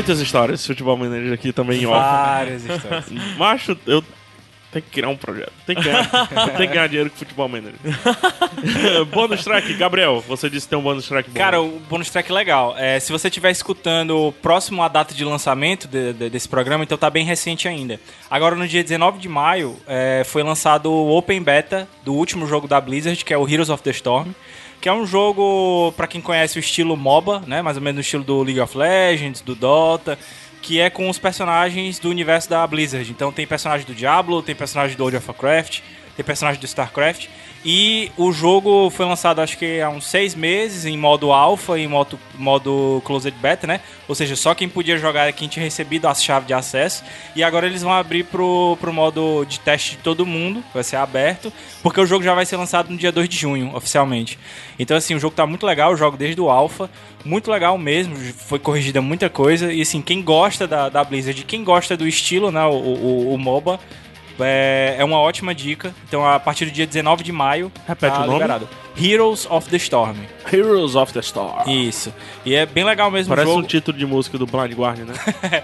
[SPEAKER 1] Muitas histórias de futebol manager aqui também em off.
[SPEAKER 2] Várias histórias.
[SPEAKER 1] Macho, eu tenho que criar um projeto. Tem que ganhar, tem que ganhar dinheiro com futebol manager. bônus track, Gabriel, você disse que tem um bônus track bom.
[SPEAKER 2] Cara, o bônus track é legal. É, se você estiver escutando próximo à data de lançamento de- de- desse programa, então tá bem recente ainda. Agora, no dia 19 de maio, é, foi lançado o Open Beta do último jogo da Blizzard, que é o Heroes of the Storm. Que é um jogo, pra quem conhece o estilo MOBA, né? Mais ou menos no estilo do League of Legends, do Dota. Que é com os personagens do universo da Blizzard. Então tem personagem do Diablo, tem personagem do World of Warcraft, personagem do StarCraft. E o jogo foi lançado acho que há uns seis meses em modo alpha e modo, modo closed beta, né? Ou seja, só quem podia jogar é quem tinha recebido a chave de acesso. E agora eles vão abrir pro, pro modo de teste de todo mundo, vai ser aberto, porque o jogo já vai ser lançado no dia 2 de junho, oficialmente. Então assim, o jogo tá muito legal, eu jogo desde o alpha, muito legal mesmo, foi corrigida muita coisa. E assim, quem gosta da, da Blizzard, quem gosta do estilo, né, o, o, o MOBA, é, é uma ótima dica. Então, a partir do dia 19 de maio,
[SPEAKER 1] Repete
[SPEAKER 2] tá
[SPEAKER 1] o nome.
[SPEAKER 2] liberado. Heroes of the Storm.
[SPEAKER 1] Heroes of the Storm.
[SPEAKER 2] Isso. E é bem legal mesmo
[SPEAKER 1] Parece
[SPEAKER 2] o
[SPEAKER 1] um
[SPEAKER 2] jogo.
[SPEAKER 1] título de música do Blind Guardian, né?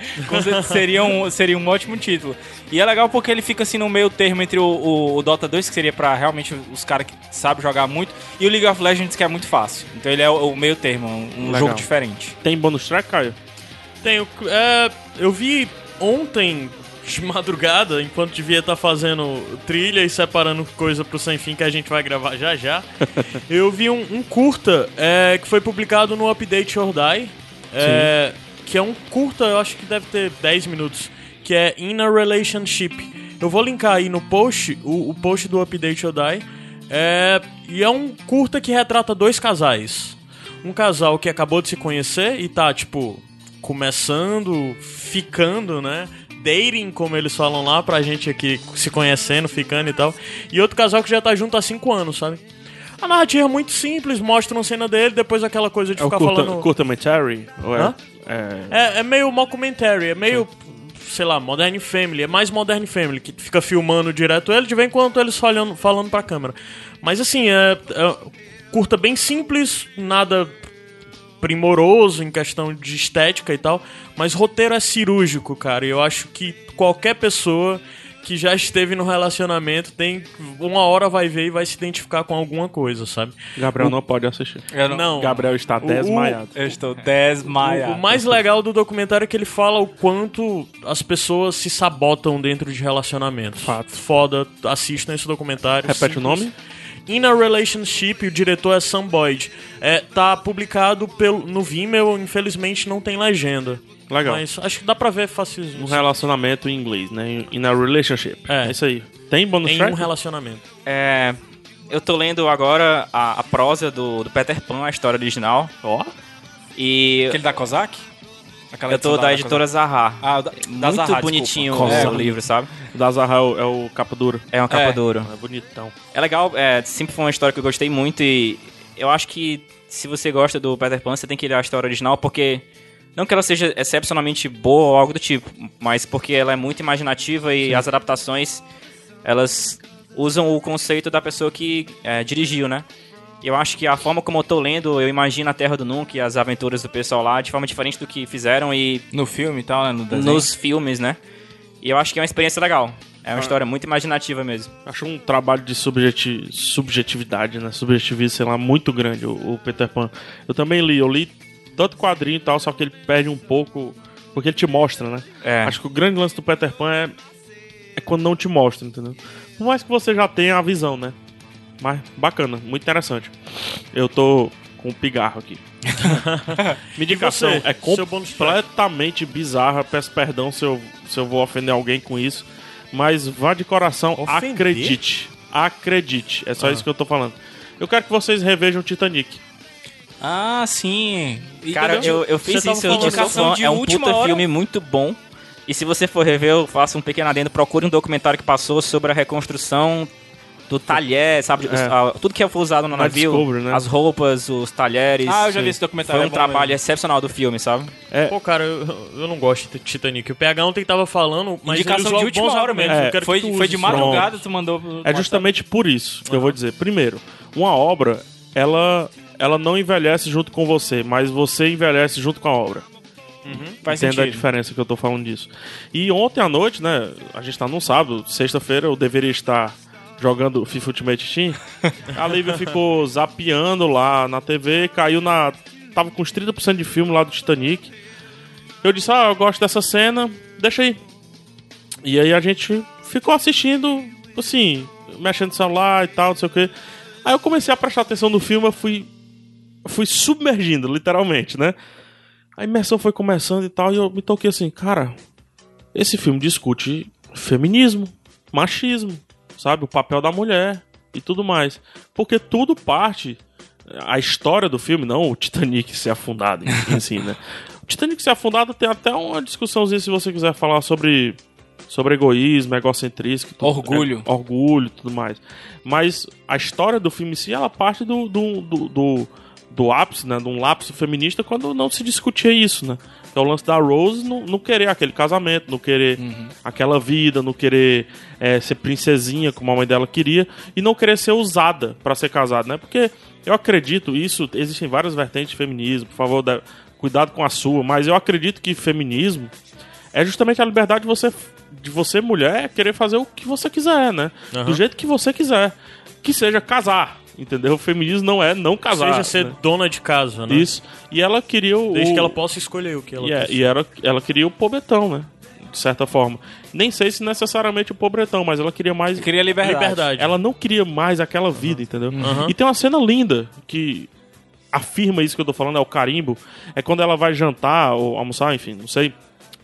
[SPEAKER 2] Seria um, seria um ótimo título. E é legal porque ele fica assim no meio termo entre o, o- o Dota 2, que seria pra realmente os caras que sabem jogar muito, e o League of Legends, que é muito fácil. Então ele é o, o meio termo, um, um
[SPEAKER 1] Legal.
[SPEAKER 2] jogo diferente.
[SPEAKER 1] Tem bônus track, Caio?
[SPEAKER 3] Tenho. é, eu vi ontem de madrugada, enquanto devia estar fazendo trilha e separando coisa pro Sem Fim que a gente vai gravar já já. eu vi um, um curta é, que foi publicado no Update or Die. é, que é um curta, eu acho que deve ter 10 minutos. Que é In a Relationship. Eu vou linkar aí no post, o, o post do Update or Die. É, e é um curta que retrata dois casais. Um casal que acabou de se conhecer e tá, tipo, começando, ficando, né? Dating, como eles falam lá, pra gente aqui se conhecendo, ficando e tal. E outro casal que já tá junto há cinco anos, sabe? A narrativa é muito simples, mostra uma cena dele, depois aquela coisa de
[SPEAKER 1] É
[SPEAKER 3] ficar
[SPEAKER 1] curta,
[SPEAKER 3] falando.
[SPEAKER 1] curtamentary? Ou é, é...
[SPEAKER 3] É, é meio mockumentary, é meio, sei lá, Modern Family. É mais Modern Family, que fica filmando direto ele de vez em quando eles falando, falando pra câmera. Mas assim, é, é- curta bem simples, nada primoroso em questão de estética e tal, mas roteiro é cirúrgico, cara. E eu acho que qualquer pessoa que já esteve no relacionamento tem uma hora vai ver e vai se identificar com alguma coisa, sabe?
[SPEAKER 1] Gabriel não pode assistir.
[SPEAKER 2] Não,
[SPEAKER 3] Não.
[SPEAKER 1] Gabriel está
[SPEAKER 3] O-
[SPEAKER 1] desmaiado.
[SPEAKER 2] Eu estou desmaiado.
[SPEAKER 3] O, o mais legal do documentário é que ele fala o quanto as pessoas se sabotam dentro de relacionamentos.
[SPEAKER 1] Fato.
[SPEAKER 3] Foda, assistam esse documentário.
[SPEAKER 1] Repete o
[SPEAKER 3] Simples.
[SPEAKER 1] nome?
[SPEAKER 3] In a Relationship, o diretor é Sam Boyd. É, tá publicado pelo, no Vimeo, infelizmente não tem legenda.
[SPEAKER 1] Legal.
[SPEAKER 3] Mas acho que dá pra ver fácil.
[SPEAKER 1] Um relacionamento em inglês, né? In a relationship.
[SPEAKER 3] É.
[SPEAKER 1] É, isso aí. Tem bônus
[SPEAKER 3] Em
[SPEAKER 1] track?
[SPEAKER 3] um relacionamento.
[SPEAKER 4] É, eu tô lendo agora a, a prosa do, do Peter Pan, a história original.
[SPEAKER 1] Ó.
[SPEAKER 4] E
[SPEAKER 2] Aquele da Kozak? Aquela
[SPEAKER 4] eu tô
[SPEAKER 2] edição
[SPEAKER 4] da editora Zaha.
[SPEAKER 2] Ah, da, da
[SPEAKER 4] Muito
[SPEAKER 2] Zaha,
[SPEAKER 4] bonitinho
[SPEAKER 1] desculpa.
[SPEAKER 4] o livro, sabe?
[SPEAKER 1] Da Zaha é o, é o capa dura.
[SPEAKER 4] É uma capa
[SPEAKER 2] É.
[SPEAKER 4] dura.
[SPEAKER 1] É bonitão.
[SPEAKER 4] É legal, é, sempre foi uma história que eu gostei muito e eu acho que se você gosta do Peter Pan, você tem que ler a história original porque não que ela seja excepcionalmente boa ou algo do tipo, mas porque ela é muito imaginativa e as adaptações elas usam o conceito da pessoa que é, dirigiu, né? Eu acho que a forma como eu tô lendo, eu imagino a Terra do Nunca e as aventuras do pessoal lá de forma diferente do que fizeram e
[SPEAKER 2] No filme e tal, né? No desenho.
[SPEAKER 4] nos filmes, né? E eu acho que é uma experiência legal. É uma história muito imaginativa mesmo.
[SPEAKER 1] Acho um trabalho de subjeti subjetividade, né? Subjetivismo, sei lá, muito grande, o, o Peter Pan. Eu também li, eu li tanto quadrinho e tal, só que ele perde um pouco. Porque ele te mostra, né?
[SPEAKER 4] É.
[SPEAKER 1] Acho que o grande lance do Peter Pan é, é quando não te mostra, entendeu? Por mais que você já tenha a visão, né? Mas bacana, muito interessante. Eu tô com um pigarro aqui. Minha indicação
[SPEAKER 3] você?
[SPEAKER 1] é completamente bizarra. Peço perdão se eu, se eu vou ofender alguém com isso. Mas vá de coração,
[SPEAKER 3] Ofender?
[SPEAKER 1] acredite. Acredite. É só isso que eu tô falando. Eu quero que vocês revejam o Titanic.
[SPEAKER 2] Ah, sim. E
[SPEAKER 4] Cara, eu, eu fiz isso, eu
[SPEAKER 2] indicação
[SPEAKER 4] fã,
[SPEAKER 2] de
[SPEAKER 4] é um puta
[SPEAKER 2] hora.
[SPEAKER 4] filme muito bom. E se você for rever, eu faço um pequeno adendo, procure um documentário que passou sobre a reconstrução do talher, sabe? Os-
[SPEAKER 1] É.
[SPEAKER 4] a- tudo que foi usado no
[SPEAKER 1] Na
[SPEAKER 4] navio,
[SPEAKER 1] Discovery, né?
[SPEAKER 4] as roupas, os talheres.
[SPEAKER 2] Ah, eu já vi esse documentário.
[SPEAKER 4] Foi
[SPEAKER 2] é
[SPEAKER 4] um
[SPEAKER 2] bom
[SPEAKER 4] trabalho
[SPEAKER 2] mesmo.
[SPEAKER 4] excepcional do filme, sabe?
[SPEAKER 3] Pô, cara, eu, eu não gosto de Titanic. O PH ontem tava falando, mas ele
[SPEAKER 2] Indicação
[SPEAKER 3] usou
[SPEAKER 2] de última
[SPEAKER 3] bons
[SPEAKER 2] hora mesmo.
[SPEAKER 3] Quero
[SPEAKER 2] foi,
[SPEAKER 3] que tu
[SPEAKER 2] foi de madrugada, tu mandou.
[SPEAKER 1] É justamente por isso que eu vou dizer. Primeiro, uma obra, ela, ela não envelhece junto com você, mas você envelhece junto com a obra.
[SPEAKER 2] Faz
[SPEAKER 1] Entenda a
[SPEAKER 2] sentido.
[SPEAKER 1] diferença que eu tô falando disso. E ontem à noite, né? A gente tá num sábado, sexta-feira eu deveria estar jogando FIFA Ultimate Team. A Lívia ficou zapeando lá na TV, caiu na. Tava com uns 30% de filme lá do Titanic. Eu disse, ah, eu gosto dessa cena, deixa aí. E aí a gente ficou assistindo, assim, mexendo no celular e tal, não sei o quê. Aí eu comecei a prestar atenção no filme, eu fui. fui submergindo, literalmente, né? A imersão foi começando e tal, e eu me toquei assim, cara, esse filme discute feminismo, machismo, sabe? O papel da mulher e tudo mais. Porque tudo parte. A história do filme, não o Titanic ser afundado em, em si, né? O Titanic ser afundado tem até uma discussãozinha se você quiser falar sobre, sobre egoísmo, egocentrismo. tudo-
[SPEAKER 2] Orgulho.
[SPEAKER 1] é, orgulho e tudo mais. Mas a história do filme em si, ela parte do, do, do, do, do ápice, né? De um lapso feminista quando não se discutia isso, né? Que é o lance da Rose não, não querer aquele casamento, não querer aquela vida, não querer é, ser princesinha como a mãe dela queria e não querer ser usada pra ser casada, né? Porque eu acredito isso, existem várias vertentes de feminismo, por favor, da- cuidado com a sua, mas eu acredito que feminismo é justamente a liberdade de você, de você mulher, querer fazer o que você quiser, né? Do jeito que você quiser. Que seja casar, entendeu? O feminismo não é não casar.
[SPEAKER 3] Seja ser
[SPEAKER 1] né?
[SPEAKER 3] dona de casa, né?
[SPEAKER 1] Isso. E ela queria o...
[SPEAKER 3] Desde
[SPEAKER 1] o-
[SPEAKER 3] que ela possa escolher o que ela
[SPEAKER 1] e, é-
[SPEAKER 3] quer.
[SPEAKER 1] e era, ela queria o pobretão, né? De certa forma. Nem sei se necessariamente o pobretão, mas ela queria mais...
[SPEAKER 2] Queria liberdade.
[SPEAKER 3] Liberdade.
[SPEAKER 1] Ela não queria mais aquela vida, entendeu?
[SPEAKER 3] Uhum.
[SPEAKER 1] E tem uma cena linda que afirma isso que eu tô falando, é o carimbo. É quando ela vai jantar ou almoçar, enfim, não sei.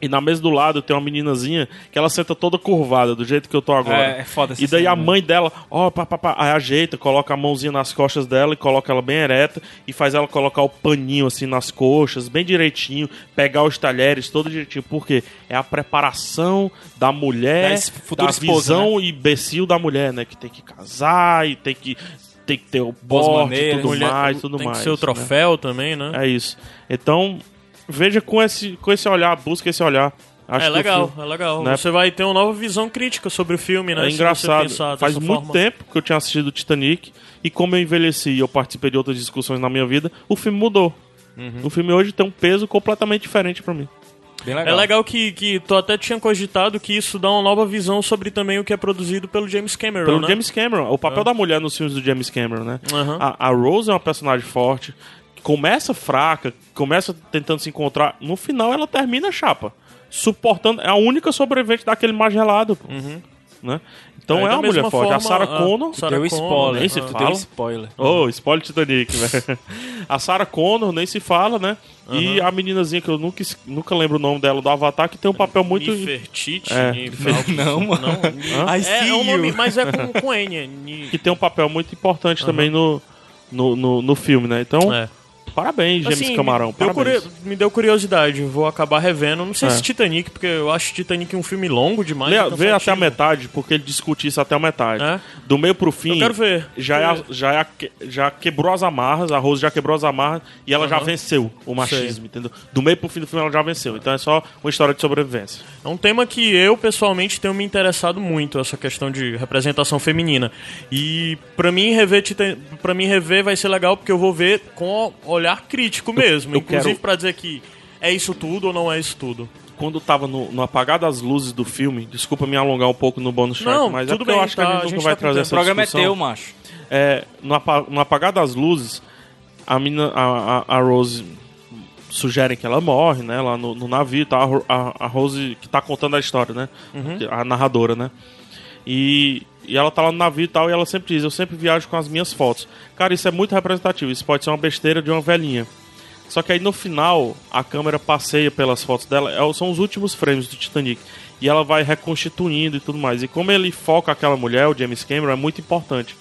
[SPEAKER 1] E na mesa do lado tem uma meninazinha que ela senta toda curvada, do jeito que eu tô agora.
[SPEAKER 2] É, é foda
[SPEAKER 1] E daí a
[SPEAKER 2] né?
[SPEAKER 1] mãe dela, ó, pá, pá, pá, aí ajeita, coloca a mãozinha nas costas dela e coloca ela bem ereta e faz ela colocar o paninho assim nas coxas, bem direitinho, pegar os talheres todo direitinho. Por quê? É a preparação da mulher,
[SPEAKER 2] Da
[SPEAKER 1] da
[SPEAKER 2] esposa,
[SPEAKER 1] visão imbecil da mulher, né? Que tem que casar e tem que, tem que ter o
[SPEAKER 2] Boas
[SPEAKER 1] porte e
[SPEAKER 2] maneiras.
[SPEAKER 1] tudo
[SPEAKER 3] Mulher-
[SPEAKER 1] mais, tudo
[SPEAKER 3] tem
[SPEAKER 1] mais.
[SPEAKER 3] que ser o
[SPEAKER 1] né?
[SPEAKER 3] troféu também, né?
[SPEAKER 1] É isso. Então, veja com esse, com esse olhar, busca esse olhar. Acho
[SPEAKER 3] é legal,
[SPEAKER 1] filme-
[SPEAKER 3] é legal.
[SPEAKER 1] né?
[SPEAKER 3] Você vai ter uma nova visão crítica sobre o filme, né?
[SPEAKER 1] É engraçado. Faz muito
[SPEAKER 3] forma.
[SPEAKER 1] tempo que eu tinha assistido o Titanic e como eu envelheci e eu participei de outras discussões na minha vida, o filme mudou.
[SPEAKER 3] Uhum.
[SPEAKER 1] O filme hoje tem um peso completamente diferente pra mim.
[SPEAKER 2] Bem
[SPEAKER 3] É legal que, que tu até tinha cogitado que isso dá uma nova visão sobre também o que é produzido pelo James Cameron,
[SPEAKER 1] Pelo
[SPEAKER 3] né?
[SPEAKER 1] James Cameron, o papel da mulher nos filmes do James Cameron, né?
[SPEAKER 3] Aham.
[SPEAKER 1] A, a Rose é uma personagem forte, começa fraca, começa tentando se encontrar, no final ela termina chapa, suportando, é a única sobrevivente daquele mar gelado, pô. né? Então
[SPEAKER 3] Aí,
[SPEAKER 1] é
[SPEAKER 3] da
[SPEAKER 1] uma mulher
[SPEAKER 3] mesma
[SPEAKER 1] forte. a
[SPEAKER 3] forma,
[SPEAKER 1] Sarah
[SPEAKER 3] a
[SPEAKER 1] Connor,
[SPEAKER 3] Sarah
[SPEAKER 2] Deu
[SPEAKER 3] Connor,
[SPEAKER 2] spoiler.
[SPEAKER 1] nem se
[SPEAKER 2] tu
[SPEAKER 1] fala.
[SPEAKER 2] deu spoiler.
[SPEAKER 1] Oh, spoiler Titanic, velho. A Sarah Connor, nem se fala, né? E a meninazinha que eu nunca, nunca lembro o nome dela do Avatar, que tem um papel muito.
[SPEAKER 3] Nefertiti,
[SPEAKER 1] É.
[SPEAKER 3] Nifal-
[SPEAKER 2] Não, mano.
[SPEAKER 3] Não, é, é um nome, mas é com, com N. Ni-
[SPEAKER 1] que tem um papel muito importante também no, no, no, no filme, né? Então,
[SPEAKER 3] É.
[SPEAKER 1] parabéns, James
[SPEAKER 3] Assim,
[SPEAKER 1] Camarão.
[SPEAKER 3] Me deu,
[SPEAKER 1] Parabéns.
[SPEAKER 3] curio- me deu curiosidade, vou acabar revendo. Não sei
[SPEAKER 1] É.
[SPEAKER 3] se Titanic, porque eu acho Titanic um filme longo demais.
[SPEAKER 1] Lê,
[SPEAKER 3] e
[SPEAKER 1] vê até a metade, porque ele discute isso até a metade.
[SPEAKER 3] É?
[SPEAKER 1] Do meio pro fim.
[SPEAKER 3] Eu quero ver.
[SPEAKER 1] Já, é já, é já quebrou as amarras, a Rose já quebrou as amarras e ela já
[SPEAKER 3] Aham.
[SPEAKER 1] venceu o machismo, entendeu? Do meio pro fim do filme ela já venceu. Então é só uma história de sobrevivência.
[SPEAKER 3] É um tema que eu, pessoalmente, tenho me interessado muito, essa questão de representação feminina. E pra mim rever Titan... para mim rever vai ser legal porque eu vou ver com olhar crítico mesmo,
[SPEAKER 1] eu
[SPEAKER 3] inclusive
[SPEAKER 1] quero-
[SPEAKER 3] pra dizer que é isso tudo ou não é isso tudo.
[SPEAKER 1] Quando tava no, no apagar das luzes do filme, desculpa me alongar um pouco no bônus
[SPEAKER 3] Não,
[SPEAKER 1] mas é
[SPEAKER 3] tudo
[SPEAKER 1] eu
[SPEAKER 3] bem,
[SPEAKER 1] acho
[SPEAKER 3] tá,
[SPEAKER 1] que a
[SPEAKER 3] a
[SPEAKER 1] gente nunca
[SPEAKER 3] gente
[SPEAKER 1] vai
[SPEAKER 3] tá
[SPEAKER 1] trazer essa
[SPEAKER 2] O programa é
[SPEAKER 1] discussão.
[SPEAKER 2] teu, macho.
[SPEAKER 1] É, no, apa- no apagar das luzes, a, mina, a, a, a Rose sugere que ela morre, né? Lá no, no navio, tá? A, a, a Rose que tá contando a história, né? A narradora, né? E, e ela tá lá no navio e tal, e ela sempre diz, eu sempre viajo com as minhas fotos. Cara, isso é muito representativo, isso pode ser uma besteira de uma velhinha. Só que aí no final, a câmera passeia pelas fotos dela, é- são os últimos frames do Titanic. E ela vai reconstituindo e tudo mais. E como ele foca aquela mulher, o James Cameron, é muito importante.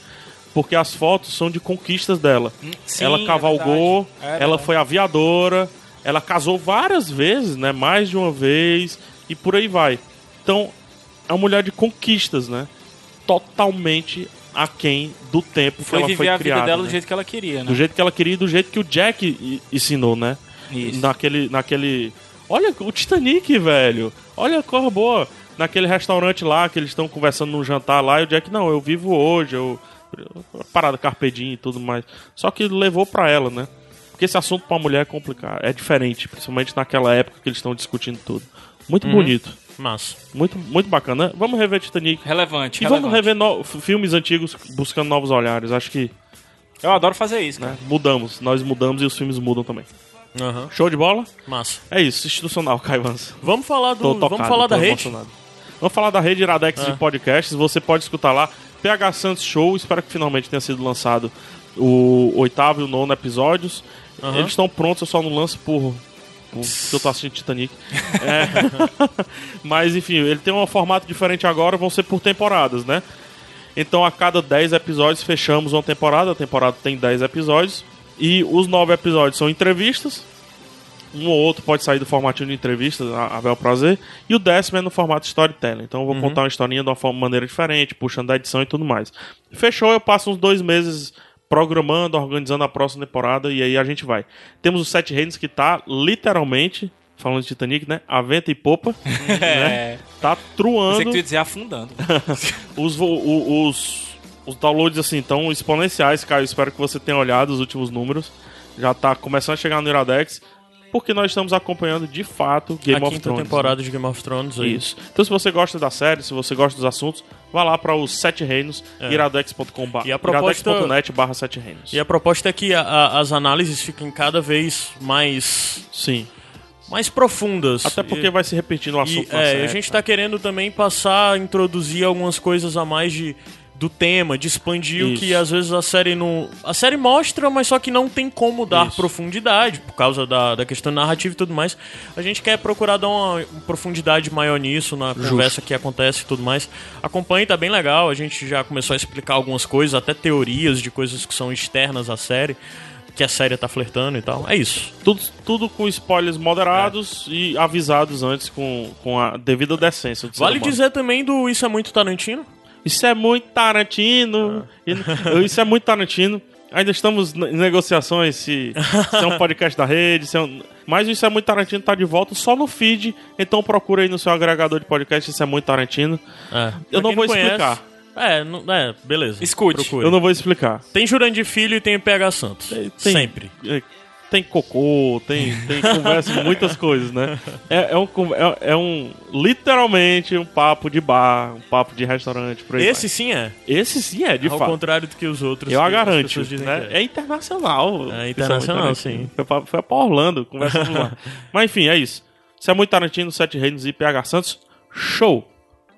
[SPEAKER 1] Porque as fotos são de conquistas dela.
[SPEAKER 2] sim,
[SPEAKER 1] ela
[SPEAKER 2] é
[SPEAKER 1] cavalgou,
[SPEAKER 2] verdade. É
[SPEAKER 1] ela
[SPEAKER 2] verdade.
[SPEAKER 1] foi aviadora, ela casou várias vezes, né? Mais de uma vez, e por aí vai. Então, é uma mulher de conquistas, né? Totalmente aquém do tempo
[SPEAKER 2] Foi
[SPEAKER 1] que ela
[SPEAKER 2] viver
[SPEAKER 1] foi
[SPEAKER 2] a vida
[SPEAKER 1] criada.
[SPEAKER 2] dela
[SPEAKER 1] né?
[SPEAKER 2] do jeito que ela queria, né?
[SPEAKER 1] Do jeito que ela queria e do jeito que o Jack ensinou, né?
[SPEAKER 2] Isso.
[SPEAKER 1] Naquele, naquele. Olha o Titanic, velho. Olha a cor boa. Naquele restaurante lá que eles estão conversando num jantar lá e o Jack, não, eu vivo hoje, eu. Parada carpedinho e tudo mais. Só que levou pra ela, né? Porque esse assunto pra mulher é complicado. É diferente, principalmente naquela época que eles estão discutindo tudo. Muito
[SPEAKER 2] Uhum.
[SPEAKER 1] bonito.
[SPEAKER 3] Massa.
[SPEAKER 1] Muito, muito bacana. né? Vamos rever Titanic.
[SPEAKER 2] Relevante,
[SPEAKER 1] E
[SPEAKER 2] relevante.
[SPEAKER 1] vamos rever no- filmes antigos buscando novos olhares. Acho que
[SPEAKER 2] Eu adoro fazer isso, cara.
[SPEAKER 1] né, mudamos. Nós mudamos e os filmes mudam também.
[SPEAKER 3] Aham.
[SPEAKER 1] Show de bola?
[SPEAKER 3] Massa.
[SPEAKER 1] É isso, institucional, Caivans.
[SPEAKER 3] Vamos falar
[SPEAKER 1] Tô
[SPEAKER 3] do.
[SPEAKER 1] tocado,
[SPEAKER 3] vamos falar
[SPEAKER 1] tô
[SPEAKER 3] da rede?
[SPEAKER 1] emocionado. Vamos falar da rede Iradex
[SPEAKER 3] Ah.
[SPEAKER 1] de podcasts. Você pode escutar lá. PH Santos Show. Espero que finalmente tenha sido lançado o oitavo e o nono episódios. Eles estão prontos, eu só não lanço por. Por porque eu tô assistindo Titanic. É. Mas enfim, ele tem um formato diferente agora, vão ser por temporadas, né? Então a cada 10 episódios fechamos uma temporada. A temporada tem 10 episódios. E os 9 episódios são entrevistas. Um ou outro pode sair do formatinho de entrevista, a, a bel prazer. E o décimo é no formato storytelling. Então eu vou contar uma historinha de uma forma, maneira diferente, puxando da edição e tudo mais. Fechou, eu passo uns dois meses programando, organizando a próxima temporada e aí a gente vai. Temos o Sete Reinos que tá literalmente, falando de Titanic, né? A venta e popa. né? Tá
[SPEAKER 2] Pensei
[SPEAKER 1] truando
[SPEAKER 2] que tu ia dizer afundando.
[SPEAKER 1] os, o- os, os downloads assim tão exponenciais, Caio. Espero que você tenha olhado os últimos números. Já tá começando a chegar no Iradex. Porque nós estamos acompanhando de fato Game
[SPEAKER 3] a
[SPEAKER 1] of
[SPEAKER 3] quinta
[SPEAKER 1] Thrones.
[SPEAKER 3] temporada de Game of Thrones aí.
[SPEAKER 1] Isso. Então, se você gosta da série, se você gosta dos assuntos, vá lá para os Sete Reinos, iradex.com.br.
[SPEAKER 3] É. E a proposta-
[SPEAKER 1] iradex.net barra Sete Reinos.
[SPEAKER 3] E a proposta é que a- a- as análises fiquem cada vez mais,
[SPEAKER 1] Sim.
[SPEAKER 3] mais profundas.
[SPEAKER 1] Até porque
[SPEAKER 3] E-
[SPEAKER 1] vai se repetindo o
[SPEAKER 3] E,
[SPEAKER 1] assunto na
[SPEAKER 3] é,
[SPEAKER 1] série.
[SPEAKER 3] a gente tá querendo também passar, introduzir algumas coisas a mais de, do tema, de expandir o
[SPEAKER 1] Isso.
[SPEAKER 3] que às vezes a série não. A série mostra, mas só que não tem como dar
[SPEAKER 1] Isso.
[SPEAKER 3] profundidade, por causa da, da questão narrativa e tudo mais. A gente quer procurar dar uma profundidade maior nisso na conversa que acontece e tudo mais. Acompanhe, tá bem legal. A gente já começou a explicar algumas coisas, até teorias de coisas que são externas à série. Que a série tá flertando e tal. É isso.
[SPEAKER 1] Tudo, tudo com spoilers moderados e avisados antes com, com a devida decência.
[SPEAKER 3] Vale dizer também do Isso é Muito Tarantino?
[SPEAKER 1] Isso é muito Tarantino. E- Isso é muito Tarantino. Ainda estamos em negociações se, se é um podcast da rede, se é um... Mas Isso é Muito Tarantino tá de volta só no feed, então procura aí no seu agregador de podcast Isso é Muito Tarantino.
[SPEAKER 3] É.
[SPEAKER 1] Eu não vou explicar.
[SPEAKER 3] É, não- é, beleza.
[SPEAKER 5] Escute.
[SPEAKER 3] Procure.
[SPEAKER 1] Eu não vou explicar.
[SPEAKER 3] Tem Jurandir Filho e tem PH Santos.
[SPEAKER 1] Tem-
[SPEAKER 3] Sempre.
[SPEAKER 1] é, Tem cocô, tem, tem conversa muitas coisas, né? É, é um, é, é um. Literalmente um papo de bar, um papo de restaurante. Por aí
[SPEAKER 3] Esse sim é.
[SPEAKER 1] vai. Esse sim é, de
[SPEAKER 3] ao
[SPEAKER 1] fato.
[SPEAKER 3] contrário do que os outros.
[SPEAKER 1] Eu a garanto. né?
[SPEAKER 3] é.
[SPEAKER 1] É internacional.
[SPEAKER 3] É internacional, sim.
[SPEAKER 1] Foi pra, foi pra Orlando, conversando lá. Mas enfim, é isso. Isso é muito Tarantino, Sete Reinos e PH Santos. Show!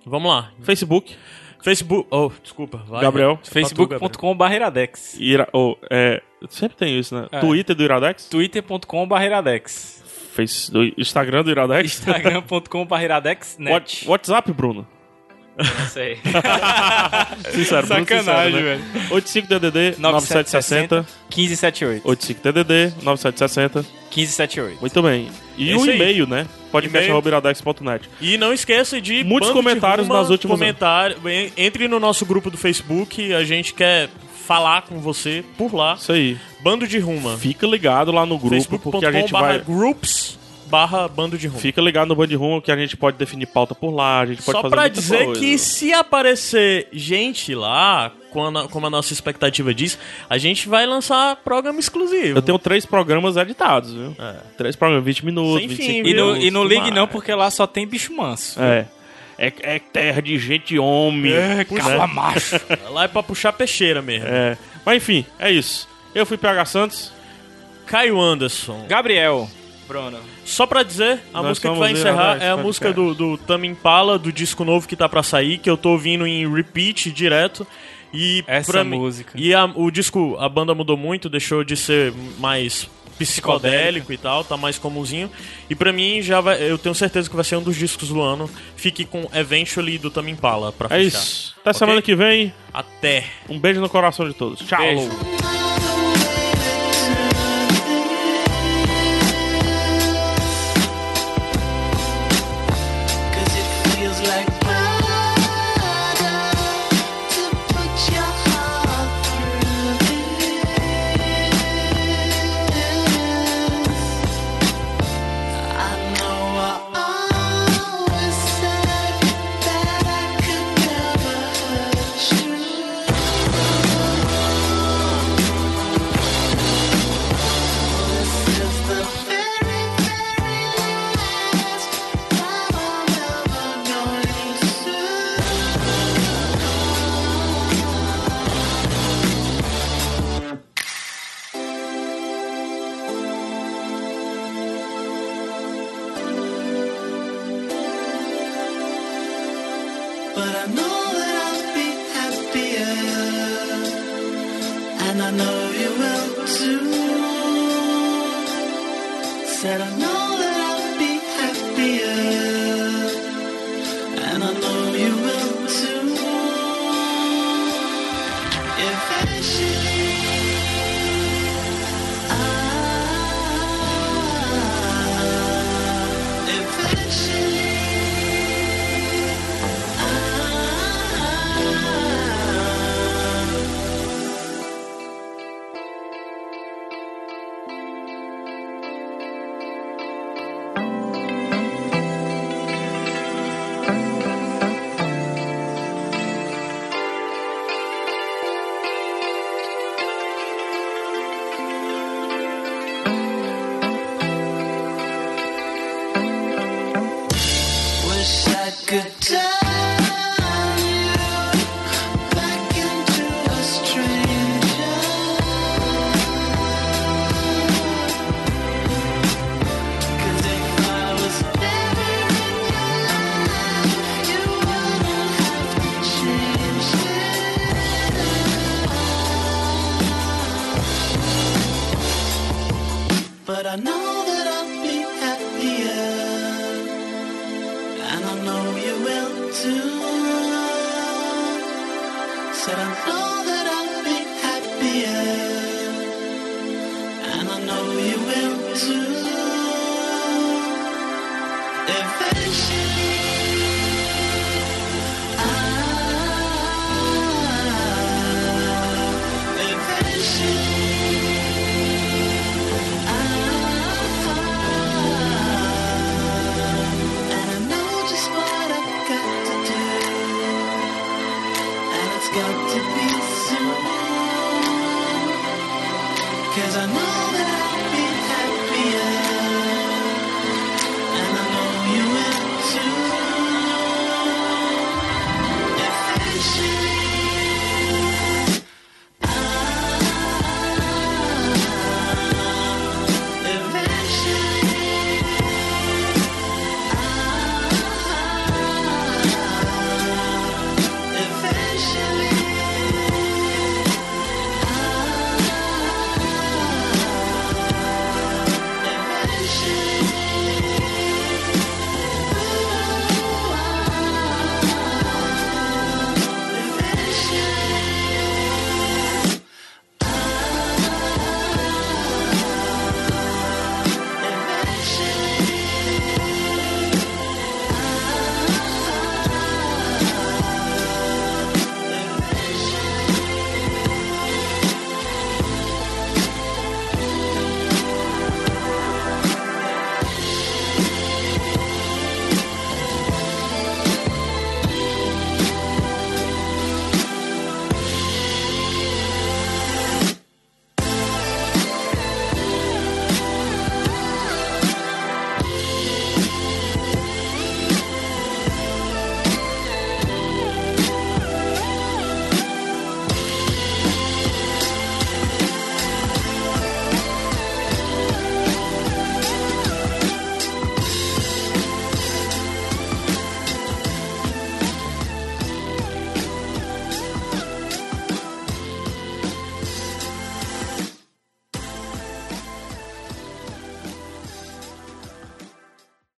[SPEAKER 3] Vamos lá.
[SPEAKER 1] Facebook,
[SPEAKER 3] Facebook. Oh, desculpa. Vai,
[SPEAKER 1] Gabriel.
[SPEAKER 3] Gabriel.
[SPEAKER 5] facebook.com.br iradex.
[SPEAKER 1] Ira, oh, é, sempre tem isso, né?
[SPEAKER 5] É.
[SPEAKER 1] Twitter do Iradex,
[SPEAKER 5] twitter.com.br iradex.
[SPEAKER 1] Face, do Instagram do Iradex.
[SPEAKER 5] instagram.com.br iradex.
[SPEAKER 1] What- WhatsApp, Bruno.
[SPEAKER 2] Não sei.
[SPEAKER 1] Sincero, Bruno,
[SPEAKER 5] Sacanagem,
[SPEAKER 1] né? 85DDD 9760
[SPEAKER 5] 1578.
[SPEAKER 1] 85DDD 9760
[SPEAKER 5] 1578.
[SPEAKER 1] Muito bem. E
[SPEAKER 3] É
[SPEAKER 1] o
[SPEAKER 3] aí.
[SPEAKER 1] e-mail, né?
[SPEAKER 3] E-mail.
[SPEAKER 1] podcast.iradex.net
[SPEAKER 3] E não esqueça de
[SPEAKER 1] Muitos comentários
[SPEAKER 3] Ruma,
[SPEAKER 1] nas últimas-
[SPEAKER 3] comentário, en- Entre no nosso grupo do Facebook, a gente quer falar com você por lá.
[SPEAKER 1] Isso aí.
[SPEAKER 3] Bando de Ruma.
[SPEAKER 1] Fica ligado lá no grupo, porque a gente vai...
[SPEAKER 3] groups barra Bando de Ruma.
[SPEAKER 1] Fica ligado no Band Rumo que a gente pode definir pauta por lá, a gente pode
[SPEAKER 3] Só
[SPEAKER 1] fazer
[SPEAKER 3] pra dizer
[SPEAKER 1] coisa.
[SPEAKER 3] que se aparecer gente lá, quando- como a nossa expectativa diz, a gente vai lançar programa exclusivo.
[SPEAKER 1] Eu tenho três programas editados, viu?
[SPEAKER 3] É.
[SPEAKER 1] Três programas, 20 minutos,
[SPEAKER 3] Sem
[SPEAKER 1] 25
[SPEAKER 3] fim,
[SPEAKER 5] E,
[SPEAKER 1] minutos.
[SPEAKER 5] e não
[SPEAKER 1] tudo
[SPEAKER 5] ligue
[SPEAKER 1] mais.
[SPEAKER 5] não, porque lá só tem bicho manso.
[SPEAKER 1] É. É, é terra de gente homem.
[SPEAKER 5] É, cala
[SPEAKER 1] né?
[SPEAKER 5] macho.
[SPEAKER 3] Lá é pra puxar peixeira mesmo.
[SPEAKER 1] É. Mas enfim, é isso. Eu fui PH Santos.
[SPEAKER 3] Caio Anderson.
[SPEAKER 5] Gabriel.
[SPEAKER 2] Bruno.
[SPEAKER 3] Só pra dizer, a
[SPEAKER 1] Nós
[SPEAKER 3] música que vai encerrar é a
[SPEAKER 1] Podcast.
[SPEAKER 3] música do, do Tame Impala, do disco novo que tá pra sair, que eu tô ouvindo em repeat direto. E
[SPEAKER 5] Essa
[SPEAKER 3] pra mim-
[SPEAKER 5] música.
[SPEAKER 3] E a- o disco, a banda mudou muito, deixou de ser mais psicodélico e tal, tá mais comunzinho. E pra mim já vai, eu tenho certeza que vai ser um dos discos do ano. Fique com Eventually do Tame Impala pra
[SPEAKER 1] É
[SPEAKER 3] fechar.
[SPEAKER 1] isso. Até
[SPEAKER 3] Ok?
[SPEAKER 1] semana que vem.
[SPEAKER 3] Até.
[SPEAKER 1] Um beijo no coração de todos. Tchau.
[SPEAKER 5] Beijo.